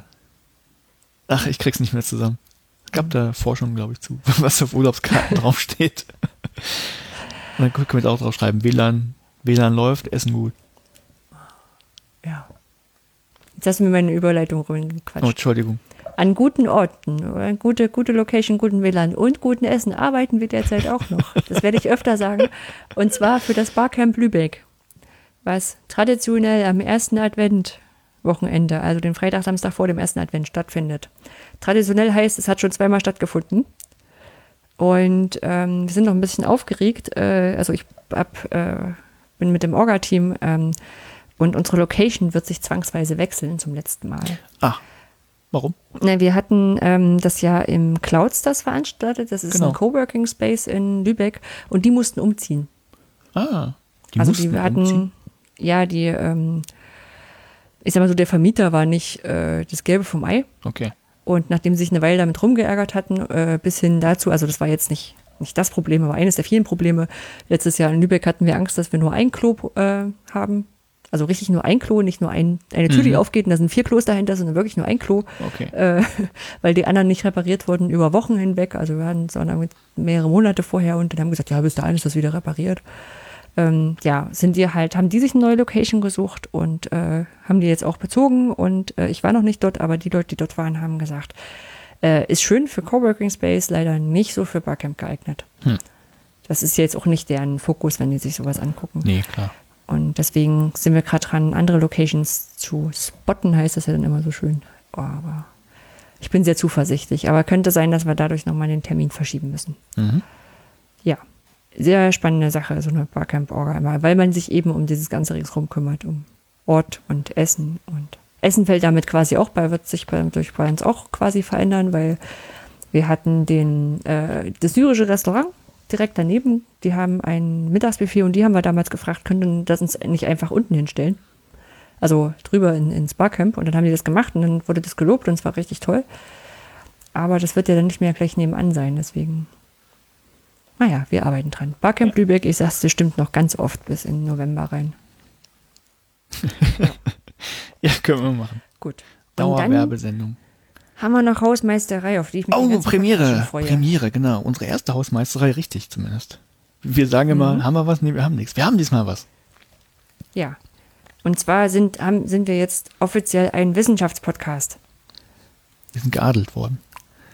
Speaker 1: ach, ich krieg's nicht mehr zusammen. Gab da Forschung, glaube ich, zu, was auf Urlaubskarten draufsteht. Und dann können wir auch drauf schreiben, WLAN, WLAN läuft, Essen gut.
Speaker 2: Ja. Jetzt hast du mir meine Überleitung
Speaker 1: Oh,
Speaker 2: rumgequatscht.
Speaker 1: Entschuldigung.
Speaker 2: An guten Orten, oder gute, gute Location, guten WLAN und guten Essen arbeiten wir derzeit auch noch. Das werde ich öfter sagen. Und zwar für das Barcamp Lübeck, was traditionell am ersten Advent-Wochenende, also den Freitag, Samstag vor dem ersten Advent stattfindet. Traditionell heißt, es hat schon zweimal stattgefunden. Und ähm, wir sind noch ein bisschen aufgeregt. Äh, also ich hab, äh, bin mit dem Orga-Team ähm, und unsere Location wird sich zwangsweise wechseln zum letzten Mal.
Speaker 1: Ah, warum?
Speaker 2: Na, wir hatten ähm, das ja im Cloudstars veranstaltet. Das ist
Speaker 1: Genau.
Speaker 2: ein Coworking Space in Lübeck und die mussten umziehen.
Speaker 1: Ah, die
Speaker 2: also
Speaker 1: mussten
Speaker 2: die hatten,
Speaker 1: umziehen.
Speaker 2: ja, die, ähm, ich sag mal so, der Vermieter war nicht äh, das Gelbe vom Ei.
Speaker 1: Okay.
Speaker 2: Und nachdem sie sich eine Weile damit rumgeärgert hatten, äh, bis hin dazu, also das war jetzt nicht, nicht das Problem, aber eines der vielen Probleme. Letztes Jahr in Lübeck hatten wir Angst, dass wir nur ein Klo äh, haben. Also richtig nur ein Klo, nicht nur ein, eine Tür, die
Speaker 1: Mhm.
Speaker 2: aufgeht und da sind vier Klos dahinter, sondern wirklich nur ein Klo.
Speaker 1: Okay.
Speaker 2: äh, weil die anderen nicht repariert wurden über Wochen hinweg. Also wir hatten irgendwie mehrere Monate vorher und dann haben wir gesagt, ja, bis dahin ist das wieder repariert. Ähm, ja, sind die halt, haben die sich eine neue Location gesucht und äh, haben die jetzt auch bezogen und äh, ich war noch nicht dort, aber die Leute, die dort waren, haben gesagt, äh, ist schön für Coworking Space, leider nicht so für Barcamp geeignet.
Speaker 1: Hm.
Speaker 2: Das ist jetzt auch nicht deren Fokus, wenn die sich sowas angucken.
Speaker 1: Nee, klar.
Speaker 2: Und deswegen sind wir gerade dran, andere Locations zu spotten, heißt das ja dann immer so schön. Oh, aber ich bin sehr zuversichtlich. Aber könnte sein, dass wir dadurch nochmal den Termin verschieben müssen.
Speaker 1: Mhm.
Speaker 2: Ja, sehr spannende Sache, so eine Barcamp-Orga immer, weil man sich eben um dieses ganze ringsrum kümmert, um Ort und Essen. Und Essen fällt damit quasi auch bei, wird sich bei, durch bei uns auch quasi verändern, weil wir hatten den, äh, das syrische Restaurant direkt daneben. Die haben ein Mittagsbuffet und die haben wir damals gefragt, könnten das uns nicht einfach unten hinstellen? Also drüber in, ins Barcamp und dann haben die das gemacht und dann wurde das gelobt und es war richtig toll. Aber das wird ja dann nicht mehr gleich nebenan sein, deswegen. Naja, wir arbeiten dran. Barcamp Lübeck, ich sag's, das stimmt noch ganz oft bis in November rein.
Speaker 1: Ja, können wir machen.
Speaker 2: Gut.
Speaker 1: Dauerwerbesendung.
Speaker 2: haben wir noch Hausmeisterei, auf die ich mich
Speaker 1: Oh, Premiere.
Speaker 2: freue.
Speaker 1: Premiere, genau. Unsere erste Hausmeisterei, richtig zumindest. Wir sagen immer,
Speaker 2: Mhm.
Speaker 1: haben wir was? Nee, wir haben nichts. Wir haben diesmal was.
Speaker 2: Ja. Und zwar sind, haben, sind wir jetzt offiziell ein Wissenschaftspodcast.
Speaker 1: Wir sind geadelt worden.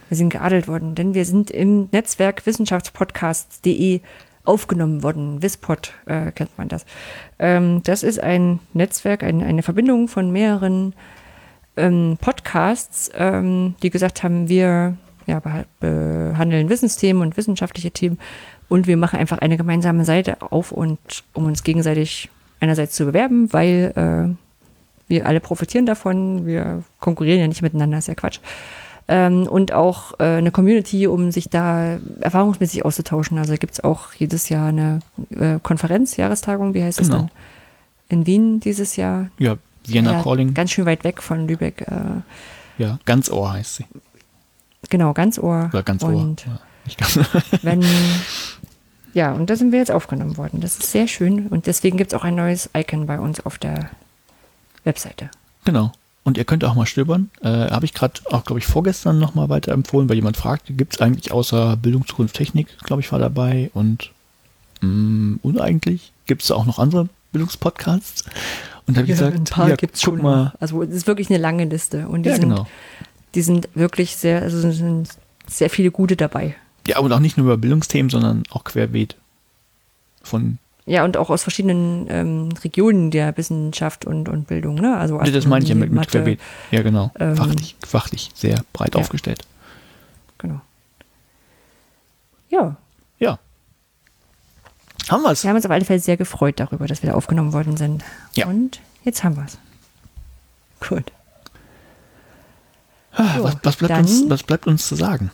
Speaker 2: Wir sind geadelt worden, denn wir sind im Netzwerk wissenschaftspodcast.de aufgenommen worden. Wispod äh, kennt man das. Ähm, das ist ein Netzwerk, ein, eine Verbindung von mehreren ähm, Podcasts, ähm, die gesagt haben, wir ja, behandeln Wissensthemen und wissenschaftliche Themen und wir machen einfach eine gemeinsame Seite auf und um uns gegenseitig einerseits zu bewerben, weil äh, wir alle profitieren davon, wir konkurrieren ja nicht miteinander, ist ja Quatsch ähm, und auch äh, eine Community, um sich da erfahrungsmäßig auszutauschen. Also gibt es auch jedes Jahr eine äh, Konferenz, Jahrestagung, wie heißt genau. das dann? In Wien dieses Jahr.
Speaker 1: Ja, Vienna ja, Calling.
Speaker 2: Ganz schön weit weg von Lübeck. Äh,
Speaker 1: ja, ganz Ohr heißt sie.
Speaker 2: Genau, ganz Ohr.
Speaker 1: Oder ganz Ohr. Und ja,
Speaker 2: wenn, ja, und da sind wir jetzt aufgenommen worden. Das ist sehr schön und deswegen gibt es auch ein neues Icon bei uns auf der Webseite.
Speaker 1: Genau. Und ihr könnt auch mal stöbern. Äh, Habe ich gerade auch, glaube ich, vorgestern nochmal weiterempfohlen, weil jemand fragt, gibt es eigentlich außer Bildung, Zukunft, Technik, glaube ich, war dabei. Und, mh, und eigentlich gibt es auch noch andere Bildungspodcasts. Und da habe ich ja, gesagt,
Speaker 2: ein paar ja, gibt's schon mal. Also es ist wirklich eine lange Liste. Und die, ja, sind, genau. die sind wirklich sehr, also sind sehr viele gute dabei.
Speaker 1: Ja, und auch nicht nur über Bildungsthemen, sondern auch querbeet. Von
Speaker 2: ja, und auch aus verschiedenen ähm, Regionen der Wissenschaft und, und Bildung. Ne? Also
Speaker 1: das meine ich ja mit, mit Querbeet. Ja, genau. Ähm, fachlich, fachlich sehr breit ja. aufgestellt.
Speaker 2: Genau. Ja.
Speaker 1: Ja. Haben wir es.
Speaker 2: Wir haben uns auf alle Fälle sehr gefreut darüber, dass wir da aufgenommen worden sind. Ja. Und jetzt haben wir es. Gut.
Speaker 1: Ah, so, was, was, bleibt uns, was bleibt uns zu sagen?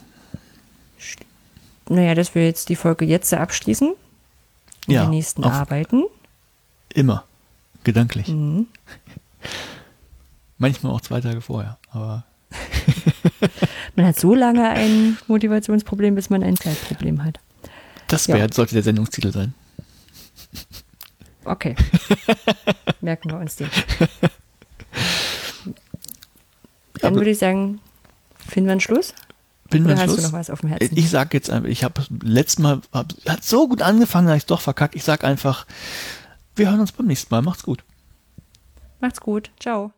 Speaker 2: Naja, dass wir jetzt die Folge jetzt abschließen in ja, den nächsten Arbeiten.
Speaker 1: Immer. Gedanklich. Mhm. Manchmal auch zwei Tage vorher, aber.
Speaker 2: man hat so lange ein Motivationsproblem, bis man ein Zeitproblem hat.
Speaker 1: Das ja. sollte der Sendungstitel sein.
Speaker 2: Okay. Merken wir uns den. Dann würde ich sagen, finden wir einen Schluss?
Speaker 1: Bin
Speaker 2: Oder hast Schluss? du noch was auf dem Herzen?
Speaker 1: Ich sage jetzt einfach, ich habe letztes Mal, hab, hat so gut angefangen, dass ich doch verkackt. Ich sage einfach, wir hören uns beim nächsten Mal. Macht's gut.
Speaker 2: Macht's gut. Ciao.